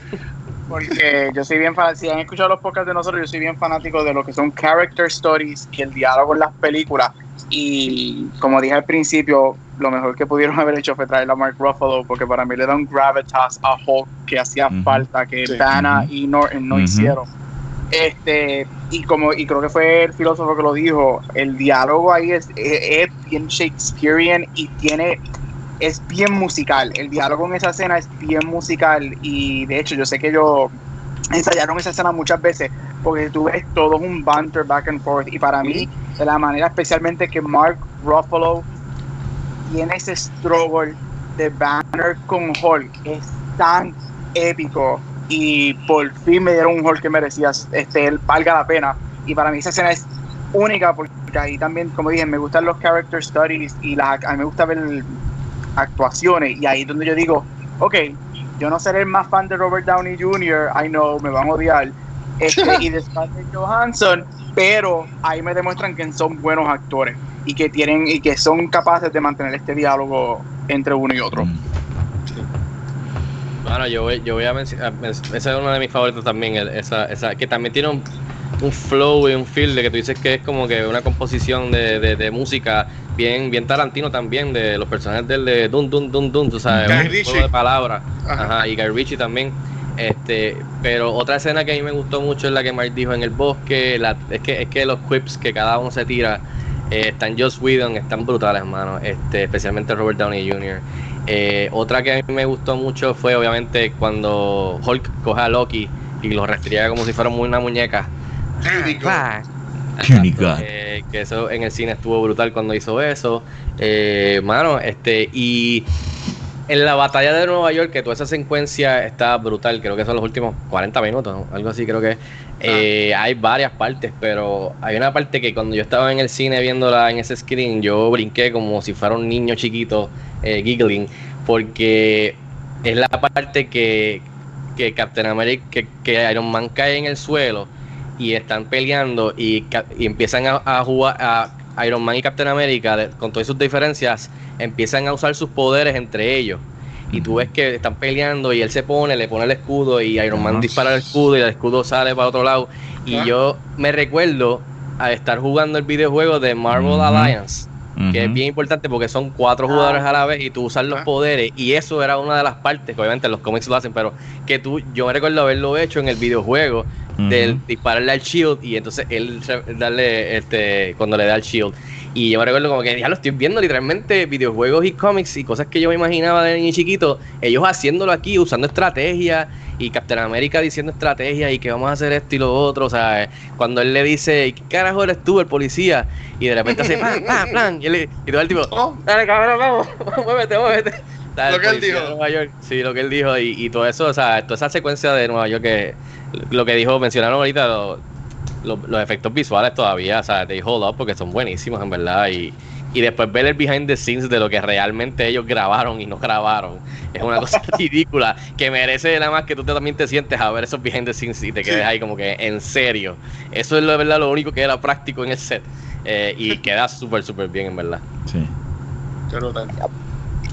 Porque yo soy bien fanático. Si han escuchado los podcasts de nosotros, yo soy bien fanático de lo que son character stories y el diálogo en las películas. Y como dije al principio, lo mejor que pudieron haber hecho fue traer a Mark Ruffalo, porque para mí le da un gravitas a Hulk que hacía falta, que Sí. Dana y Norton no hicieron. Este, y como y creo que fue el filósofo que lo dijo, el diálogo ahí es, es, es bien Shakespearean y tiene es bien musical. El diálogo en esa escena es bien musical y de hecho yo sé que ellos ensayaron esa escena muchas veces porque tú ves todo un banter back and forth y para mí de la manera especialmente que Mark Ruffalo tiene ese struggle de Banner con Hulk. Es tan épico. Y por fin me dieron un Hulk que merecía, este, él valga la pena. Y para mí esa escena es única porque ahí también, como dije, me gustan los character studies y las, a mí me gusta ver actuaciones. Y ahí es donde yo digo, ok, yo no seré el más fan de Robert Downey Jr., I know, me van a odiar. Este, y de Scarlett Johansson, pero ahí me demuestran que son buenos actores y que tienen y que son capaces de mantener este diálogo entre uno y otro. Bueno, yo voy, yo voy a mencionar, esa es una de mis favoritos también, esa, esa, que también tiene un, un flow y un feel de que tú dices que es como que una composición de, de, de música bien, bien Tarantino también, de los personajes del de Dun Dun Dun Dun, tú sabes, Guy un Ritchie. juego de palabras, Ajá. Ajá, y Guy Ritchie también. Este, pero otra escena que a mí me gustó mucho es la que Mark dijo en el bosque, la, es que es que los quips que cada uno se tira eh, están Joss Whedon, están brutales, hermano, este, especialmente Robert Downey Jr. Eh, otra que a mí me gustó mucho fue obviamente cuando Hulk coge a Loki y lo restriega como si fuera una muñeca. Exacto, eh, que eso en el cine estuvo brutal cuando hizo eso. Eh, mano, este, y en la batalla de Nueva York, que toda esa secuencia está brutal, creo que son los últimos 40 minutos, ¿no? algo así creo que es. Eh, Hay varias partes, pero hay una parte que cuando yo estaba en el cine viéndola en ese screen, yo brinqué como si fuera un niño chiquito, eh, giggling, porque es la parte que, que Captain America, que, que Iron Man cae en el suelo y están peleando y, y empiezan a, a jugar a Iron Man y Captain America de- con todas sus diferencias empiezan a usar sus poderes entre ellos y tú ves que están peleando y él se pone, le pone el escudo y Iron Man Ajá. dispara el escudo y el escudo sale para otro lado y Ah. yo me recuerdo a estar jugando el videojuego de Marvel. Alliance que es bien importante porque son cuatro jugadores a la vez y tú usas los Ah. poderes y eso era una de las partes que obviamente los cómics lo hacen pero que tú yo me recuerdo haberlo hecho en el videojuego del dispararle al shield y entonces él darle este cuando le da el shield. Y yo me recuerdo como que ya lo estoy viendo literalmente videojuegos y cómics y cosas que yo me imaginaba de niño chiquito ellos haciéndolo aquí usando estrategia y Captain America diciendo estrategia y que vamos a hacer esto y lo otro o sea cuando él le dice ¿qué carajo eres tú el policía? y de repente hace plan plan plan y, él- y todo el tipo Oh, dale cabrón vamos muévete muévete Lo que él dijo. Nueva York, sí, lo que él dijo y, y todo eso, o sea, toda esa secuencia de Nueva York que lo que dijo, mencionaron ahorita lo- lo- los efectos visuales todavía, o sea, they hold up porque son buenísimos en verdad y, y después ver el behind the scenes de lo que realmente ellos grabaron y no grabaron es una cosa ridícula que merece nada más que tú te- también te sientes a ver esos behind the scenes y te quedes Sí. ahí como que en serio. Eso es la verdad lo único que era práctico en el set eh, y queda súper súper bien en verdad. Sí.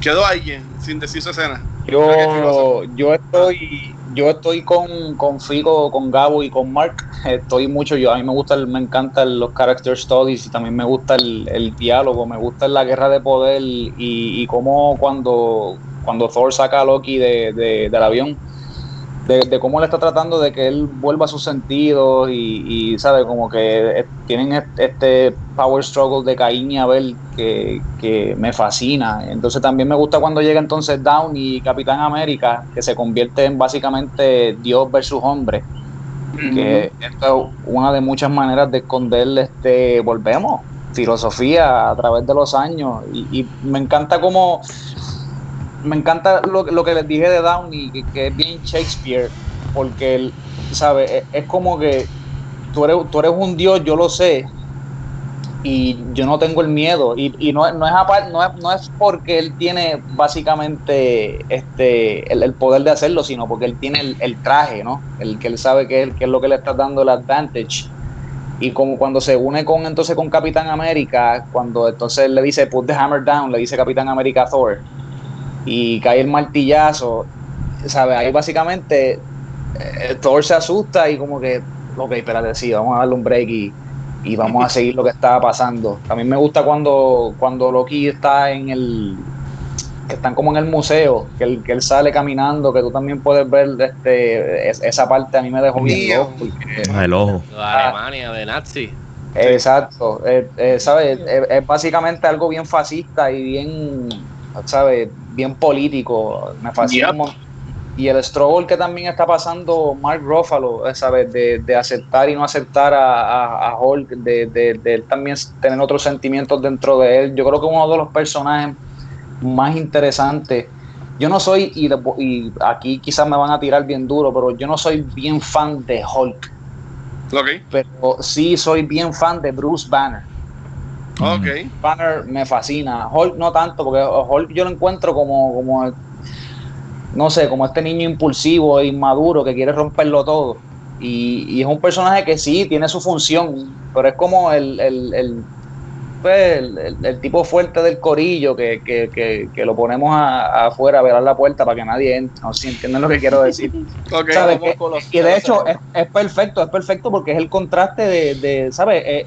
Quedó alguien sin decir su escena. Yo, yo estoy, yo estoy con, con Fico, con Gabo y con Mark. Estoy mucho, yo a mí me gusta, el- me encantan los character studies y también me gusta el, el diálogo, me gusta la guerra de poder y, y cómo cuando, cuando Thor saca a Loki de, de- del avión, de, de cómo le está tratando de que él vuelva a sus sentidos y, y sabe, como que eh, tienen est- este power struggle de Caín y Abel que, que me fascina. Entonces también me gusta cuando llega entonces Down y Capitán América, que se convierte en básicamente Dios versus hombre. Que esto es una de muchas maneras de esconder este, volvemos, filosofía a través de los años. Y, y me encanta como me encanta lo, lo que les dije de Downey, que, es bien Shakespeare, porque él, ¿sabes? Es, es como que tú eres, tú eres un dios, yo lo sé, y yo no tengo el miedo. Y, y no, no, es no, es, no es porque él tiene básicamente este el, el poder de hacerlo, sino porque él tiene el, el traje, ¿no? El que él sabe que es, que es lo que le está dando el advantage. Y como cuando se une con entonces con Capitán América, cuando entonces le dice put the hammer down, le dice Capitán América Thor, y cae el martillazo, ¿sabes? Ahí básicamente eh, Thor se asusta y como que, ok, espérate, sí, vamos a darle un break y, y vamos a seguir lo que estaba pasando. También me gusta cuando, cuando Loki está en el, que están como en el museo, que él, que él sale caminando, que tú también puedes ver este, es- esa parte a mí me dejó bien loco. porque- Ah, El ojo. De Alemania, de Nazi. Exacto, eh, eh, ¿sabes? Es, es básicamente algo bien fascista y bien, ¿sabes? Bien político. Me fascina Yep. Y el struggle que también está pasando Mark Ruffalo, ¿sabes? De, de aceptar y no aceptar a, a, a Hulk, de, de, de él también tener otros sentimientos dentro de él. Yo creo que uno de los personajes más interesante. Yo no soy, y, y aquí quizás me van a tirar bien duro, pero yo no soy bien fan de Hulk. Ok. Pero sí soy bien fan de Bruce Banner. Ok. Banner me fascina. Hulk no tanto, porque Hulk yo lo encuentro como, como no sé, como este niño impulsivo e inmaduro que quiere romperlo todo. Y, y es un personaje que sí tiene su función, pero es como el, el, el, pues, el- el- tipo fuerte del corillo que, que, que, que lo ponemos a- afuera a velar la puerta para que nadie entre. No sé si entienden lo que quiero decir. Ok. ¿Sabes? Los- y de hecho es, es perfecto, es perfecto porque es el contraste de, de ¿sabes? Eh,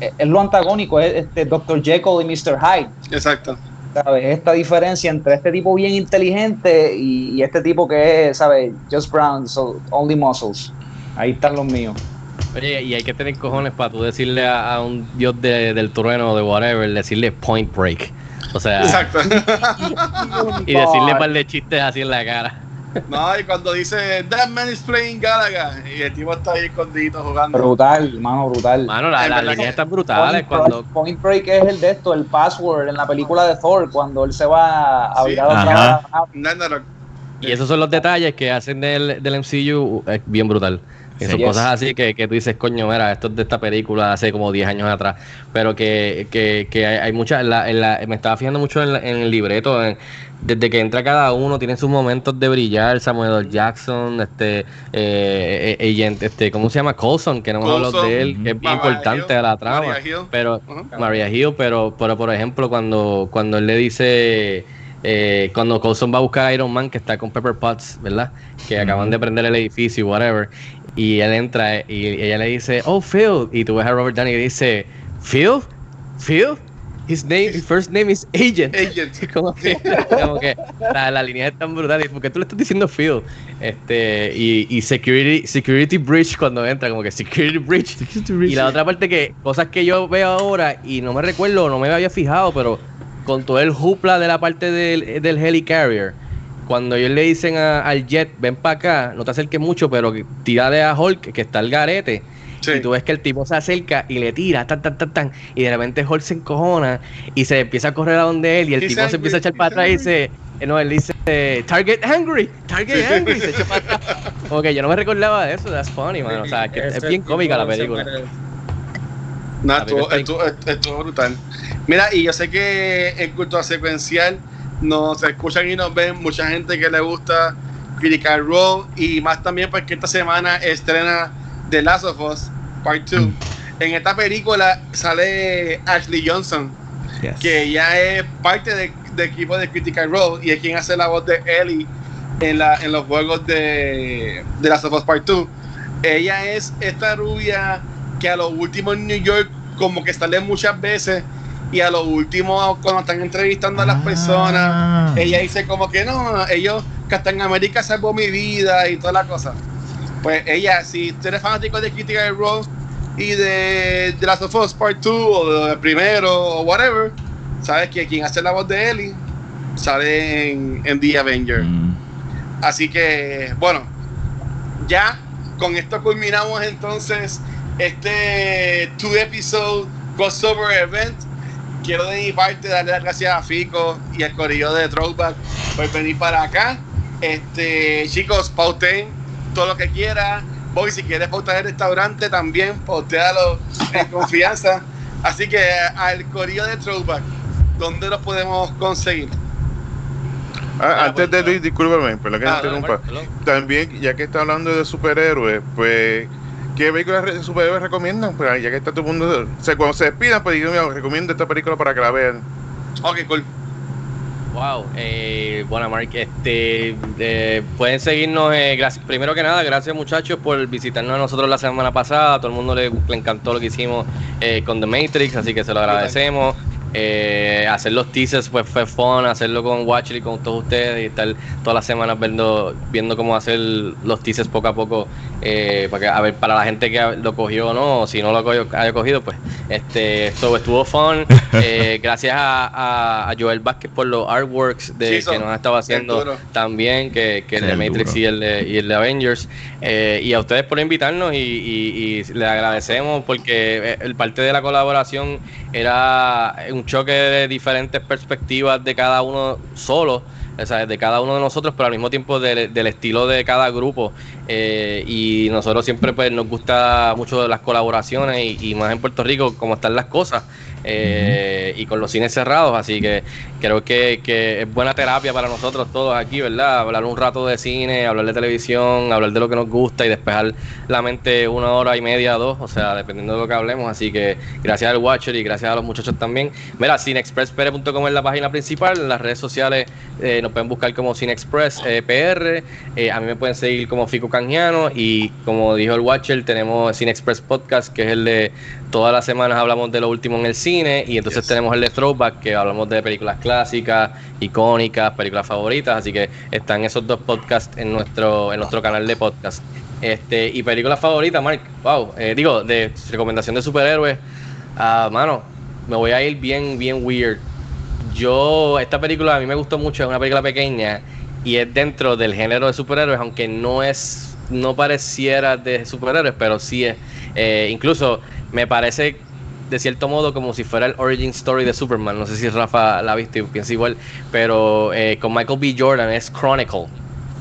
es lo antagónico, es este Dr. Jekyll y Mr. Hyde. Exacto. ¿sabes? Esta diferencia entre este tipo bien inteligente y, y este tipo que es, ¿sabes? Just Brown, so only muscles. Ahí están los míos. Oye, y hay que tener cojones para tú decirle a, a un dios de- del trueno o de whatever, decirle point break. O sea, Exacto. y decirle un par de chistes así en la cara. No, y cuando dice That man is playing Galaga y el tipo está ahí escondido jugando. Brutal, hermano, brutal. Mano, la- las verdad líneas están brutales Point, cuando... Break, Point Break es el de esto, el password en la película de Thor, cuando él se va a Sí. virar otra vez la. Y esos son los detalles que hacen del, del MCU es bien brutal. Que Sí. son Yes. cosas así que, que tú dices, coño, mira, esto es de esta película hace como 10 años atrás. Pero que, que, que hay, hay muchas. en la- en la- me estaba fijando mucho en, la- en el libreto. en- desde que entra cada uno, tiene sus momentos de brillar. Samuel L. Jackson, este, eh, eh, agent, este, ¿cómo se llama? Coulson, que no hemos hablado de él, que es bien importante Hill, a la trama. Maria Hill. Pero Ujú. Maria Hill, pero, pero por ejemplo, cuando, cuando él le dice, eh, cuando Coulson va a buscar a Iron Man, que está con Pepper Potts, ¿verdad? Que acaban de prender el edificio, whatever, y él entra y ella le dice, oh, Phil, y tú ves a Robert Downey y dice, Phil, Phil, his name, his first name is Agent. Agent. como que, como que la, la línea es tan brutal. ¿Por qué tú le estás diciendo Phil? Este, y, y security, security Bridge cuando entra, como que Security Bridge. Y la otra parte que, cosas que yo veo ahora y no me recuerdo, no me había fijado, pero con todo el jupla de la parte del, del helicarrier, cuando ellos le dicen a- al jet, ven para acá, no te acerques mucho, pero que- tírale a Hulk, que está el garete. Sí. Y tú ves que el tipo se acerca y le tira, tan, tan, tan, tan, y de repente Hulk se encojona y se empieza a correr a donde él y el tipo se empieza a echar para atrás y dice, eh, no, él dice, Target Angry, Target Angry, se echa para atrás. Como que yo no me recordaba de eso, that's funny, man. O sea, es, que es bien cómica la película. estuvo, estuvo, estuvo brutal. Mira, y yo sé que en cultura secuencial nos escuchan y nos ven mucha gente que le gusta Critical Role y más también porque esta semana estrena The Last of Us Part 2. En esta película sale Ashley Johnson, Yes. que ella es parte de- del equipo de Critical Role y es quien hace la voz de Ellie en, la, en los juegos de, de Last of Us Part 2. Ella es esta rubia que a lo último en New York como que sale muchas veces y a lo último cuando están entrevistando a las Ah. personas, ella dice como que no, ellos Captain América salvó mi vida y toda la cosa. Pues ella, si tú eres fanático de Critical Role y de, de Last of Us Part 2 o de primero o whatever, sabes que quien hace la voz de Ellie sale en, en The Avenger. Mm. Así que, bueno, ya con esto culminamos entonces este two episode crossover event. Quiero de mi parte darle las gracias a Fico y al corillo de Throwback por venir para acá. Este, chicos, pauten todo lo que quiera. Voy, si quieres pautar el restaurante también, pautealo en confianza. Así que al corillo de Throwback, ¿dónde lo podemos conseguir? Ah, antes de Luis, discúlpame, perdón que Ah, interrumpa. También, ya que está hablando de superhéroes, pues, ¿qué películas de superhéroes recomiendan? Pues ya que está todo el mundo, cuando se despidan, pues digo, mira, recomiendo esta película para que la vean. Ok, cool. Wow, eh, bueno, Mark, este, eh, pueden seguirnos, eh, gracias, primero que nada, gracias muchachos por visitarnos a nosotros la semana pasada, a todo el mundo le, le encantó lo que hicimos eh, con The Matrix, así que se lo agradecemos. Eh, hacer los teasers pues fue fun, hacerlo con Watcher y con todos ustedes y estar todas las semanas viendo, viendo cómo hacer los teasers poco a poco eh, para que, a ver para la gente que lo cogió o no, o si no lo cogió, haya cogido, pues este esto estuvo fun. Eh, gracias a, a- a Joel Vázquez por los artworks de, Sí, son que nos ha estado haciendo también, que, que el de Matrix y el de, y el de Avengers. Eh, y a ustedes por invitarnos y, y, y le agradecemos porque eh, el parte de la colaboración era un choque de diferentes perspectivas de cada uno solo, o sea, de cada uno de nosotros, pero al mismo tiempo del, del estilo de cada grupo. Eh, y nosotros siempre pues nos gusta mucho las colaboraciones y, y más en Puerto Rico, como están las cosas. eh, y con los cines cerrados, así que creo que, que es buena terapia para nosotros todos aquí, ¿verdad? Hablar un rato de cine, hablar de televisión, hablar de lo que nos gusta y despejar la mente una hora y media, dos, o sea, dependiendo de lo que hablemos, así que gracias al Watcher y gracias a los muchachos también. Mira, cineexpresspr.com es la página principal, en las redes sociales eh, nos pueden buscar como Cineexpress PR, eh, a mí me pueden seguir como Fico Canjiano y como dijo el Watcher, tenemos Cineexpress Podcast, que es el de todas las semanas hablamos de lo último en el cine y entonces tenemos el de Throwback, que hablamos de películas clásicas, icónicas, películas favoritas, así que están esos dos podcasts en nuestro, en nuestro canal de podcast. Este, y películas favoritas, Mark, wow, eh, digo, de recomendación de superhéroes, ah, mano, me voy a ir bien, bien weird. Yo, esta película a mí me gustó mucho, es una película pequeña y es dentro del género de superhéroes, aunque no es, no pareciera de superhéroes, pero sí es. Eh, incluso me parece de cierto modo como si fuera el origin story de Superman. No sé si Rafa la ha visto y piensa igual, pero eh, con Michael B. Jordan es Chronicle.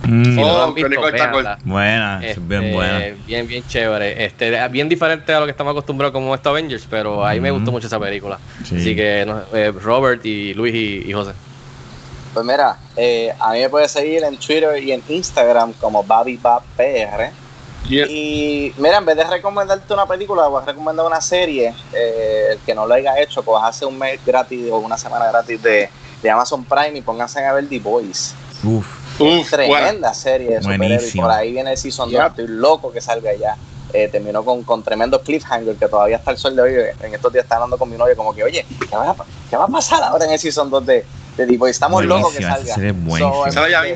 Mm. Si no Oh, han visto, véanla. Buena, es bien Este, buena. Bien, bien chévere. Este, bien diferente a lo que estamos acostumbrados como esto Avengers, pero a mí me gustó mucho esa película. Sí. Así que no, eh, Robert y Luis y, y José. Pues mira, eh, a mí me puedes seguir en Twitter y en Instagram como BabiBabPR. Yeah. Y mira, en vez de recomendarte una película, voy a recomendar una serie. eh, el que no lo haya hecho, pues hace un mes gratis o una semana gratis de, de Amazon Prime y pónganse a ver The Boys. Uf, Uf, Tremenda bueno. serie de por ahí viene el Season 2. Yep. Estoy loco que salga ya. Eh, terminó con, con tremendo cliffhanger que todavía está el sol de hoy. En estos días está hablando con mi novio como que, oye, ¿qué va a, pa- qué va a pasar ahora en el Season 2 de, de Boys? Estamos locos que salga. So,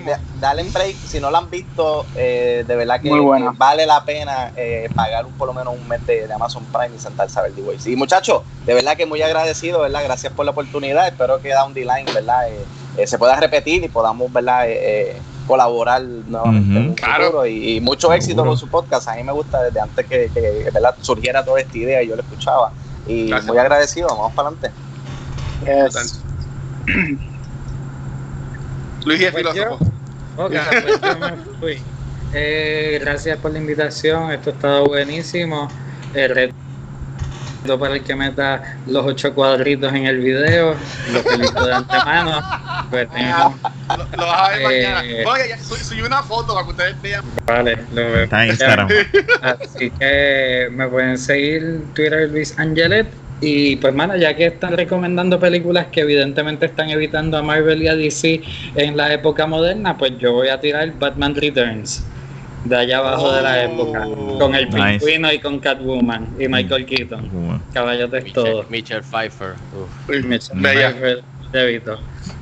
de- dale un break. Si no la han visto, eh, de verdad que, vale la pena eh, pagar un, por lo menos un mes de, de Amazon Prime y sentarse a ver The Boys. Y muchachos, de verdad que muy agradecido, ¿verdad? Gracias por la oportunidad. Espero que Down the Line, ¿verdad? Eh, eh, se pueda repetir y podamos, ¿verdad? Eh, eh, colaborar nuevamente en un Claro. futuro y, y mucho éxito con su podcast. A mí me gusta desde antes que, que, ¿verdad? surgiera toda esta idea y yo lo escuchaba. Y Gracias. muy agradecido, vamos para adelante. Yes. Luis es Pues yo- filósofo. Ok, pues yo me fui. Eh, gracias por la invitación, esto ha estado buenísimo. El reto para el que meta los ocho cuadritos en el video, lo felicito de antemano. Pues tengo- Lo, lo vas a ver Eh. mañana. Oye, ya subí, subí una foto para que ustedes vean. vale, lo veo. está en Instagram. Así que me pueden seguir Twitter Luis Angelet. Y pues, mano, ya que están recomendando películas que evidentemente están evitando a Marvel y a DC en la época moderna, pues yo voy a tirar Batman Returns. De allá abajo de la época. Con el Nice. pingüino y con Catwoman y Michael Keaton. Caballos de todo. Mitchell Pfeiffer. Uf. Bella. Pfeiffer, Debito.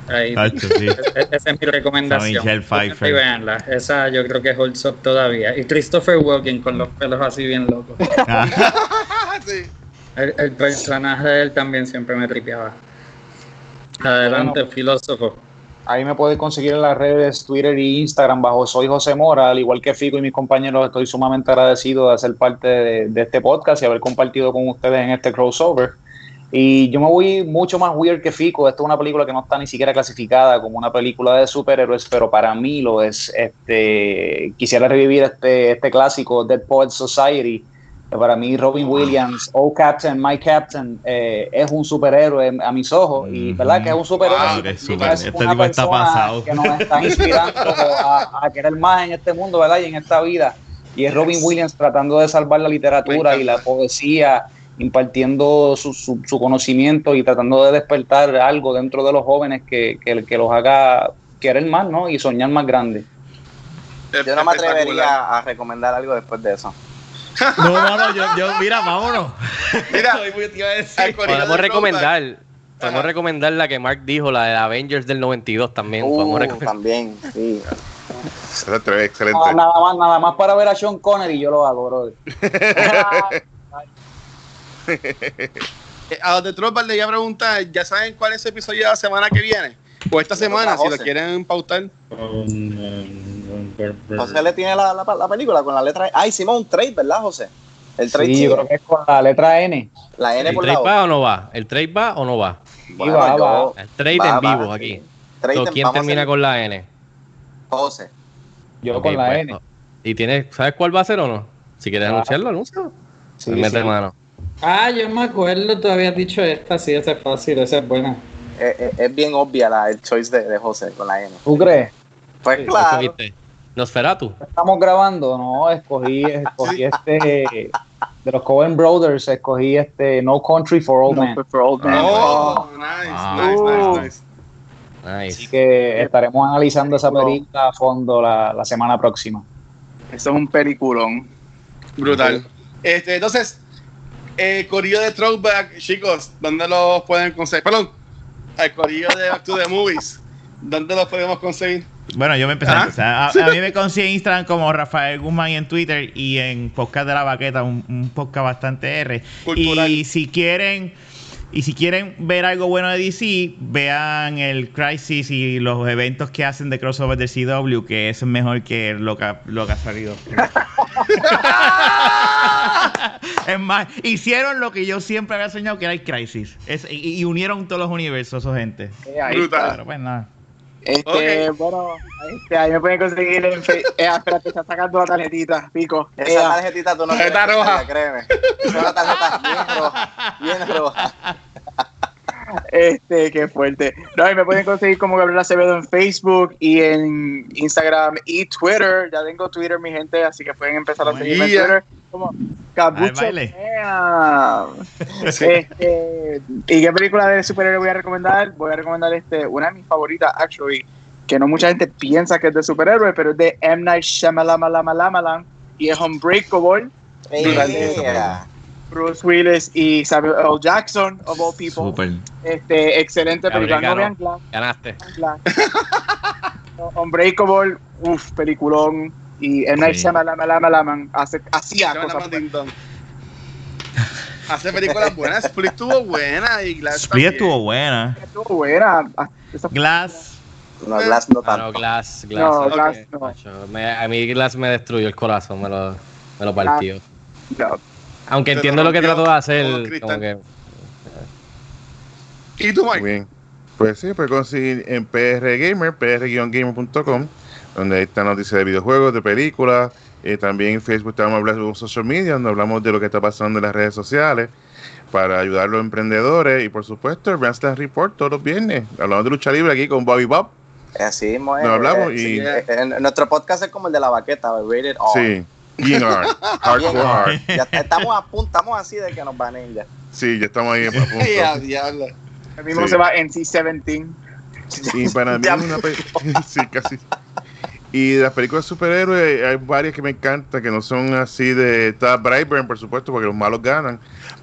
Ahí. Tacho, sí. Esa es mi recomendación. Michelle Pfeiffer. Y véanla. Esa yo creo que holds up todavía. Y Christopher Walken con los pelos así bien locos. sí. El, el personaje de él también siempre me tripeaba. Adelante, filósofo. Ahí me puedes conseguir en las redes Twitter e Instagram bajo Soy José Mora, al igual que Fico y mis compañeros, estoy sumamente agradecido de ser parte de, de este podcast y haber compartido con ustedes en este crossover. Y yo me voy mucho más weird que Fico. Esta es una película que no está ni siquiera clasificada como una película de superhéroes, pero para mí lo es. Este, quisiera revivir este, este clásico, Dead Poets Society. Para mí, Robin Williams, Oh Captain, My Captain, eh, es un superhéroe a mis ojos. Y verdad que es un superhéroe. Wow, qué y super- es este una tipo está persona pasado. Que nos está inspirando a, a querer más en este mundo, ¿verdad? Y en esta vida. Y es Robin Williams tratando de salvar la literatura y la poesía, impartiendo su, su, su conocimiento y tratando de despertar algo dentro de los jóvenes que, que, que los haga querer más, ¿no? Y soñar más grande. Yo no me atrevería a recomendar algo después de eso. No, mano, yo, yo, mira, vámonos. Mira, Podemos de recomendar. Podemos recomendar la que Mark dijo, la de Avengers del 92 también. Uh, también, sí. Excelente, excelente. No, nada más, nada más para ver a Sean Connery yo lo hago, brother. Eh, A los de Throwback le iba a preguntar, ¿ya saben cuál es el episodio de la semana que viene? O esta semana, si lo quieren pautar. José le tiene la, la, la película con la letra. Ah, hicimos un trade, ¿verdad, José? El trade Sí, yo creo que es con la letra N. La N ¿El por la trade O. va o no va? ¿El trade va o no va? Bueno, va, yo- El trade Va, en va, vivo aquí. So, ¿Quién termina con la N? José. Yo con la pues, N. no. ¿Y tienes, sabes cuál va a ser o no? Si quieres Ah. anunciarlo, anúncialo. Sí, Mete sí. mano. Ah, yo me acuerdo, tú habías dicho esta, sí, esa es fácil, esa es buena. Eh, eh, es bien obvia la, el choice de, de José con la N. ¿Tú crees? Pues Sí, claro. ¿Escogiste? Nosferatu. Estamos grabando, no, escogí, escogí este de los Coen Brothers, escogí este No Country for Old No, Men. for old man. Oh, nice, Ah. nice, nice, nice. Nice. Así que estaremos analizando esa película a fondo la, la semana próxima. Eso es un peliculón. Brutal. Este, entonces, el corillo de Throwback, chicos, ¿dónde los pueden conseguir? Perdón, el corillo de Back to the Movies, ¿dónde los podemos conseguir? Bueno, yo me empecé ¿Ah? a empezar. A, a mí me consigue en Instagram como Rafael Guzmán y en Twitter y en Podcast de la Baqueta, un, un podcast bastante R. Cultural. Y si quieren y si quieren ver algo bueno de DC, vean el Crisis y los eventos que hacen de crossover de CW, que es mejor que lo que, ha- lo que ha salido. es más, hicieron lo que yo siempre había soñado que era el Crisis. Es- y, y unieron todos los universos, esos gente. Brutal. Pero pues nada. Este, bueno, este, ahí me pueden conseguir en Facebook. Eh, espérate, está sacando la tarjetita, pico. Esa Eh, tarjetita tú no Tarjeta quieres roja. créeme. Es una tarjeta bien roja. Bien roja. Este, qué fuerte. No, y me pueden conseguir como Gabriel Acevedo en Facebook y en Instagram y Twitter. Ya tengo Twitter, mi gente, así que pueden empezar a seguirme en. Twitter como. Bam. Este, ¿Y qué película de superhéroe voy a recomendar? Voy a recomendar este, una de mis favoritas, actually, que no mucha gente piensa que es de superhéroe, pero es de M. Night Shyamalan y es Unbreakable. Yeah. Bruce Willis y Samuel L. Jackson, of all people. Súper. Este, excelente película. No vean Glass, Ganaste. Unbreakable, uff, peliculón. Y M. Night Sí. Shyamalan hace- hacía cosas. Hace películas buenas. Split estuvo buena y Glass Split estuvo buena. Estuvo buena. Glass. No, Glass no Ah, no, tanto. Glass, Glass. No. Glass no. Macho, me- a mí Glass me destruyó el corazón, me lo, me lo partió. no. Aunque Se entiendo lo que trató de hacer, como que... ¿Y tú, Mike? Muy bien. Pues sí, puedes conseguir en PR Gamer, pr-gamer.com, donde ahí está noticias de videojuegos, de películas. Eh, también en Facebook estamos hablando de social media, donde hablamos de lo que está pasando en las redes sociales para ayudar a los emprendedores. Y por supuesto, el Wrestling Report todos los viernes. Hablamos de lucha libre aquí con Bobby Bob. Así mismo. Nos hablamos Eh, y- sí, eh, nuestro podcast es como el de la baqueta, Rated R. Sí, GNR, Hardcore Hard. Ya estamos a punto, estamos así de que nos banen ya. Sí, ya estamos ahí a punto. Diablo. El mismo Sí. se va en C-17. Y para mí es una sí, casi. Y de las películas de superhéroes hay varias que me encantan, que no son así de... Está Brightburn, por supuesto, porque los malos ganan.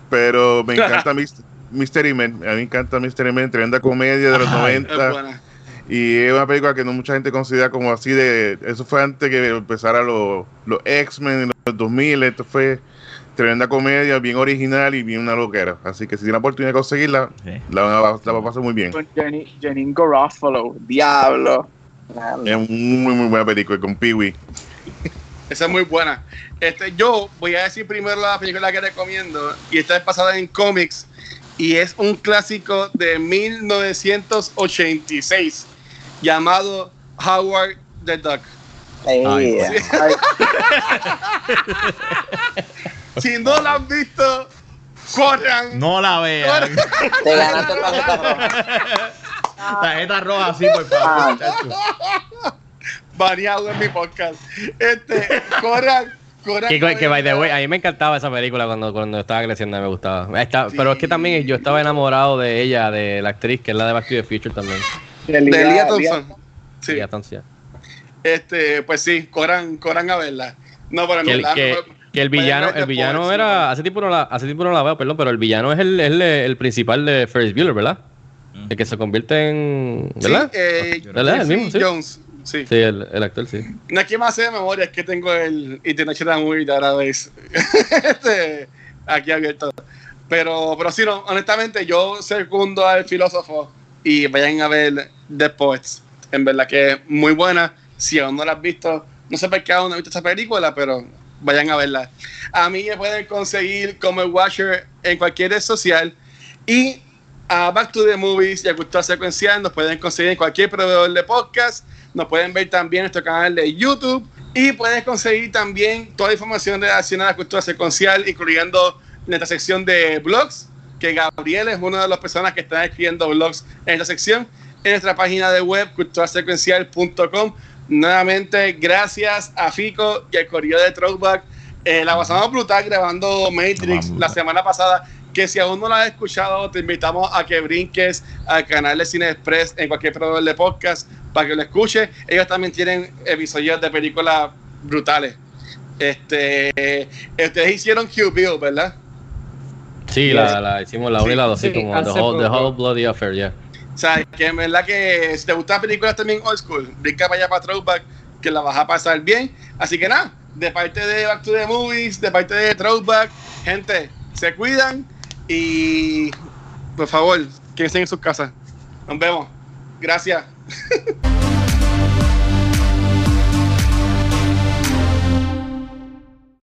Pero me encanta Mis- Mystery Men. A mí me encanta Mystery Men, tremenda comedia de los Ay, Es 90. buena. Y es una película que no mucha gente considera como así de... Eso fue antes que empezara los, los X-Men en los 2000. Esto fue tremenda comedia, bien original y bien una loquera. Así que si tienen la oportunidad de conseguirla, Sí. la, van a- la va a pasar muy bien. Con Jenny, Janine Garofalo. Diablo. Es muy, muy buena película con Pee-Wee. Esa es muy buena. Este, yo voy a decir primero la película que recomiendo. Y esta es basada en cómics. Y es un clásico de 1986 llamado Howard the Duck. Ay, eh, Ay, Si no la han visto, corran. No la vean. te ganaste roja. Tarjeta roja, sí, por favor. Variado en mi podcast. Este, corran, corran. Que, que, by the way, a ahí mí me encantaba esa película cuando, cuando estaba creciendo, me gustaba. Está- Sí. Pero es que también yo estaba enamorado de ella, de la actriz, que es la de Back to the Future también. de Lia- Thompson. Sí. Lia Thompson. Este, pues sí, corran, corran a verla. No, pero en Que el, verdad, que, el villano, el villano era, ¿no? hace tiempo no la, hace tiempo no la veo, perdón, pero el villano es el, el, el principal de Ferris Bueller, ¿verdad? El que se convierte en, ¿verdad? Sí, eh, ¿Verdad? El mismo, sí. Jones. Sí. Sí, el, el actor, sí. No es que más sé de memoria, es que tengo el International Movie Database este, aquí abierto. Pero, pero sí, no, honestamente, yo segundo al filósofo y vayan a ver The Poets. En verdad que es muy buena. Si aún no la has visto, no sé por qué aún no he visto esa película, pero vayan a verla. A mí me pueden conseguir como el Watcher en cualquier red social. Y a Back to the Movies y a Cultura Secuencial. Nos pueden conseguir en cualquier proveedor de podcast. Nos pueden ver también en nuestro canal de YouTube. Y pueden conseguir también toda la información relacionada a la cultura secuencial, incluyendo nuestra sección de blogs, que Gabriel es una de las personas que están escribiendo blogs en esta sección, en nuestra página de web, culturasecuencial.com. Nuevamente, gracias a Fico y al Correo de Throwback. Eh, la pasamos brutal grabando Matrix la semana pasada. Que si aún no la has escuchado, te invitamos a que brinques al canal de Cine Express en cualquier proveedor de podcast para que lo escuches. Ellos también tienen episodios de películas brutales. Este, ustedes hicieron Q Bill, ¿verdad? Sí, la, la hicimos la 1 y la 2, Sí, sí, como The Whole, the whole Bloody Affair, yeah. O sea, que en verdad que si te gustan películas también old school, brinca para allá para Throwback, que la vas a pasar bien. Así que nada, de parte de Back to the Movies, de parte de Throwback, gente, se cuidan y por favor, quédense en sus casas. Nos vemos. Gracias.